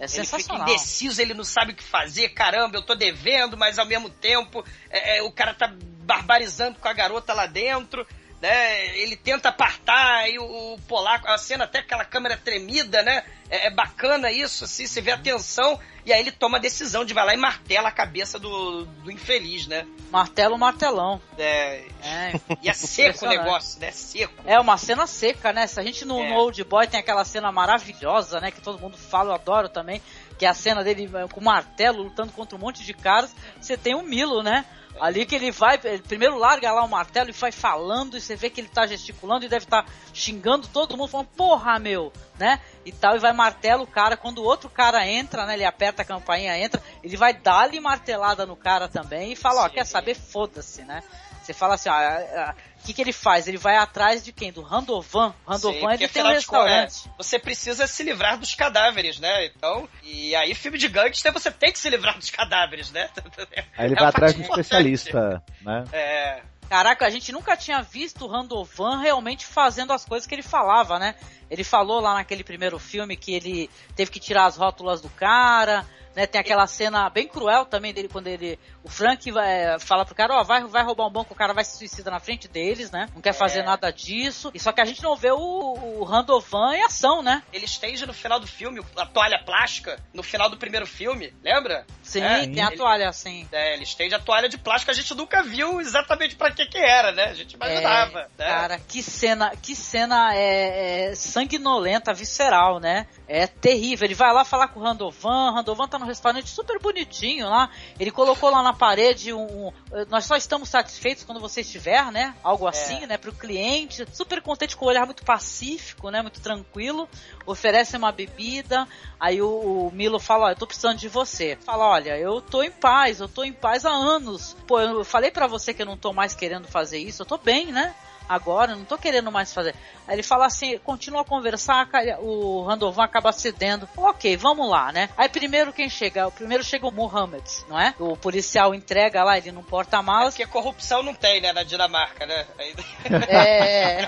É sensacional. Ele fica indeciso, ele não sabe o que fazer. Caramba, eu tô devendo, mas ao mesmo tempo é, é, o cara tá barbarizando com a garota lá dentro. Né? Ele tenta apartar e o, o polaco, a cena até aquela câmera tremida, né? É, é, bacana isso, assim, você vê a tensão e aí ele toma a decisão de vai lá e martela a cabeça do, do infeliz, né? Martelo, martelão. É. é e é seco o negócio, né? Seco. É uma cena seca, né? Se a gente no, é. no Old Boy tem aquela cena maravilhosa, né? Que todo mundo fala, eu adoro também. Que é a cena dele com o martelo lutando contra um monte de caras. Você tem o Milo, né? Ali que ele vai, ele primeiro larga lá o martelo e vai falando, e você vê que ele tá gesticulando e deve estar tá xingando todo mundo, falando, porra, meu, né? E tal, e vai martelo o cara. Quando o outro cara entra, né? Ele aperta a campainha, entra, ele vai dar-lhe martelada no cara também e fala, ó, quer saber? Foda-se, né? Você fala assim, ó, o que, que ele faz? Ele vai atrás de quem? Do Randovan. Randovan Sim, ele tem um restaurante. É, você precisa se livrar dos cadáveres, né? Então, e aí filme de gangster você tem que se livrar dos cadáveres, né? Aí ele é vai atrás do especialista, né? É. Caraca, a gente nunca tinha visto o Randovan realmente fazendo as coisas que ele falava, né? Ele falou lá naquele primeiro filme que ele teve que tirar as rótulas do cara, né? Tem aquela cena bem cruel também dele quando ele. O Frank vai, fala pro cara, ó, oh, vai, vai roubar um banco, o cara vai se suicidar na frente deles, né? Não quer fazer é. nada disso. E só que a gente não vê o, o Randovan em ação, né? Ele esteja no final do filme, a toalha plástica, no final do primeiro filme, lembra? Sim, é, tem a toalha, assim. É, ele estende a toalha de plástico, a gente nunca viu exatamente para que que era, né? A gente imaginava. É, né? Cara, que cena, que cena é, é sanguinolenta, visceral, né? É terrível. Ele vai lá falar com o Randovan, Randovan tá no restaurante super bonitinho lá. Ele colocou lá na parede um, um nós só estamos satisfeitos quando você estiver, né? Algo é. assim, é. né? Pro cliente, super contente com o olhar muito pacífico, né? Muito tranquilo. Oferece uma bebida. Aí o, o Milo fala, ó, eu tô precisando de você. Fala, olha, eu tô em paz, eu tô em paz há anos. Pô, eu falei para você que eu não tô mais querendo fazer isso, eu tô bem, né? Agora, não tô querendo mais fazer. Aí ele fala assim, continua a conversar, o Randovan acaba cedendo. Ok, vamos lá, né? Aí primeiro quem chega? O primeiro chega o Mohammed, não é? O policial entrega lá, ele não porta-malas. É porque corrupção não tem, né, na Dinamarca, né? É.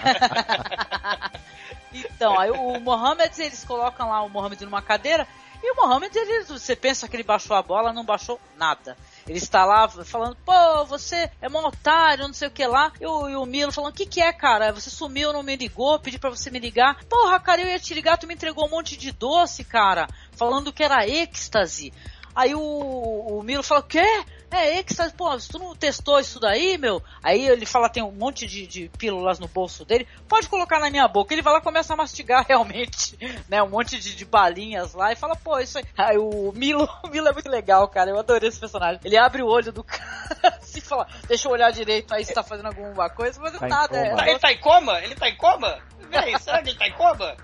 então, aí o Mohammed, eles colocam lá o Mohammed numa cadeira, e o Mohammed, ele, você pensa que ele baixou a bola, não baixou nada. Ele está lá falando, pô, você é mó otário, não sei o que lá. E o, e o Milo falando, o que que é, cara? Você sumiu, não me ligou, pedi pra você me ligar. Porra, cara, eu ia te ligar, tu me entregou um monte de doce, cara. Falando que era êxtase. Aí o, o Milo fala, o quê? É êxtase, pô, tu não testou isso daí, meu? Aí ele fala, tem um monte de, de pílulas no bolso dele, pode colocar na minha boca. Ele vai lá e começa a mastigar realmente, né, um monte de, de balinhas lá e fala, pô, isso aí. Aí o Milo, o Milo é muito legal, cara, eu adorei esse personagem. Ele abre o olho do cara assim e fala, deixa eu olhar direito aí se tá fazendo alguma coisa, mas tá nada. É, ele tá em coma? Ele tá em coma? Vem, será que ele tá em coma?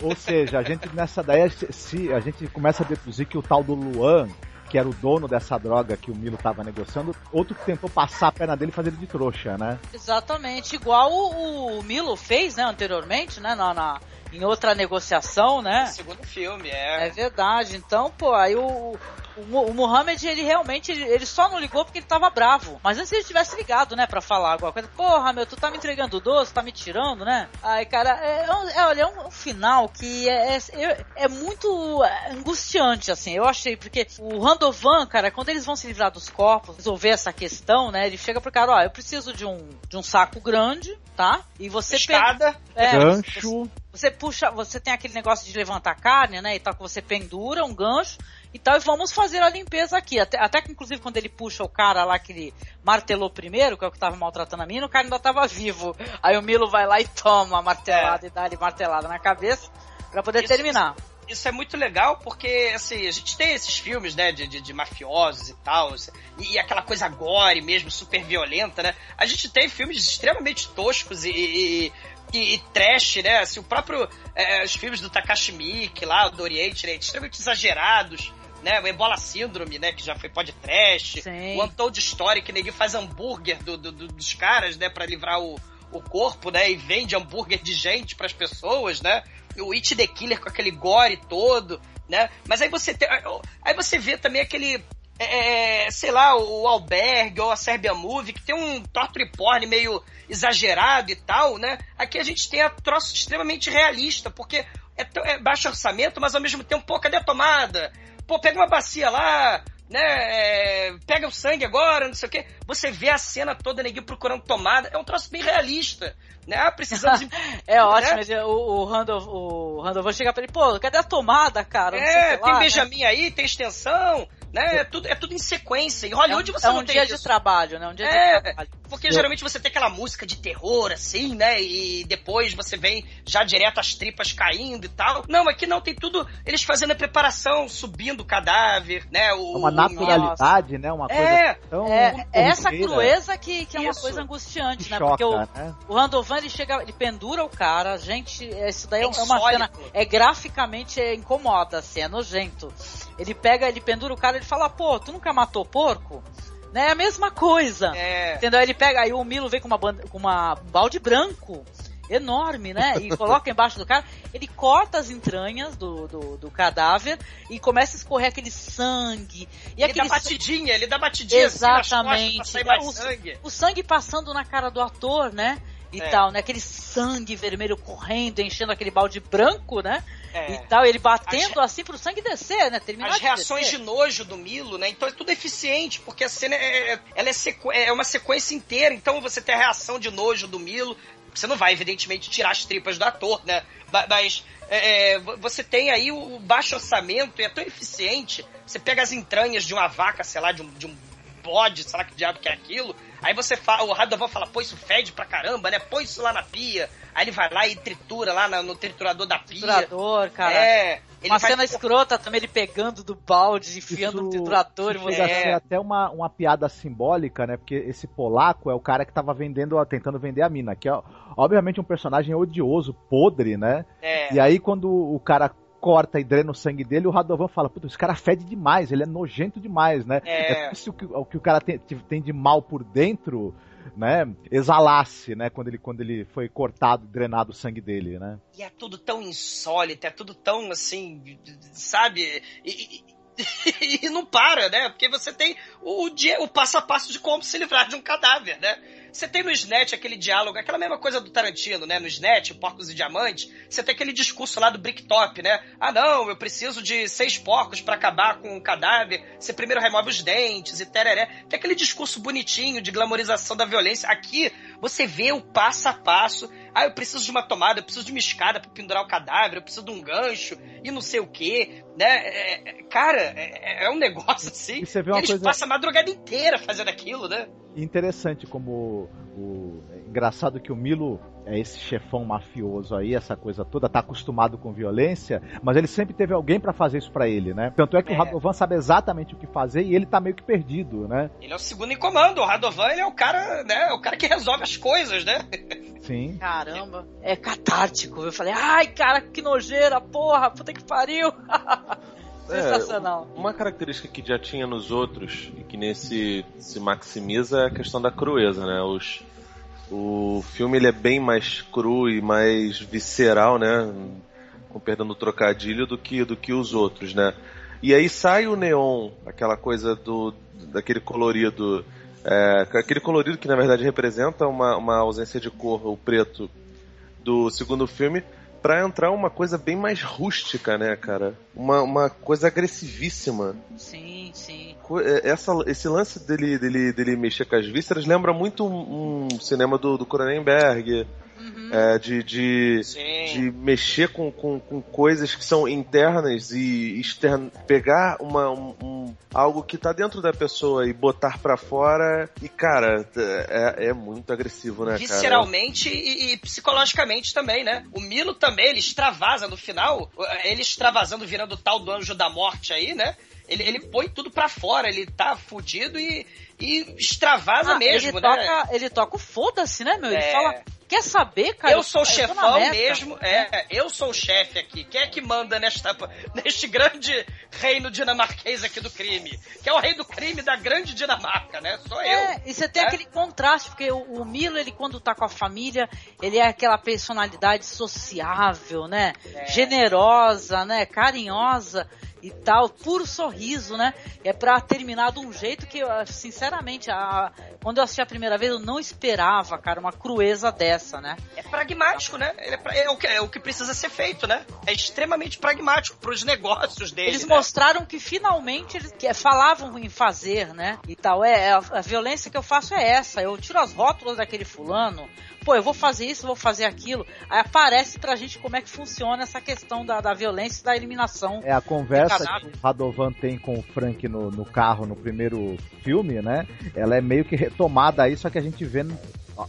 Ou seja, a gente nessa daí, se a gente começa a deduzir que o tal do Luan que era o dono dessa droga que o Milo estava negociando, outro que tentou passar a perna dele e fazer ele de trouxa, né? Exatamente, igual o, o Milo fez, né, anteriormente, né, na, na em outra negociação, né? Segundo filme, é. É verdade. Então, pô, aí o, o, o Mohamed, ele realmente, ele, só não ligou porque ele tava bravo. Mas antes ele tivesse ligado, né, pra falar alguma coisa. Porra, meu, tu tá me entregando doce, tá me tirando, né? Aí, cara, é, é, olha, é um, um, final que é, é, é, muito angustiante, assim, eu achei, porque o Randovan, cara, quando eles vão se livrar dos corpos, resolver essa questão, né, ele chega pro cara, ó, eu preciso de um, de um saco grande, tá? E você... Escada. É, gancho... Você, puxa, você tem aquele negócio de levantar carne, né, e tal, que você pendura um gancho, e tal, e vamos fazer a limpeza aqui. Até, até que, inclusive, quando ele puxa o cara lá que ele martelou primeiro, que é o que tava maltratando a mina, o cara ainda tava vivo. Aí o Milo vai lá e toma a martelada é. e dá ali martelada na cabeça para poder isso, terminar. Isso, isso, é muito legal porque, assim, a gente tem esses filmes, né, de, de, de mafiosos e tal, e, e, aquela coisa gore mesmo, super violenta, né? A gente tem filmes extremamente toscos e, e e, e, trash, né? Assim, o próprio. É, os filmes do Takashi Miike lá, do Oriente, né? Extremamente exagerados né? O Ebola Síndrome, né? Que já foi pod trash. Sim. O Untold Story, que ninguém faz hambúrguer do, do, do, dos caras, né? Pra livrar o, o corpo, né? E vende hambúrguer de gente para as pessoas, né? O It the Killer com aquele gore todo, né? Mas aí você tem, aí você vê também aquele é, é, sei lá, o Albergue ou a Serbia Movie, que tem um torture porn meio exagerado e tal, né? Aqui a gente tem a troço extremamente realista, porque é, é baixo orçamento, mas ao mesmo tempo pouca detomada pô, pega uma bacia lá, né? É, pega o sangue agora, não sei o quê. Você vê a cena toda, neguinho procurando tomada. É um troço bem realista. Né? Ah, precisamos. é né? ótimo, o, o, Randall, o Randall vai chegar pra ele, pô, cadê a tomada, cara? é, tem lá, né? Benjamin né? aí, tem extensão né? É tudo, é tudo em sequência. Em Hollywood é você é um não tem dia isso. de trabalho, né? Um dia é, de trabalho. Porque Eu... geralmente você tem aquela música de terror, assim, né? E depois você vem já direto as tripas caindo e tal. Não, aqui não, tem tudo. Eles fazendo a preparação, subindo o cadáver, né? O, uma naturalidade, né? Uma coisa é, tão. É, é essa crueza que, que é uma coisa angustiante, né? Choca, Porque o, né? o Randovan ele chega, ele pendura o cara, gente, isso daí é, é uma cena. É graficamente é, incomoda, assim, é nojento. Ele pega, ele pendura o cara, ele fala, pô, tu nunca matou porco? Né? É a mesma coisa. É. Entendeu? Ele pega, aí o Milo vem com uma, banda, com uma balde branco enorme, né? E coloca embaixo do cara. Ele corta as entranhas do, do, do cadáver e começa a escorrer aquele sangue. E ele aquele dá batidinha, ele dá batidinha Exatamente. Assim o, sangue. o sangue passando na cara do ator, né? E é. tal, né? Aquele sangue vermelho correndo, enchendo aquele balde branco, né? É. E tal, ele batendo As... assim pro sangue descer, né? Terminar As de reações descer. de nojo do Milo, né? Então é tudo eficiente, porque a cena é, é ela é, sequ... é uma sequência inteira. Então você tem a reação de nojo do Milo. Você não vai, evidentemente, tirar as tripas do ator, né? Mas é, é você tem aí o baixo orçamento e é tão eficiente. Você pega as entranhas de uma vaca, sei lá, de um, de um bode, sei lá que diabo que é aquilo Aí você fala, o Radovan fala, pô, isso fede pra caramba, né? Põe isso lá na pia. Aí ele vai lá e tritura lá no, no triturador da pia. Triturador, cara. É. Uma cena vai... escrota também, ele pegando do balde, enfiando isso, no triturador. Isso chega é. a ser até uma, uma piada simbólica, né? Porque esse polaco é o cara que tava vendendo, tentando vender a mina. Que é, obviamente, um personagem odioso, podre, né? É. E aí, quando o cara corta e drena o sangue dele, o Radovan fala, puta, esse cara fede demais, ele é nojento demais, né? É, é isso que, o que o cara tem, tem de mal por dentro, né, exalasse, né, quando ele, quando ele foi cortado e drenado o sangue dele, né? E é tudo tão insólito, é tudo tão, assim, sabe? E, e, e não para, né? Porque você tem o, o, o passo a passo de como se livrar de um cadáver, né? Você tem no Snatch aquele diálogo, aquela mesma coisa do Tarantino, né? No Snatch, Porcos e Diamantes, você tem aquele discurso lá do Bricktop, né? Ah, não, eu preciso de seis porcos para acabar com o cadáver, você primeiro remove os dentes e tereré. Tem aquele discurso bonitinho de glamorização da violência. Aqui, você vê o passo a passo. Ah, eu preciso de uma tomada, eu preciso de uma escada para pendurar o cadáver, eu preciso de um gancho e não sei o que, né? É, é, cara, é, é, um negócio assim. E você vê uma eles coisa... passam a madrugada inteira fazendo aquilo, né? Interessante como o, é engraçado que o Milo é esse chefão mafioso aí, essa coisa toda, tá acostumado com violência, mas ele sempre teve alguém para fazer isso para ele, né? Tanto é que é. o Radovan sabe exatamente o que fazer e ele tá meio que perdido, né? Ele é o segundo em comando, o Radovan ele é o cara, né? É o cara que resolve as coisas, né? Sim. Caramba, é catártico. Eu falei, ai, cara, que nojeira, porra, puta que pariu. Sensacional. É, uma característica que já tinha nos outros e que nesse se maximiza é a questão da crueza, né? Os, o filme ele é bem mais cru e mais visceral, né? Com perdão do trocadilho, do que, do que os outros, né? E aí sai o neon, aquela coisa do daquele colorido, é, aquele colorido que na verdade representa uma, uma ausência de cor, o preto do segundo filme, pra entrar uma coisa bem mais rústica, né, cara? Uma, uma coisa agressivíssima. Sim, sim. É, essa, esse lance dele, dele, dele mexer com as vísceras lembra muito um, um cinema do, do Cronenberg. É, de, de, de mexer com, com, com, coisas que são internas e externas. Pegar uma, um, um, algo que tá dentro da pessoa e botar para fora. E, cara, é, é muito agressivo, né, Visceralmente e, e, psicologicamente também, né? O Milo também, ele extravasa no final. Ele extravasando, virando tal do anjo da morte aí, né? Ele, ele põe tudo pra fora, ele tá fudido e, e extravasa ah, mesmo, ele né? Toca, ele toca o foda-se, né, meu? Ele é... fala, Quer saber, cara? Eu sou o chefão mesmo. É, eu sou o chefe aqui. Quem é que manda nesta, neste grande reino dinamarquês aqui do crime? Que é o rei do crime da grande Dinamarca, né? Sou é, eu. E você tem é? aquele contraste, porque o, o, Milo, ele quando tá com a família, ele é aquela personalidade sociável, né? É. Generosa, né? Carinhosa e tal, puro sorriso, né? É para terminar de um jeito que, sinceramente, a, quando eu assisti a primeira vez, eu não esperava, cara, uma crueza dessa, né? É pragmático, né? É, pra, é, o que, é o que precisa ser feito, né? É extremamente pragmático pros negócios dele. Eles né? mostraram que finalmente eles que, falavam em fazer, né? E tal. É, é, a, a violência que eu faço é essa. Eu tiro as rótulas daquele fulano, pô, eu vou fazer isso, vou fazer aquilo. Aí aparece pra gente como é que funciona essa questão da, da violência e da eliminação. É a conversa que o Radovan tem com o Frank no, no carro no primeiro filme, né? Ela é meio que retomada aí, só que a gente vê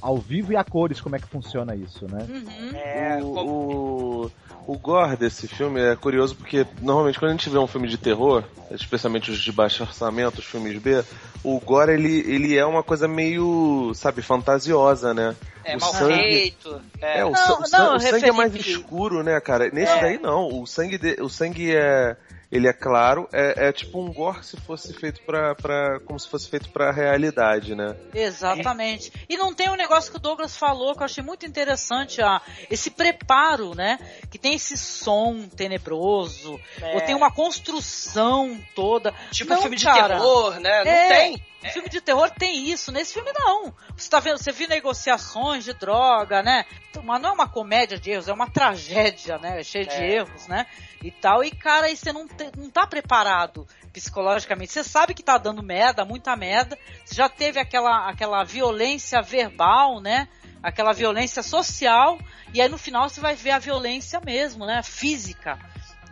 ao vivo e a cores como é que funciona isso, né? Uhum. É, o, o, o gore desse filme é curioso porque normalmente quando a gente vê um filme de terror, especialmente os de baixo orçamento, os filmes B, o gore ele, ele é uma coisa meio, sabe, fantasiosa, né? É, o mal sangue... feito. É, é o, não, o, não, o sangue é mais escuro, né, cara? Nesse é. daí não, o sangue, de, o sangue é ele é claro, é, é tipo um gore se fosse feito para pra como se fosse feito pra realidade, né? Exatamente. E não tem um negócio que o Douglas falou que eu achei muito interessante, ah, esse preparo, né? Que tem esse som tenebroso, é. ou tem uma construção toda. Tipo não, um filme cara, de terror, né? Não é, tem. É. Filme de terror tem isso, nesse filme não. Você tá vendo, você viu negociações de droga, né? Mas não é uma comédia de erros, é uma tragédia, né? Cheia de é. erros, né? E tal. E cara, aí você não, te, não tá preparado psicologicamente. Você sabe que tá dando merda, muita merda. Você já teve aquela, aquela violência verbal, né? Aquela violência social. E aí no final você vai ver a violência mesmo, né? Física.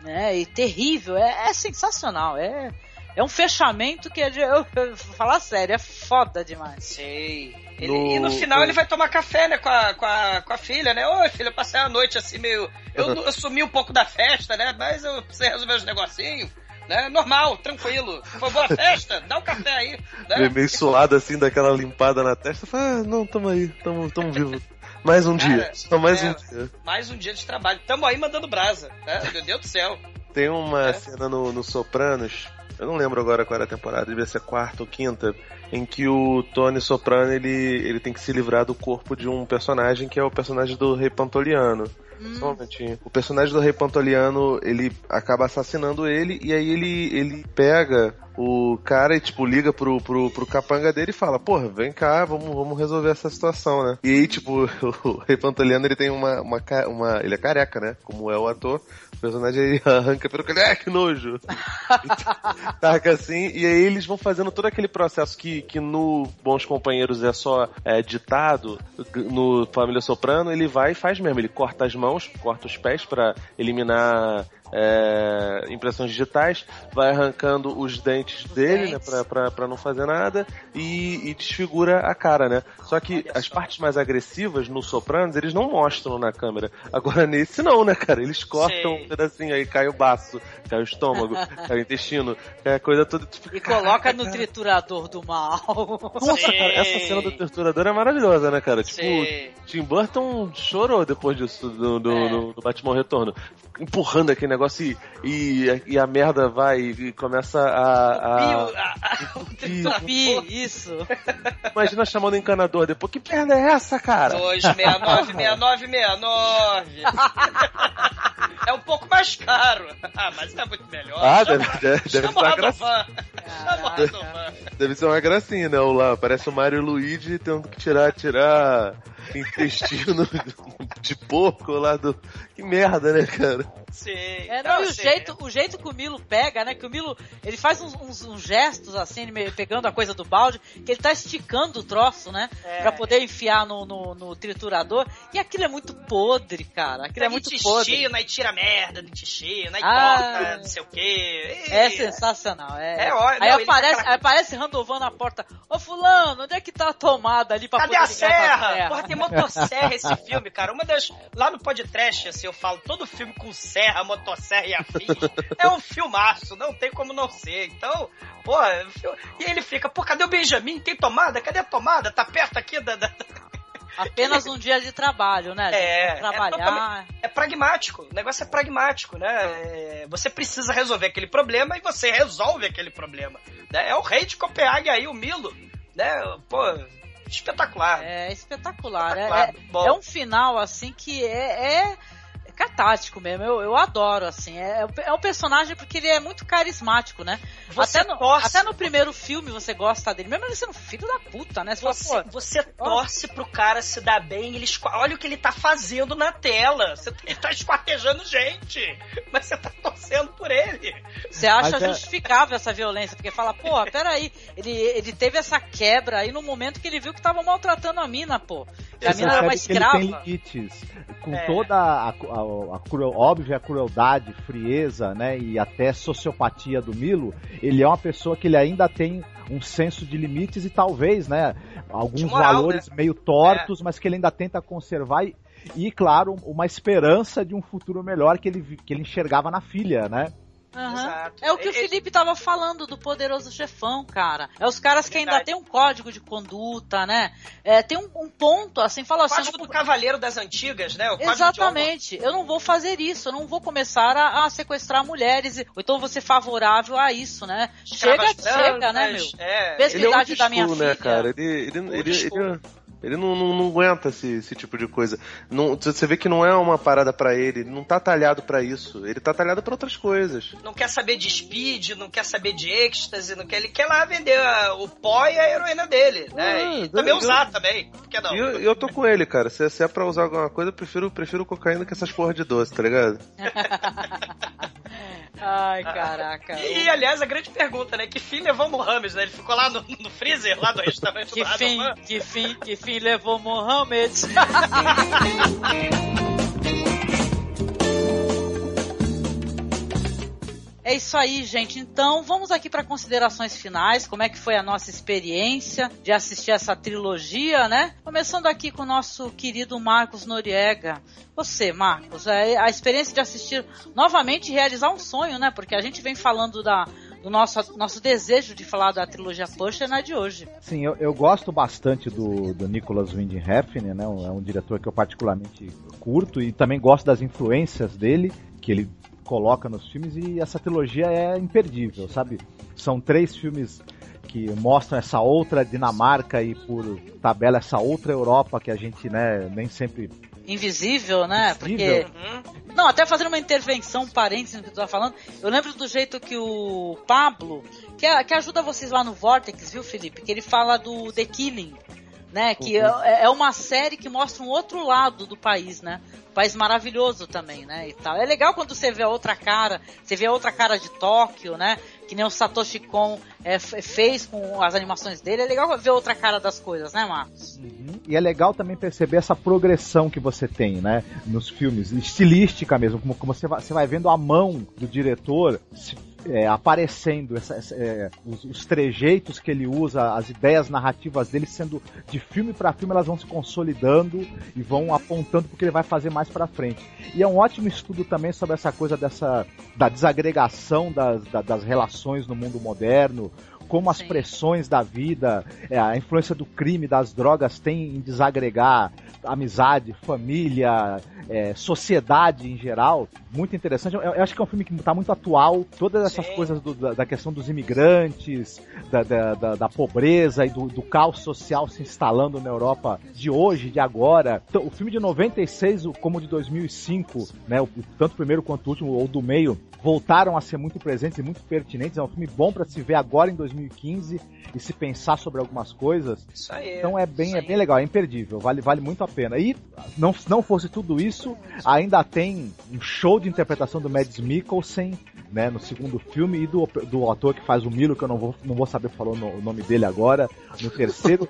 Né? E terrível. É, é sensacional. É é um fechamento que, é eu, eu, falar sério, é foda demais. Sei. Ele, no... E no final ele vai tomar café, né, com a, com a, com a filha, né? Oi, filha, eu passei a noite assim meio. Eu, eu sumi um pouco da festa, né? Mas eu precisei resolver os negocinhos. Né? Normal, tranquilo. Foi boa festa? Dá um café aí. Né? Meio suado assim, daquela limpada na testa. Fala, ah, não, tamo aí, tamo, tamo vivo. Mais um Cara, dia. Só mais é, um dia. Mais um dia de trabalho. Tamo aí mandando brasa. Né? Meu Deus do céu. Tem uma é. cena no, no Sopranos eu não lembro agora qual era a temporada, devia ser quarta ou quinta, em que o Tony Soprano ele, ele tem que se livrar do corpo de um personagem que é o personagem do Rei Pantoliano. Hum. Só um momentinho. O personagem do Rei Pantoliano, ele acaba assassinando ele e aí ele, ele pega o cara e, tipo, liga pro, pro, pro capanga dele e fala, porra, vem cá, vamos, vamos resolver essa situação, né? E aí, tipo, o Rei Pantoliano, ele tem uma, uma, uma, ele é careca, né? Como é o ator, personagem arranca pelo ele, é, que nojo! Taca assim, e aí eles vão fazendo todo aquele processo que, que no Bons Companheiros é só é, ditado, no Família Soprano, ele vai e faz mesmo, ele corta as mãos, corta os pés para eliminar é, impressões digitais, vai arrancando os dentes dele, dentes. né, pra, pra, pra, não fazer nada, e, e, desfigura a cara, né? Só que Olha as só. partes mais agressivas no Sopranos, eles não mostram na câmera. Agora nesse não, né, cara? Eles cortam um pedacinho, aí cai o baço, cai o estômago, cai o intestino, cai a coisa toda. Tipo, e coloca no triturador do mal. Nossa, cara, essa cena do triturador é maravilhosa, né, cara? Tipo. Tim Burton chorou depois disso, do, do, é. do, do Batman Retorno. Empurrando aquele negócio negócio e, e, e a merda vai e começa a. a, Entupir, isso. Imagina chamando o encanador depois. Que merda é essa, cara? 269, 69, 69. É um pouco mais caro. Ah, mas é muito melhor. Ah, deve, deve, deve ser uma gracinha. Deve ser uma gracinha, né? O lá, parece o Mario Luigi tendo que tirar, tirar intestino de porco lá do. Que merda, né, cara? Sim. É, não, e o jeito, o jeito que o Milo pega, né? Que o Milo, ele faz uns, uns, uns gestos assim, pegando a coisa do balde, que ele tá esticando o troço, né? É. Pra poder enfiar no, no, no, triturador. E aquilo é muito podre, cara. Aquilo é muito podre. Aí tira merda do intestino, aí ah, corta, não sei o quê. É sensacional. É, é ótimo. Aí, aparece, aí aparece Randovan na porta. Ô fulano, onde é que tá a tomada ali pra Cadê poder a serra? serra? Porra, tem motosserra esse filme, cara. Uma das. Lá no podcast, assim, eu falo, todo filme com serra, motosserra e afins é um filmaço, não tem como não ser. Então, pô, e ele fica, pô, cadê o Benjamin? Tem tomada? Cadê a tomada? Tá perto aqui da. da... Apenas um dia de trabalho, né? É, trabalhar. É, é, pragmático. O negócio é pragmático, né? É, você precisa resolver aquele problema e você resolve aquele problema. Né? É o rei de Copenhague aí, o Milo. Né? Pô, espetacular. É espetacular. É, espetacular. É, é, um final, assim, que é, é catástico mesmo. Eu, eu adoro, assim. É, é um personagem porque ele é muito carismático, né? Você até, no, torce... até no primeiro filme você gosta dele, mesmo ele sendo filho da puta, né? Você, você, fala, você torce pro cara se dar bem, ele olha o que ele tá fazendo na tela. Você, ele tá esquartejando gente, mas você tá torcendo por ele. Você acha mas, é- justificável é... essa violência, porque fala, pô, peraí, ele, ele teve essa quebra aí no momento que ele viu que tava maltratando a mina, pô. a mina era uma escrava. Ele tem limites. Com é. toda a, a, a cruel, óbvia crueldade, frieza, né, e até sociopatia do Milo, ele é uma pessoa que ele ainda tem um senso de limites e talvez, né, alguns moral, valores né? meio tortos, é. mas que ele ainda tenta conservar e, e, claro, uma esperança de um futuro melhor que ele, que ele enxergava na filha, né? Uhum. É o que o Felipe tava falando do poderoso chefão, cara. É os caras que ainda tem um código de conduta, né? É, tem um, um ponto, assim, fala assim. O código do cavaleiro das antigas, né? Exatamente. Eu não vou fazer isso, eu não vou começar a, a sequestrar mulheres. Ou então vou ser favorável a isso, né? Chega, chega, né, meu? É. Pesquisar é da minha né, filha. cara? Ele, ele, ele, ele, ele não, não, não aguenta esse, esse, tipo de coisa. Não, você vê que não é uma parada para ele, ele não tá talhado para isso. Ele tá talhado para outras coisas. Não quer saber de speed, não quer saber de êxtase, não quer, ele quer lá vender a, o pó e a heroína dele, né? Ah, e também eu, usar também, por que não? Eu, eu tô com ele, cara. Se, se é pra usar alguma coisa, eu prefiro, prefiro cocaína que essas porra de doce, tá ligado? Ai, caraca. E, aliás, a grande pergunta, né? Que fim levou Mohamed, né? Ele ficou lá no, no freezer, lá do restaurante que do fim, Que fim, que fim levou Mohamed? É isso aí, gente. Então, vamos aqui para considerações finais. Como é que foi a nossa experiência de assistir essa trilogia, né? Começando aqui com o nosso querido Marcos Noriega. Você, Marcos, é a experiência de assistir novamente e realizar um sonho, né? Porque a gente vem falando da, do nosso, nosso desejo de falar da trilogia Pusher não é de hoje. Sim, eu, eu gosto bastante do, do Nicholas Winding Refn, né? É um diretor que eu particularmente curto e também gosto das influências dele, que ele coloca nos filmes e essa trilogia é imperdível, sabe? São três filmes que mostram essa outra Dinamarca e por tabela essa outra Europa que a gente né, nem sempre invisível, né? Invisível. Porque. Uhum. Não, até fazendo uma intervenção, um parênteses no que tu tá falando, eu lembro do jeito que o Pablo, que, que ajuda vocês lá no Vortex, viu, Felipe? Que ele fala do The Killing. Né, que uhum. é, é uma série que mostra um outro lado do país, né? Um país maravilhoso também, né? E tal. É legal quando você vê a outra cara, você vê a outra cara de Tóquio, né? que nem o Satoshi Kon é, fez com as animações dele. É legal ver outra cara das coisas, né, Marcos? Uhum. E é legal também perceber essa progressão que você tem, né, nos filmes, estilística mesmo, como, como você, vai, você vai vendo a mão do diretor se é, aparecendo, essa, essa, é, os, os, trejeitos que ele usa, as ideias narrativas dele sendo de filme para filme, elas vão se consolidando e vão apontando porque ele vai fazer mais para frente. E é um ótimo estudo também sobre essa coisa dessa da desagregação das, da, das relações no mundo moderno, como as Sim. pressões da vida, é, a influência do crime, das drogas tem em desagregar amizade, família, é, sociedade em geral. Muito interessante. Eu, eu, acho que é um filme que está muito atual. Todas essas Sim. coisas do, da, da, questão dos imigrantes, da, da, da, da pobreza e do, do, caos social se instalando na Europa de hoje, de agora. Então, o filme de 96, como o de 2005, né, o, tanto o primeiro quanto o último, ou do meio, voltaram a ser muito presentes e muito pertinentes. É um filme bom para se ver agora em 2015 e se pensar sobre algumas coisas. Isso aí. Então é bem, é bem legal, é imperdível, vale, vale muito a pena. E não, não fosse tudo isso, ainda tem um show de interpretação do Mads Mikkelsen, né, no segundo filme, e do, do ator que faz o Milo, que eu não vou, não vou saber falar o nome dele agora, no terceiro.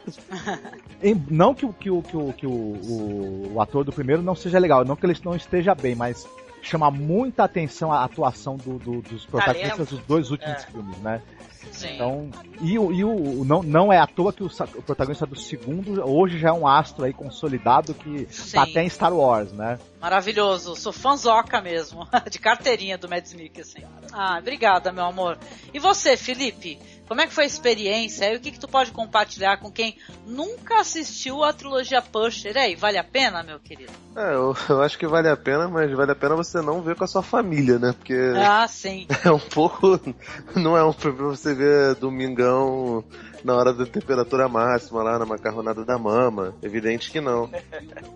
em, não que, que, que, que, que o, o, o, ator do primeiro não seja legal, não que ele não esteja bem, mas chama muita atenção a atuação do, do, dos protagonistas dos dois últimos é. filmes, né? Sim. Então, e, o, e o, não, não é à toa que o, o, protagonista do segundo hoje já é um astro aí consolidado que tá Sim. tá até em Star Wars, né? Maravilhoso, sou fanzoca mesmo, de carteirinha do Mads Mikkelsen. Ah, obrigada, meu amor. E você, Felipe? Como é que foi a experiência? E o que, que tu pode compartilhar com quem nunca assistiu a trilogia Pusher? E aí, vale a pena, meu querido? É, eu, eu, acho que vale a pena, mas vale a pena você não ver com a sua família, né? Porque. Ah, sim. É um pouco. Não é um pra você ver domingão na hora da temperatura máxima lá na macarronada da mama. Evidente que não.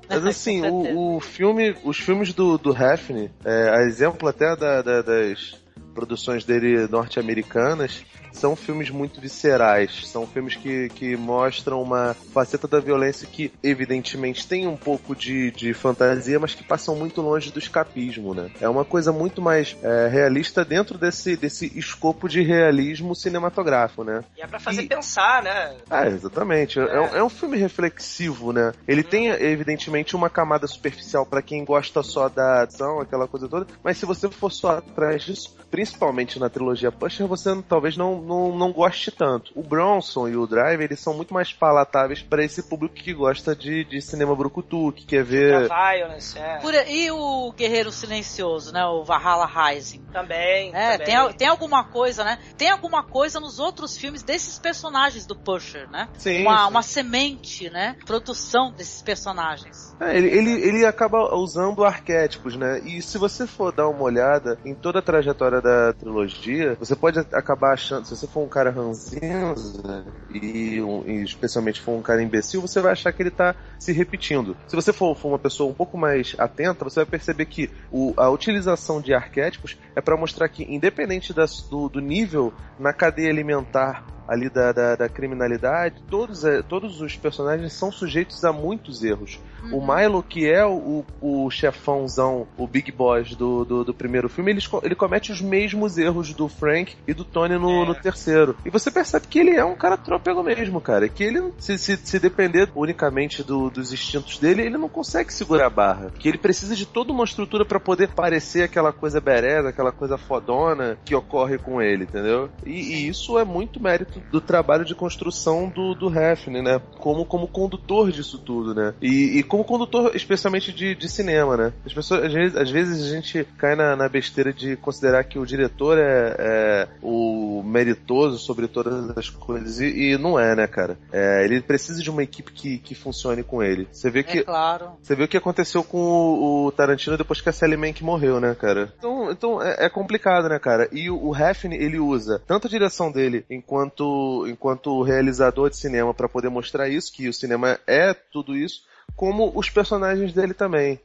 Mas assim, o, o filme, os filmes do, do Hefner, é, a exemplo até da, da, das produções dele norte-americanas, são filmes muito viscerais, são filmes que, que mostram uma faceta da violência que, evidentemente, tem um pouco de, de fantasia, mas que passam muito longe do escapismo, né? É uma coisa muito mais é, realista dentro desse, desse escopo de realismo cinematográfico, né? E é pra fazer e... pensar, né? Ah, exatamente. É, é, é um filme reflexivo, né? Ele hum. tem, evidentemente, uma camada superficial para quem gosta só da ação, aquela coisa toda, mas se você for só atrás disso, principalmente na trilogia Pusher, você talvez não não, não goste tanto. O Bronson e o Drive, eles são muito mais palatáveis para esse público que gosta de, de cinema brucutu, que quer ver... Violence, é. E o Guerreiro Silencioso, né? O Valhalla Rising. Também, é, também. Tem, tem alguma coisa, né? Tem alguma coisa nos outros filmes desses personagens do Pusher, né? Sim. Uma, sim. uma semente, né? Produção desses personagens. É, ele, ele, ele acaba usando arquétipos, né? E se você for dar uma olhada em toda a trajetória da trilogia, você pode acabar achando, se você for um cara ranzinza e, um, e, especialmente for um cara imbecil, você vai achar que ele tá se repetindo. Se você for, for uma pessoa um pouco mais atenta, você vai perceber que o, a utilização de arquétipos é para mostrar que, independente das, do, do nível na cadeia alimentar ali da, da, da, criminalidade, todos, é, todos os personagens são sujeitos a muitos erros. Uhum. O Milo, que é o, o chefãozão, o Big Boss do, do, do, primeiro filme, ele, ele comete os mesmos erros do Frank e do Tony no, é. no terceiro. E você percebe que ele é um cara trôpego mesmo, cara. Que ele, se, se, se depender unicamente do, dos instintos dele, ele não consegue segurar a barra. Que ele precisa de toda uma estrutura para poder parecer aquela coisa bereza, aquela coisa fodona que ocorre com ele, entendeu? E, e isso é muito mérito do trabalho de construção do, do Hefner, né? Como, como condutor disso tudo, né? E, e como condutor, especialmente de, de cinema, né? As pessoas, às vezes, às vezes a gente cai na, na besteira de considerar que o diretor é, é o meritoso sobre todas as coisas, e, e não é, né, cara? É, ele precisa de uma equipe que, que funcione com ele. Você vê que. É claro. Você vê o que aconteceu com o, o Tarantino depois que a Sally Mank morreu, né, cara? Então, então é, é complicado, né, cara? E o, o ele usa tanto a direção dele enquanto, enquanto realizador de cinema para poder mostrar isso, que o cinema é tudo isso, como os personagens dele também.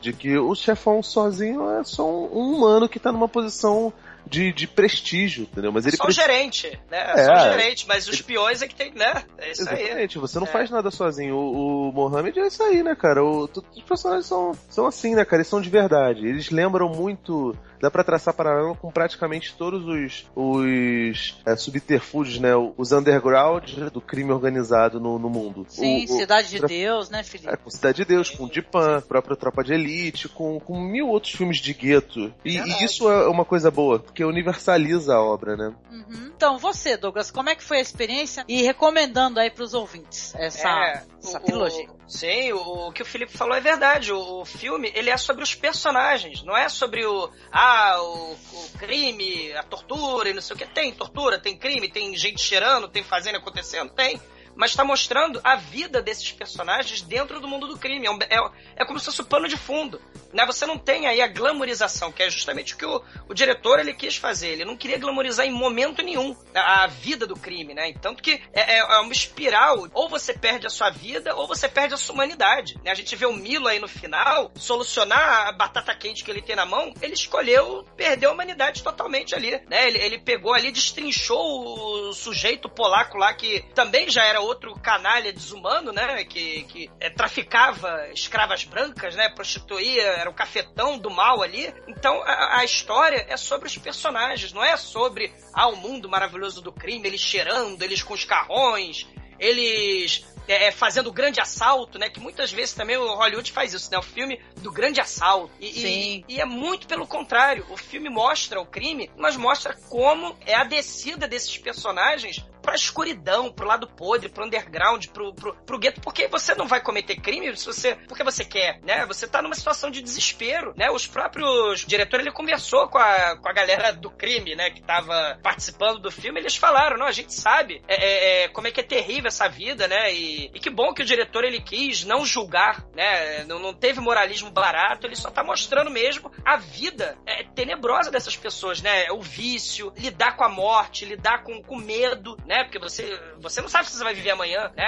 De que o chefão sozinho é só um, um humano que tá numa posição de, de prestígio, entendeu? Mas ele só o gerente, né? É, só o gerente, mas os peões é que tem, né? É isso Exatamente, aí. você não é. faz nada sozinho. O, o Mohamed é isso aí, né, cara? O, os personagens são, são assim, né, cara? Eles são de verdade. Eles lembram muito dá para traçar paralelo com praticamente todos os, os é, subterfúgios, né? Os underground do crime organizado no, no mundo. Sim, o, Cidade o, de Deus, né, Felipe? É, com Cidade de Deus, com Dipan, própria Tropa de Elite, com, com mil outros filmes de gueto. E, e, isso é uma coisa boa, porque universaliza a obra, né? Uhum. Então, você, Douglas, como é que foi a experiência? E recomendando aí pros ouvintes essa, é, essa o, trilogia. O, sim, o, o, que o Felipe falou é verdade. O, o, filme, ele é sobre os personagens, não é sobre o... Ah, o, o, crime, a tortura e não sei o que. Tem tortura, tem crime, tem gente cheirando, tem fazenda acontecendo? Tem mas está mostrando a vida desses personagens dentro do mundo do crime. É, é, é, como se fosse o pano de fundo. Né? Você não tem aí a glamorização, que é justamente o que o, o diretor ele quis fazer. Ele não queria glamorizar em momento nenhum a, a vida do crime, né? Tanto que é, é, é, uma espiral. Ou você perde a sua vida, ou você perde a sua humanidade. Né? A gente vê o Milo aí no final solucionar a batata quente que ele tem na mão. Ele escolheu perder a humanidade totalmente ali. Né? Ele, ele pegou ali, destrinchou o sujeito polaco lá que também já era outro canalha desumano, né? Que, que é, traficava escravas brancas, né? Prostituía, era o cafetão do mal ali. Então a, a, história é sobre os personagens, não é sobre ah, o mundo maravilhoso do crime, eles cheirando, eles com os carrões, eles é, é, fazendo o grande assalto, né? Que muitas vezes também o Hollywood faz isso, né? O filme do grande assalto. E, Sim. E, e, é muito pelo contrário. O filme mostra o crime, mas mostra como é a descida desses personagens pra escuridão, pro lado podre, pro underground, pro, pro, pro gueto, porque você não vai cometer crime se você, porque você quer, né? Você tá numa situação de desespero, né? Os próprios diretores, ele conversou com a, com a galera do crime, né? Que tava participando do filme, eles falaram, não, a gente sabe é, é, é, como é que é terrível essa vida, né? E, e, que bom que o diretor, ele quis não julgar, né? Não, não teve moralismo barato, ele só tá mostrando mesmo a vida é, tenebrosa dessas pessoas, né? O vício, lidar com a morte, lidar com, com medo, né? Né? Porque você, você não sabe se você vai viver amanhã, né?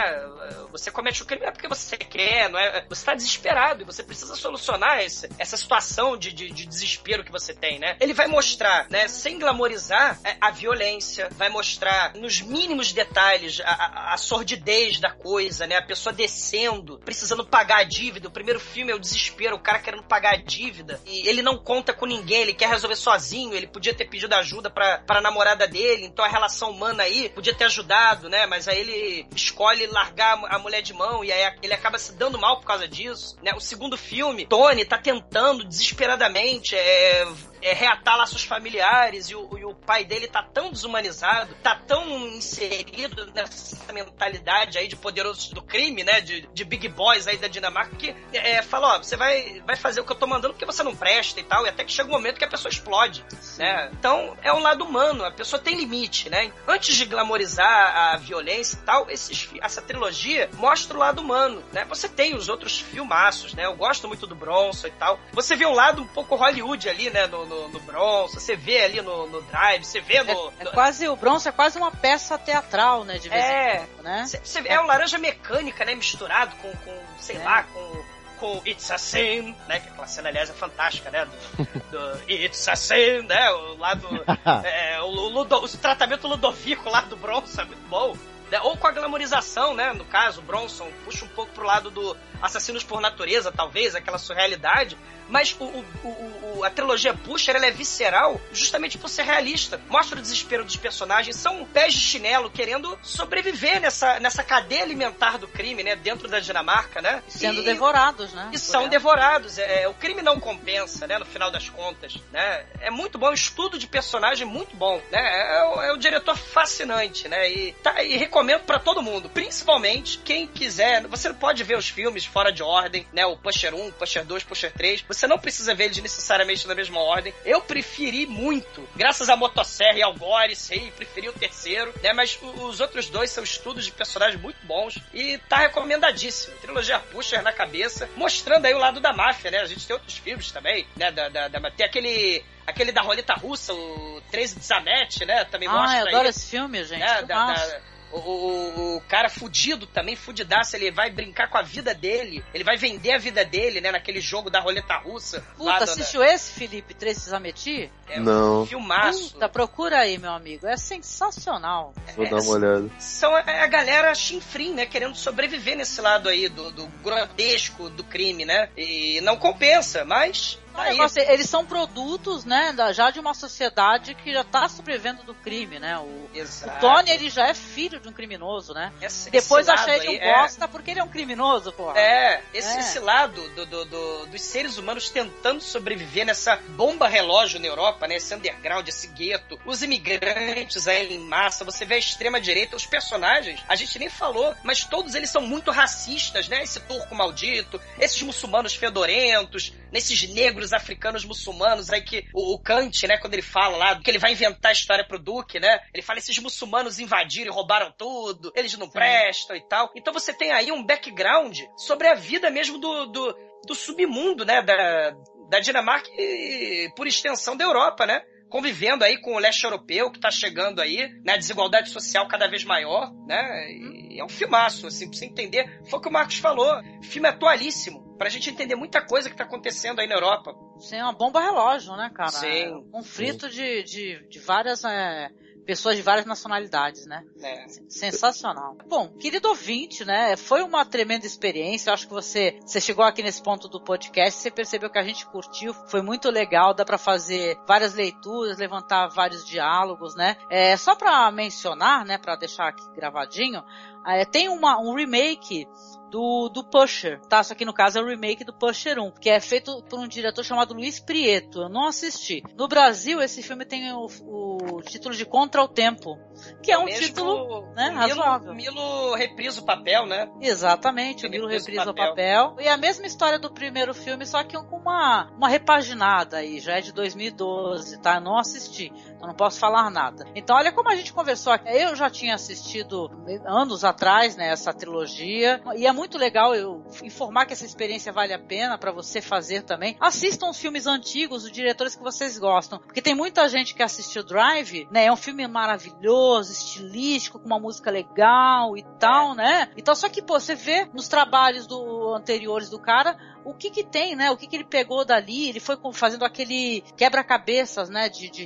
Você comete o crime é porque você quer, não é? Você está desesperado e você precisa solucionar esse, essa situação de, de, de, desespero que você tem, né? Ele vai mostrar, né? Sem glamorizar é, a violência, vai mostrar nos mínimos detalhes a, a, a sordidez da coisa, né? A pessoa descendo, precisando pagar a dívida. O primeiro filme é o desespero, o cara querendo pagar a dívida e ele não conta com ninguém, ele quer resolver sozinho. Ele podia ter pedido ajuda para a namorada dele, então a relação humana aí podia ter ajudado, né? Mas aí ele escolhe largar a mulher de mão e aí ele acaba se dando mal por causa disso, né? O segundo filme, Tony tá tentando desesperadamente é, é, reatar laços familiares e o, e o, pai dele tá tão desumanizado, tá tão inserido nessa mentalidade aí de poderosos do crime, né? De, de big boys aí da Dinamarca, que é, fala, ó, você vai, vai fazer o que eu tô mandando porque você não presta e tal, e até que chega um momento que a pessoa explode, né? Então, é um lado humano, a pessoa tem limite, né? Antes de glamorizar a violência e tal, esses, essa trilogia mostra o lado humano, né? Você tem os outros filmaços, né? Eu gosto muito do Bronson e tal. Você vê um lado um pouco Hollywood ali, né? No, no, no Bronson, você vê ali no, no Drive, você vê no, é, é, quase, o Bronson é quase uma peça teatral, né? De vez é, em quando, né? Cê, cê, é. é um laranja mecânica, né? Misturado com, com sei é. lá, com com It's a Sin, né? Que aquela cena, aliás, é fantástica, né? Do, do It's a Sin, né? O lado. é, o, Ludo, o tratamento ludovico lá do Bronson é muito bom. Né? Ou com a glamorização, né? No caso, Bronson puxa um pouco pro lado do Assassinos por Natureza, talvez, aquela surrealidade. Mas o, o, o, a trilogia Pusher ela é visceral justamente por ser realista. Mostra o desespero dos personagens. São pés de chinelo querendo sobreviver nessa, nessa cadeia alimentar do crime, né? Dentro da Dinamarca, né? Sendo e, devorados, né? E são devorados. É, é, o crime não compensa, né? No final das contas, né? É muito bom. É um estudo de personagem muito bom, né? É, é, o, é diretor fascinante, né? E, tá, e recomendo para todo mundo. Principalmente quem quiser. Você pode ver os filmes fora de ordem, né? O Pusher 1, Pusher 2, Pusher 3. Você não precisa ver eles necessariamente na mesma ordem. Eu preferi muito, graças a Motosserra e ao Gore, sei, preferi o terceiro, né? Mas os outros dois são estudos de personagens muito bons e tá recomendadíssimo. Trilogia Pusher na cabeça, mostrando aí o lado da máfia, né? A gente tem outros filmes também, né? Da, da, da tem aquele aquele da roleta russa, o 13 de Zanetti, né? Também ah, mostra eu adoro esse filme, gente. Né? Da, da, o, o, o, cara fudido também, fudidaço, ele vai brincar com a vida dele. Ele vai vender a vida dele, né? Naquele jogo da roleta russa. Puta, assistiu da... esse, Felipe? Três Zameti? É Não. Um filmaço. Puta, procura aí, meu amigo. É sensacional. Vou é, dar uma olhada. São a, a galera chinfrim, né? Querendo sobreviver nesse lado aí do, do grotesco do crime, né? E não compensa, mas Tá negócio, eles são produtos, né, já de uma sociedade que já tá sobrevivendo do crime, né? O, o Tony, ele já é filho de um criminoso, né? Esse, Depois esse achei ele um é... bosta porque ele é um criminoso, porra. É, esse, é. esse lado do, do, do, dos seres humanos tentando sobreviver nessa bomba relógio na Europa, né? Esse underground, esse gueto, os imigrantes aí em massa, você vê a extrema direita, os personagens, a gente nem falou, mas todos eles são muito racistas, né? Esse turco maldito, esses muçulmanos fedorentos, nesses negros africanos muçulmanos aí que o, o, Kant, né, quando ele fala lá que ele vai inventar a história pro Duque, né? Ele fala esses muçulmanos invadiram e roubaram tudo, eles não Sim. prestam e tal. Então você tem aí um background sobre a vida mesmo do, do, do submundo, né, da, da Dinamarca e, por extensão da Europa, né? Convivendo aí com o leste europeu que tá chegando aí, né? Desigualdade social cada vez maior, né? E é um filmaço, assim, pra você entender. Foi o que o Marcos falou. O filme é atualíssimo. Pra gente entender muita coisa que tá acontecendo aí na Europa. Sim, é uma bomba relógio, né, cara? Sim. É um conflito Sim. De, de, de várias é, pessoas de várias nacionalidades, né? É. Sensacional. Bom, querido ouvinte, né? Foi uma tremenda experiência. Eu acho que você, você chegou aqui nesse ponto do podcast, você percebeu que a gente curtiu, foi muito legal, dá para fazer várias leituras, levantar vários diálogos, né? É, só para mencionar, né, para deixar aqui gravadinho, é, tem uma, um remake do, do Pusher, tá? Só que no caso é o remake do Pusher 1, que é feito por um diretor chamado Luiz Prieto. Eu não assisti. No Brasil, esse filme tem o, o título de Contra o Tempo, que é, um título né, o razoável. Milo reprisa o papel, né? Exatamente, o Milo reprisa o papel. papel. E a mesma história do primeiro filme, só que com uma, uma repaginada aí, já é de 2012, tá? Eu não assisti, então não posso falar nada. Então, olha como a gente conversou aqui. Eu já tinha assistido anos atrás, né, essa trilogia, e é muito legal eu informar que essa experiência vale a pena para você fazer também. Assistam os filmes antigos, os diretores que vocês gostam, porque tem muita gente que assistiu Drive, né? É um filme maravilhoso, estilístico, com uma música legal e tal, né? Então só que pô, você vê nos trabalhos do anteriores do cara o que que tem, né? O que que ele pegou dali? Ele foi fazendo aquele quebra-cabeças, né? De, de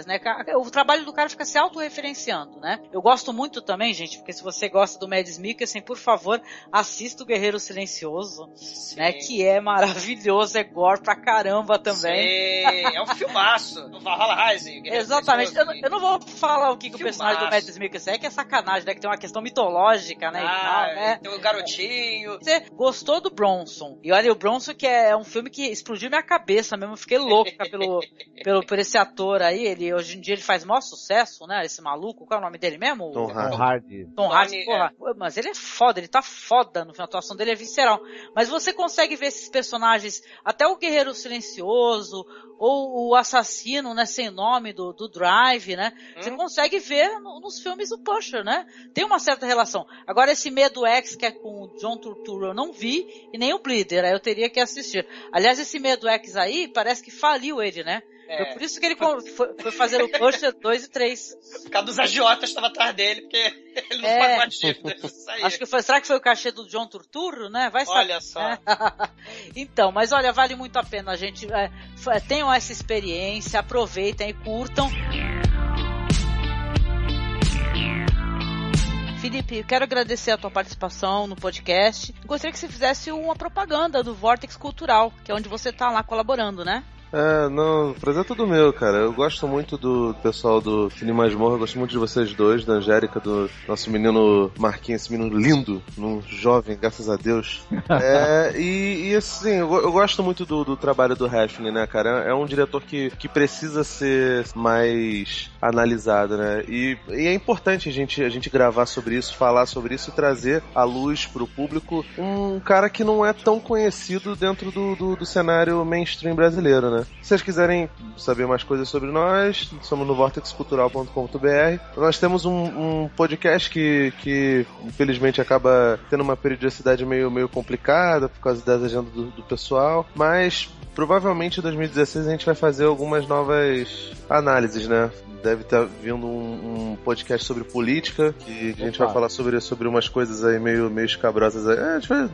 referências, né? O trabalho do cara fica se autorreferenciando, né? Eu gosto muito também, gente, porque se você gosta do Mads Mikkelsen, por favor, assista o Guerreiro Silencioso, Sim. né? Que é maravilhoso, é gore pra caramba também. Sim, é um filmaço. O Valhalla Rising. Exatamente. Eu, eu, não vou falar o que, que o personagem do Mads Mikkelsen é, que é sacanagem, né? Que tem uma questão mitológica, né? Ah, tal, né? Tem o garotinho. Você gostou do Bronson? E olha, o Bronson que é um filme que explodiu minha cabeça mesmo. Eu fiquei louca pelo, pelo, por esse ator aí. Ele, hoje em dia ele faz maior sucesso, né? Esse maluco. Qual é o nome dele mesmo? Tom Hardy. Tom Hardy, porra. É. Mas ele é foda, ele tá foda no filme. A atuação dele é visceral. Mas você consegue ver esses personagens, até o Guerreiro Silencioso, ou o assassino, né, sem nome do, do Drive, né? Hum. Você consegue ver no, nos filmes do Pusher, né? Tem uma certa relação. Agora esse Medo X que é com o John Turturro eu não vi e nem o Bleeder, aí eu teria que assistir. Aliás, esse Medo X aí parece que faliu ele, né? É. Foi por isso que ele foi, foi fazer o Pusher 2 e 3. Por causa dos agiotas estava atrás dele, porque ele não é. pagou a dívida. Acho que foi, será que foi o cachê do John Turturro, né? Vai saber. Olha só. então, mas olha, vale muito a pena, gente. É, tenham essa experiência, aproveitem e curtam. Felipe, quero agradecer a tua participação no podcast. Gostaria que você fizesse uma propaganda do Vortex Cultural, que é onde você está lá colaborando, né? É, não, o prazer é tudo meu, cara. Eu gosto muito do pessoal do Cine Masmorra, gosto muito de vocês dois, da Angélica, do nosso menino Marquinhos, esse menino lindo, um jovem, graças a Deus. É, e, e assim, eu, eu, gosto muito do, do trabalho do Hefner, né, cara? É um diretor que, que precisa ser mais analisado, né? E, e, é importante a gente, a gente gravar sobre isso, falar sobre isso e trazer à luz pro público um cara que não é tão conhecido dentro do, do, do cenário mainstream brasileiro, né? Se vocês quiserem saber mais coisas sobre nós, somos no vortexcultural.com.br. Nós temos um, um, podcast que, que infelizmente acaba tendo uma periodicidade meio, meio complicada por causa das agendas do, do pessoal, mas provavelmente em 2016 a gente vai fazer algumas novas análises, né? Deve estar tá vindo um, um, podcast sobre política, que a gente vai falar sobre, sobre umas coisas aí meio, meio escabrosas. Aí. É, a gente vai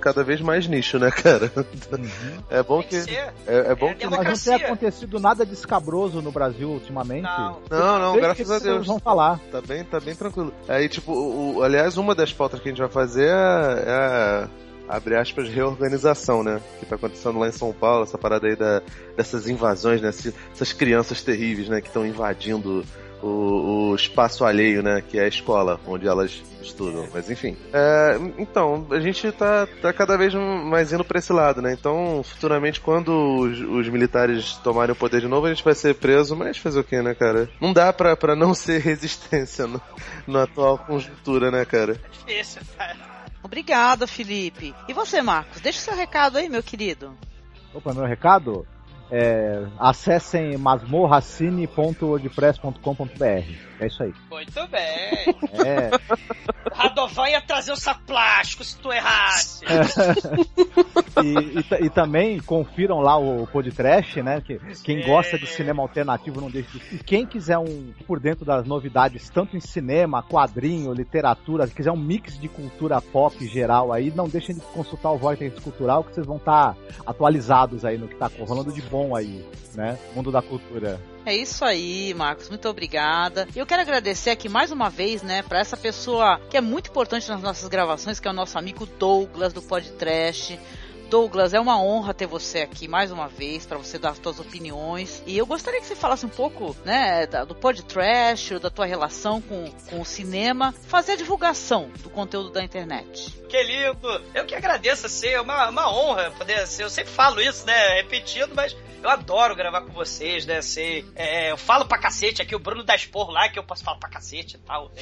cada vez mais nicho, né, cara? Uhum. É bom que. que é, é, bom é que. Mas não tem acontecido nada de escabroso no Brasil ultimamente. Não, não, não graças a Deus. vão falar. Tá bem, tá bem tranquilo. Aí, tipo, o, aliás, uma das pautas que a gente vai fazer é, é abre aspas, reorganização, né? Que tá acontecendo lá em São Paulo, essa parada aí da, dessas invasões, né? Essas crianças terríveis, né? Que estão invadindo o, o, espaço alheio, né? Que é a escola, onde elas estudam. Mas enfim. É, então, a gente tá, tá cada vez mais indo pra esse lado, né? Então, futuramente, quando os, os, militares tomarem o poder de novo, a gente vai ser preso, mas fazer o quê, né, cara? Não dá pra, pra não ser resistência na atual conjuntura, né, cara? É difícil, cara. Obrigada, Felipe. E você, Marcos? Deixa o seu recado aí, meu querido. Opa, meu recado? É, acessem masmorracine.wordpress.com.br. É isso aí. Muito bem. É. Radovan ia trazer o saco plástico se tu errasse. e, e, e, também confiram lá o podcast, né? Que, quem gosta de cinema alternativo não deixe de... E quem quiser um por dentro das novidades, tanto em cinema, quadrinho, literatura, quiser um mix de cultura pop geral aí, não deixem de consultar o Vortex Cultural, que vocês vão estar tá atualizados aí no que está rolando de bom aí, né? Mundo da cultura. É isso aí, Marcos. Muito obrigada. Eu quero agradecer aqui mais uma vez, né, para essa pessoa que é muito importante nas nossas gravações, que é o nosso amigo Douglas do Podcast. Douglas, é uma honra ter você aqui mais uma vez para você dar as suas opiniões. E eu gostaria que você falasse um pouco, né, do podcast, da tua relação com, com o cinema, fazer a divulgação do conteúdo da internet. Que lindo! Eu que agradeço, assim, é uma, uma honra poder ser. Eu sempre falo isso, né, repetindo, mas eu adoro gravar com vocês, né? Sei, é, eu falo pra cacete aqui, o Bruno dá esporro lá, que eu posso falar pra cacete e tal.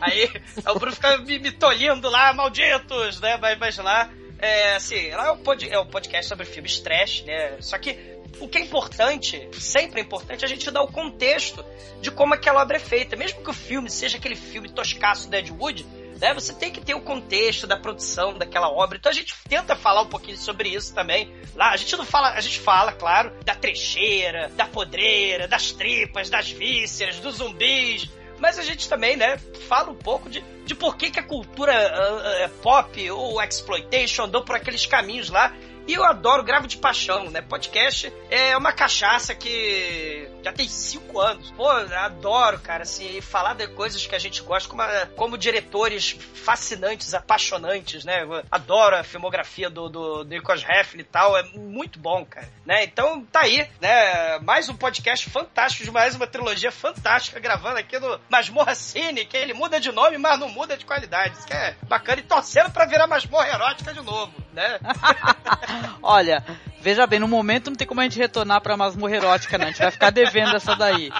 Aí, aí o Bruno fica me, me tolhindo lá, malditos, né? Mas, mas lá, é, assim, lá é um, pod, é um podcast sobre filmes trash, né? Só que o que é importante, sempre é importante, é a gente dar o contexto de como aquela obra é feita. Mesmo que o filme seja aquele filme toscaço do Ed Wood, né? Você tem que ter o contexto da produção daquela obra. Então a gente tenta falar um pouquinho sobre isso também. Lá a gente não fala, a gente fala, claro, da trecheira, da podreira, das tripas, das vísceras, dos zumbis. Mas a gente também, né, fala um pouco de, de por que, que a cultura uh, uh, pop ou exploitation andou por aqueles caminhos lá e eu adoro Gravo de Paixão, né? Podcast é uma cachaça que já tem cinco anos. Pô, adoro, cara, assim, falar de coisas que a gente gosta, como, como diretores fascinantes, apaixonantes, né? Adoro a filmografia do, do, do Nicholas Heffley e tal, é muito bom, cara. Né? Então, tá aí, né? Mais um podcast fantástico, mais uma trilogia fantástica, gravando aqui no Masmorra Cine, que ele muda de nome, mas não muda de qualidade. Isso que é bacana. E torcendo pra virar Masmorra Erótica de novo, né? Olha, veja bem, no momento não tem como a gente retornar pra masmorra erótica, não. A gente vai ficar devendo essa daí.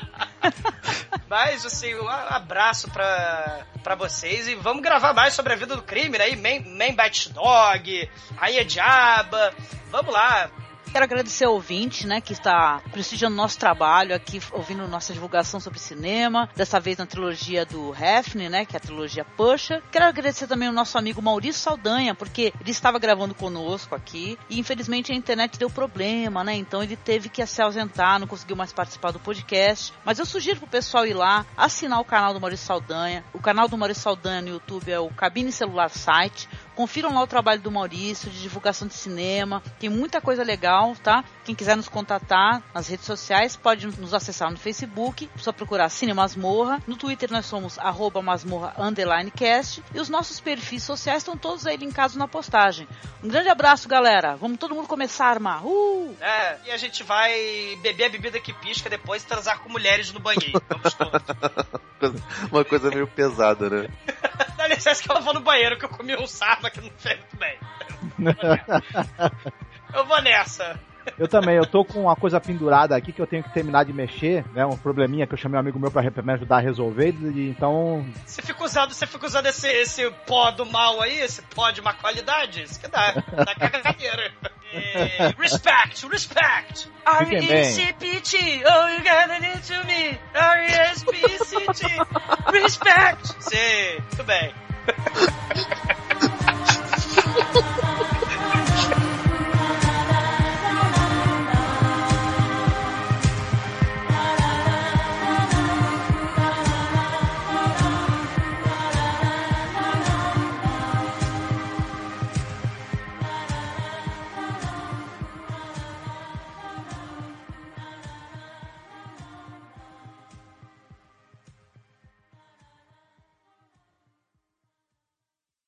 Mas, assim, um abraço pra, pra vocês e vamos gravar mais sobre a vida do crime, né? Man, Man Bat Dog, Rainha Diaba. Vamos lá, Quero agradecer ao ouvinte, né, que está prestigiando nosso trabalho aqui, ouvindo nossa divulgação sobre cinema, dessa vez na trilogia do Hefner, né, que é a trilogia Pusher. Quero agradecer também ao nosso amigo Maurício Saldanha, porque ele estava gravando conosco aqui e infelizmente a internet deu problema, né, então ele teve que se ausentar, não conseguiu mais participar do podcast. Mas eu sugiro pro pessoal ir lá, assinar o canal do Maurício Saldanha. O canal do Maurício Saldanha no YouTube é o Cabine Celular Site Confiram lá o trabalho do Maurício, de divulgação de cinema. Tem muita coisa legal, tá? Quem quiser nos contatar nas redes sociais, pode nos acessar no Facebook, só procurar Cine Masmorra. No Twitter nós somos arroba masmorra cast. E os nossos perfis sociais estão todos aí linkados na postagem. Um grande abraço, galera. Vamos todo mundo começar a armar. Uh! É, e a gente vai beber a bebida que pisca depois e transar com mulheres no banheiro. Vamos todos. Uma coisa meio pesada, né? Dá licença que eu vou no banheiro que eu comi um que não fez muito bem. Eu vou nessa. Eu também, eu tô com uma coisa pendurada aqui que eu tenho que terminar de mexer, né? Um probleminha que eu chamei um amigo meu pra, me ajudar a resolver, e então. Você fica usando, você fica usando esse, esse pó do mal aí, esse pó de má qualidade, isso que dá, dá cagadeira. respect, respect! R-E-C-P-T, oh you gotta need to me, R-E-S-P-C-T, respect! Sim, muito bem. 哈哈哈哈。